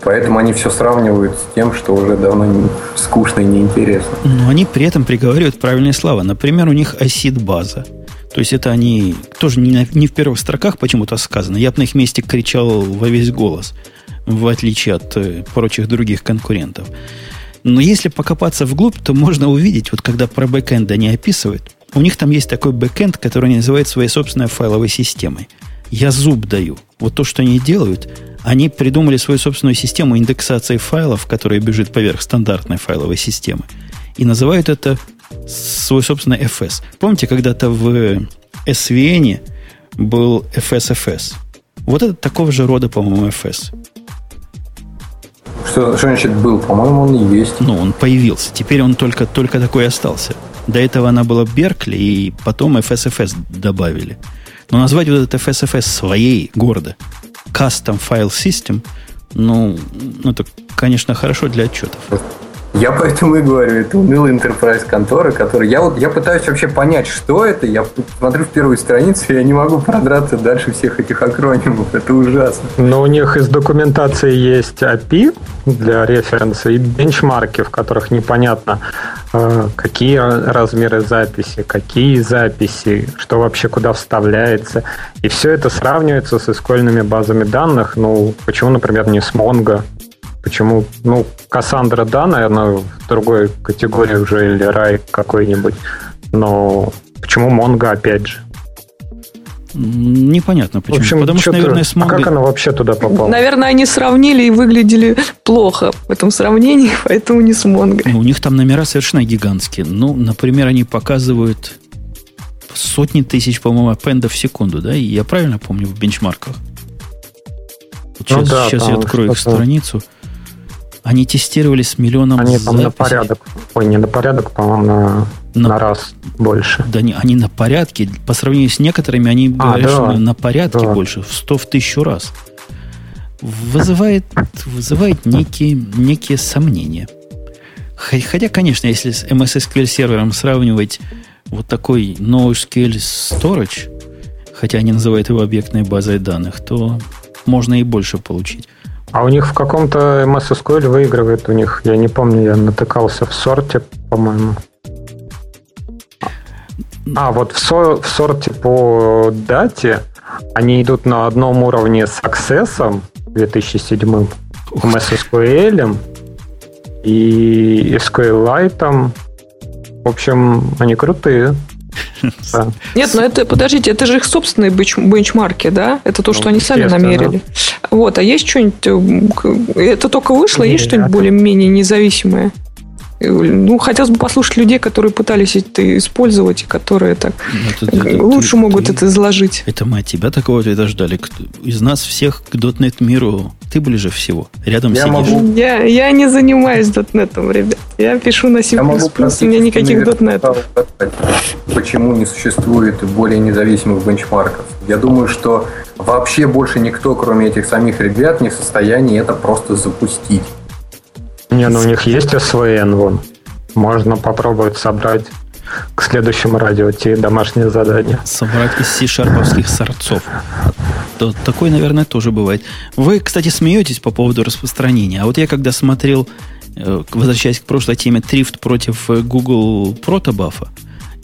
Поэтому они все сравнивают с тем, что уже давно не, скучно и неинтересно. Но они при этом приговаривают правильные слова. Например, у них ACID-база. То есть это они тоже не, на, не в первых строках почему-то сказано. Я бы на их месте кричал во весь голос, в отличие от э, прочих других конкурентов. Но если покопаться вглубь, то можно увидеть, вот когда про backend они описывают, у них там есть такой backend, который они называют своей собственной файловой системой. Я зуб даю. Вот то, что они делают, они придумали свою собственную систему индексации файлов, которая бежит поверх стандартной файловой системы. И называют это свой собственный FS. Помните, когда-то в SVN был FSFS? Вот это такого же рода, по-моему, FS. Что, что значит был? По-моему, он и есть. Ну, он появился. Теперь он только, только такой остался. До этого она была Беркли, и потом FSFS добавили. Но назвать вот этот FSFS своей города Custom File System, ну, ну, это, конечно, хорошо для отчетов. Я поэтому и говорю, это унылый enterprise контора, который... Я вот я пытаюсь вообще понять, что это. Я смотрю в первую страницу, и я не могу продраться дальше всех этих акронимов. Это ужасно. Но у них из документации есть API для референса и бенчмарки, в которых непонятно, э, какие размеры записи, какие записи, что вообще куда вставляется. И все это сравнивается с искольными базами данных. Ну, почему, например, не с Mongo? Почему? Ну, Кассандра, да, наверное, в другой категории уже, или рай какой-нибудь. Но почему Монго опять же? Непонятно почему. В общем, Потому что, наверное, с Mongo... А как она вообще туда попала? Наверное, они сравнили и выглядели плохо в этом сравнении, поэтому не с Монго. Ну, у них там номера совершенно гигантские. Ну, например, они показывают сотни тысяч, по-моему, аппендов в секунду, да? И я правильно помню в бенчмарках? Сейчас, ну, да, сейчас я открою их страницу. Они тестировали с миллионом Они там на порядок, ой, не на порядок, по-моему, на, на, на раз больше. Да не, они на порядке. По сравнению с некоторыми, они а, говорят, да, что на порядке да. больше, в сто, в тысячу раз. Вызывает, вызывает некие, некие сомнения. Хотя, конечно, если с MS SQL сервером сравнивать вот такой NoSQL Storage, хотя они называют его объектной базой данных, то можно и больше получить. А у них в каком-то MS SQL выигрывает у них, я не помню, я натыкался в сорте, по-моему. А, вот в, со, в сорте по дате они идут на одном уровне с Access 2007, MS SQL и SQLite. В общем, они крутые. Нет, но это, подождите, это же их собственные бенчмарки, да? Это то, что ну, они сами намерили. Вот, а есть что-нибудь, э, это только вышло, есть что-нибудь более-менее независимое? Ну, хотелось бы послушать людей, которые пытались это использовать, и которые так ну, это, это, лучше ты, могут ты, это изложить. Это мы от тебя такого ответа ждали. Из нас всех к .NET миру ты ближе всего. Рядом я сидишь. Могу... Я, я не занимаюсь .NET, ребят. Я пишу на C++, у меня никаких .NET. Почему не существует более независимых бенчмарков? Я думаю, что вообще больше никто, кроме этих самих ребят, не в состоянии это просто запустить. Не, ну у них есть СВН вон. Можно попробовать собрать к следующему радио те домашнее задание. Собрать из C-шарповских сорцов. То, такое, наверное, тоже бывает. Вы, кстати, смеетесь по поводу распространения. А вот я когда смотрел, э, возвращаясь к прошлой теме, Трифт против э, Google протобафа,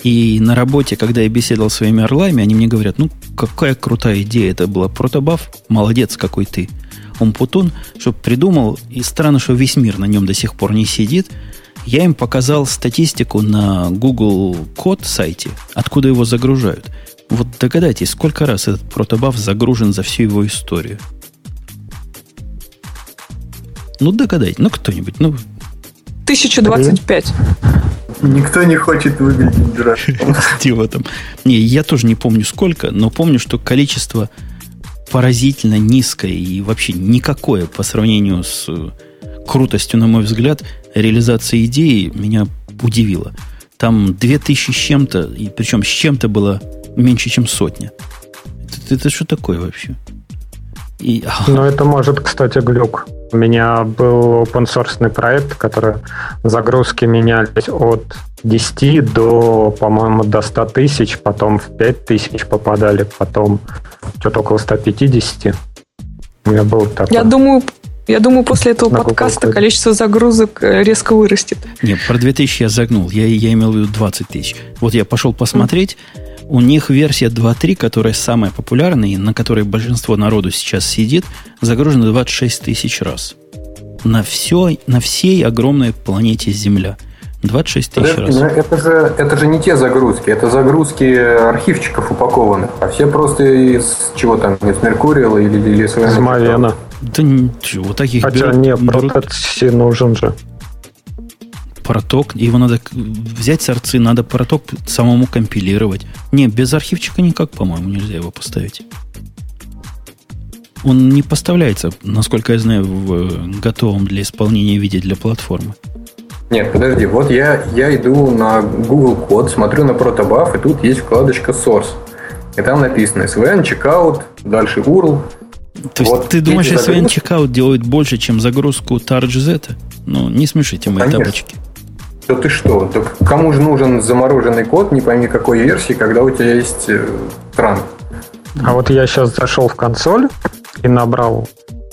и на работе, когда я беседовал с своими орлами, они мне говорят, ну, какая крутая идея это была. Протобаф, молодец какой ты. Умпутун, чтобы придумал, и странно, что весь мир на нем до сих пор не сидит, я им показал статистику на Google код сайте, откуда его загружают. Вот догадайтесь, сколько раз этот протобаф загружен за всю его историю. Ну, догадайте, ну кто-нибудь, ну... 1025. Никто не хочет выглядеть дураком. там. Не, я тоже не помню сколько, но помню, что количество поразительно низкое и вообще никакое по сравнению с э, крутостью, на мой взгляд, реализации идеи меня удивило. Там две тысячи с чем-то, и причем с чем-то было меньше, чем сотня. Это, это что такое вообще? И... Ну, это может, кстати, глюк. У меня был open source проект, который загрузки менялись от 10 до, по-моему, до 100 тысяч, потом в 5 тысяч попадали, потом что-то около 150. У меня был такой. Я думаю, я думаю, после этого На подкаста количество загрузок э, резко вырастет. Нет, про 2000 я загнул. Я, я имел в виду 20 тысяч. Вот я пошел посмотреть. Mm. У них версия 2.3, которая самая популярная, и на которой большинство народу сейчас сидит, загружена 26 тысяч раз. На, все, на всей огромной планете Земля. 26 тысяч раз. Это же, это же не те загрузки, это загрузки архивчиков упакованных, а все просто из чего там, из Меркурия или, или из Мавена. Да ничего, вот таких Хотя берут, не, берут... нужен же. Проток, его надо взять сорцы, надо проток самому компилировать. Не, без архивчика никак, по-моему, нельзя его поставить. Он не поставляется, насколько я знаю, в готовом для исполнения виде для платформы. Нет, подожди, вот я, я иду на Google код, смотрю на протобаф, и тут есть вкладочка Source. И там написано SVN, checkout, дальше URL, то есть вот ты думаешь, SVN Checkout делает больше, чем загрузку TargZ? Ну, не смешите мои Конечно. тапочки. Да ты что? Так кому же нужен замороженный код, не пойми какой версии, когда у тебя есть э, транк? А вот я сейчас зашел в консоль и набрал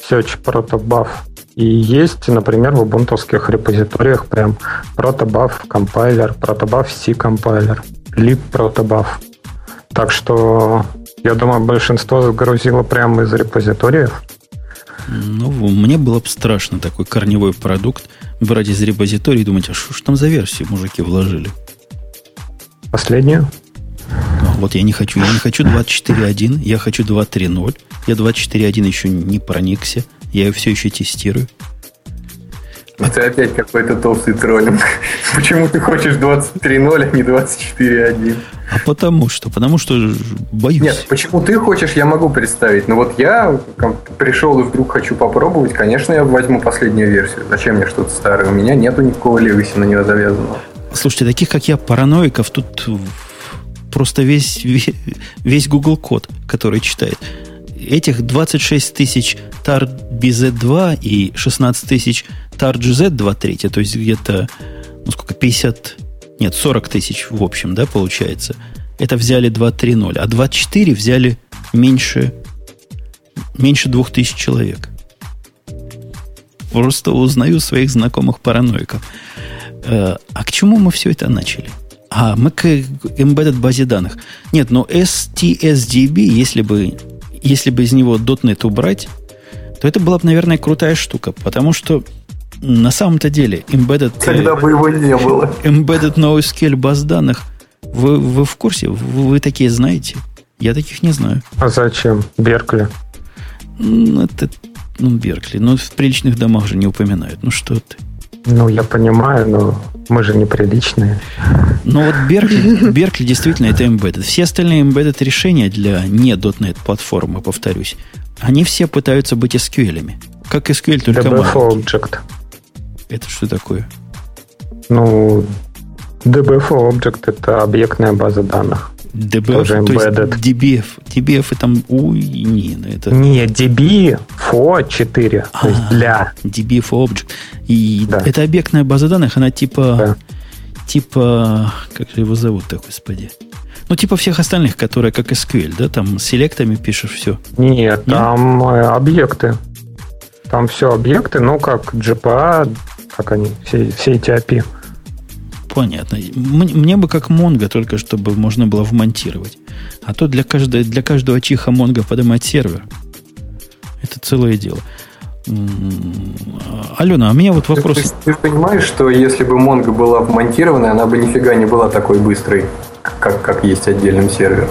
search protobuf. И есть, например, в убунтовских репозиториях прям protobuf компайлер, protobuf C компайлер, lib protobuf. Так что я думаю, большинство загрузило прямо из репозиториев. Ну, мне было бы страшно такой корневой продукт брать из репозитории и думать, а что ж там за версию мужики вложили? Последнюю? Вот я не хочу. Я не хочу 24.1, я хочу 2.3.0. Я 24.1 еще не проникся. Я ее все еще тестирую. Это опять какой-то толстый троллинг. Почему ты хочешь 23.0, а не 24.1? А потому что? Потому что боюсь. Нет, почему ты хочешь, я могу представить. Но вот я пришел и вдруг хочу попробовать, конечно, я возьму последнюю версию. Зачем мне что-то старое? У меня нету никакого левиси на него завязанного. Слушайте, таких как я, параноиков, тут просто весь, весь Google код, который читает. Этих 26 тысяч TAR BZ2 и 16 тысяч TAR GZ2 третья, то есть где-то, ну сколько, 50, нет, 40 тысяч в общем, да, получается. Это взяли 2.3.0, а 2.4 взяли меньше, меньше 2000 человек. Просто узнаю своих знакомых параноиков. Э, а к чему мы все это начали? А, мы к embedded базе данных. Нет, но STSDB, если бы, если бы из него .NET убрать, то это была бы, наверное, крутая штука, потому что на самом-то деле embedded... Тогда бы его не было. Embedded NoSQL баз данных. Вы, вы в курсе? Вы, вы такие знаете? Я таких не знаю. А зачем? Беркли. Ну, это, ну, Беркли. Но в приличных домах же не упоминают. Ну, что ты. Ну, я понимаю, но мы же неприличные. Ну, вот Беркли, Беркли действительно это embedded. Все остальные embedded решения для не .NET платформы, повторюсь, они все пытаются быть SQL. -ами. Как SQL, только DBF Object. Это что такое? Ну, DBF Object это объектная база данных. DBF, Тоже то есть DBF. DBF и там, ой, не, ну это... Не, DB, FO 4, а, то есть для. DBF Object. И да. это объектная база данных, она типа, да. типа, как же его зовут-то, господи? Ну, типа всех остальных, которые как SQL, да, там селектами пишешь все. Нет, Нет? там э, объекты. Там все объекты, ну, как GPA, как они, все, все эти API. Понятно. Мне бы как Монго, только чтобы можно было вмонтировать. А то для, каждой, для каждого чиха Монго поднимать сервер. Это целое дело. Алена, а у меня вот вопрос. Ты, ты, ты понимаешь, что если бы Монго была вмонтирована, она бы нифига не была такой быстрой, как, как есть отдельным сервером?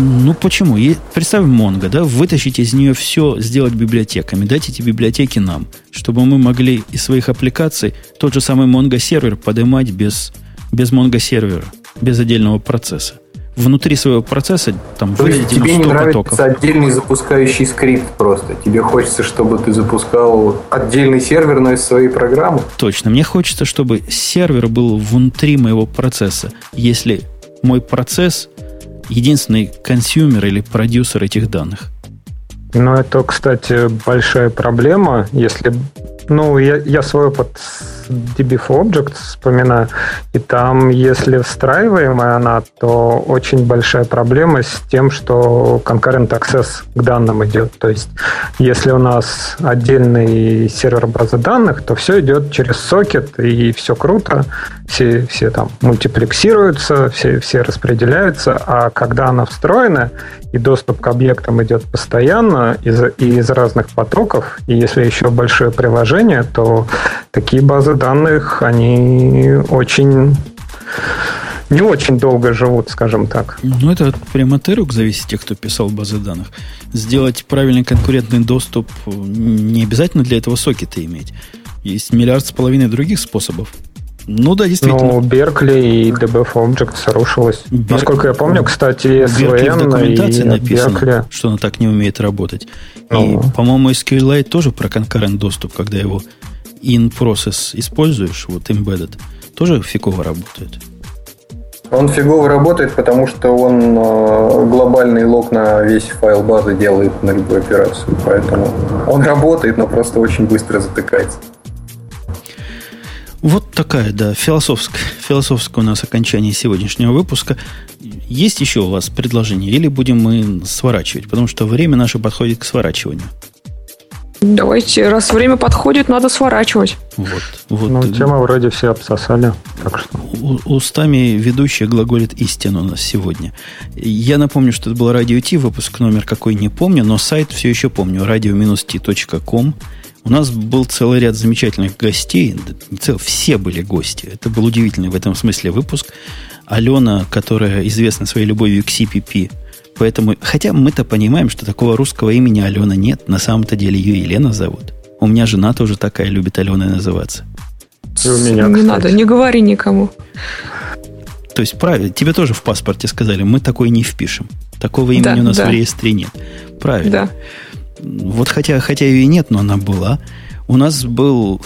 Ну почему? Представим Mongo, да, вытащить из нее все, сделать библиотеками, дать эти библиотеки нам, чтобы мы могли из своих аппликаций тот же самый Mongo сервер поднимать без, без Mongo сервера, без отдельного процесса. Внутри своего процесса там То есть тебе не нравится потоков. отдельный запускающий скрипт просто. Тебе хочется, чтобы ты запускал отдельный сервер, но из своей программы? Точно. Мне хочется, чтобы сервер был внутри моего процесса. Если мой процесс единственный consumer или продюсер этих данных. Ну, это, кстати, большая проблема, если... Ну, я, я свой опыт DB for Objects вспоминаю, и там, если встраиваемая она, то очень большая проблема с тем, что concurrent access к данным идет. То есть, если у нас отдельный сервер базы данных, то все идет через сокет, и все круто, все, все там мультиплексируются, все, все распределяются, а когда она встроена, и доступ к объектам идет постоянно из, из разных потоков, и если еще большое приложение, то такие базы данных, они очень не очень долго живут, скажем так. Ну, это прямо от рук зависит, тех, кто писал базы данных. Сделать правильный конкурентный доступ не обязательно для этого сокеты иметь. Есть миллиард с половиной других способов. Ну да, действительно. Ну, Беркли и DBF Objects рушилось. Бер... Насколько я помню, кстати, SVN в документации и написано, Беркли... что она так не умеет работать. Ну. И, по-моему, SQLite тоже про конкурент доступ, когда его in process используешь, вот embedded, тоже фигово работает. Он фигово работает, потому что он э, глобальный лог на весь файл базы делает на любую операцию. Поэтому он работает, но просто очень быстро затыкается. Вот такая, да, философская, философское у нас окончание сегодняшнего выпуска. Есть еще у вас предложение? Или будем мы сворачивать? Потому что время наше подходит к сворачиванию. Давайте, раз время подходит, надо сворачивать. Вот, вот. Ну, тема вроде все обсосали. Так что. У, устами ведущая глаголит истину у нас сегодня. Я напомню, что это был радио Ти, выпуск номер какой не помню, но сайт все еще помню, radio-t.com. У нас был целый ряд замечательных гостей. Цел, все были гости. Это был удивительный в этом смысле выпуск. Алена, которая известна своей любовью к CPP, Поэтому, хотя мы-то понимаем, что такого русского имени Алена нет, на самом-то деле ее Елена зовут. У меня жена тоже такая любит Аленой называться. И у меня, Не кстати. надо, не говори никому. То есть, правильно, тебе тоже в паспорте сказали, мы такой не впишем. Такого имени Да, у нас да. в реестре нет. Правильно. Да. Вот хотя, хотя ее и нет, но она была. У нас был,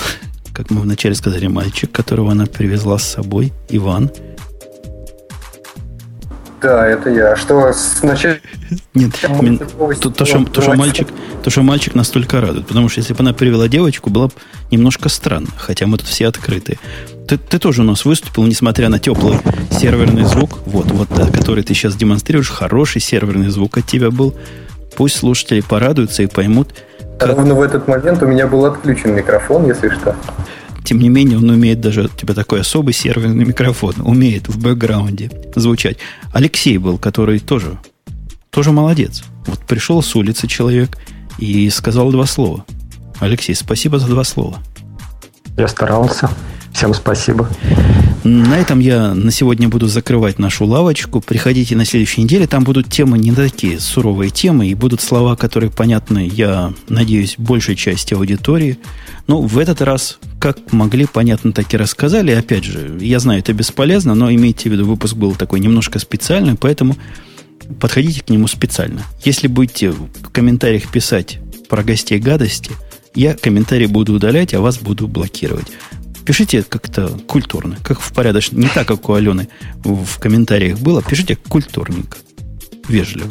как мы вначале сказали, мальчик, которого она привезла с собой, Иван. Да, это я. Что сначала... Нет, мен- то, то, что, то, что мальчик, то, что мальчик настолько радует. Потому что если бы она привела девочку, было бы немножко странно. Хотя мы тут все открытые. Ты, ты тоже у нас выступил, несмотря на теплый серверный звук. Вот, вот, который ты сейчас демонстрируешь. Хороший серверный звук от тебя был. Пусть слушатели порадуются и поймут, как, Ровно в этот момент у меня был отключен микрофон, если что. Тем не менее, он умеет даже у тебя такой особый серверный микрофон. Умеет в бэкграунде звучать. Алексей был, который тоже, тоже молодец. Вот пришел с улицы человек и сказал два слова. Алексей, спасибо за два слова. Я старался. Всем спасибо. На этом я на сегодня буду закрывать нашу лавочку. Приходите на следующей неделе. Там будут темы не такие суровые темы, и будут слова, которые понятны, я надеюсь, большей части аудитории. Но в этот раз, как могли, понятно, так и рассказали. Опять же, я знаю, это бесполезно, но имейте в виду, выпуск был такой немножко специальный, поэтому подходите к нему специально. Если будете в комментариях писать про гостей гадости, я комментарии буду удалять, а вас буду блокировать. Пишите как-то культурно, как в порядочном, не так, как у Алены в комментариях было. Пишите культурненько, вежливо.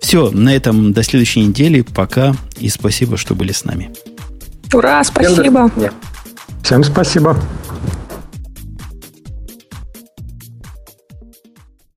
Все, на этом до следующей недели. Пока и спасибо, что были с нами. Ура, спасибо. Нет. Всем спасибо.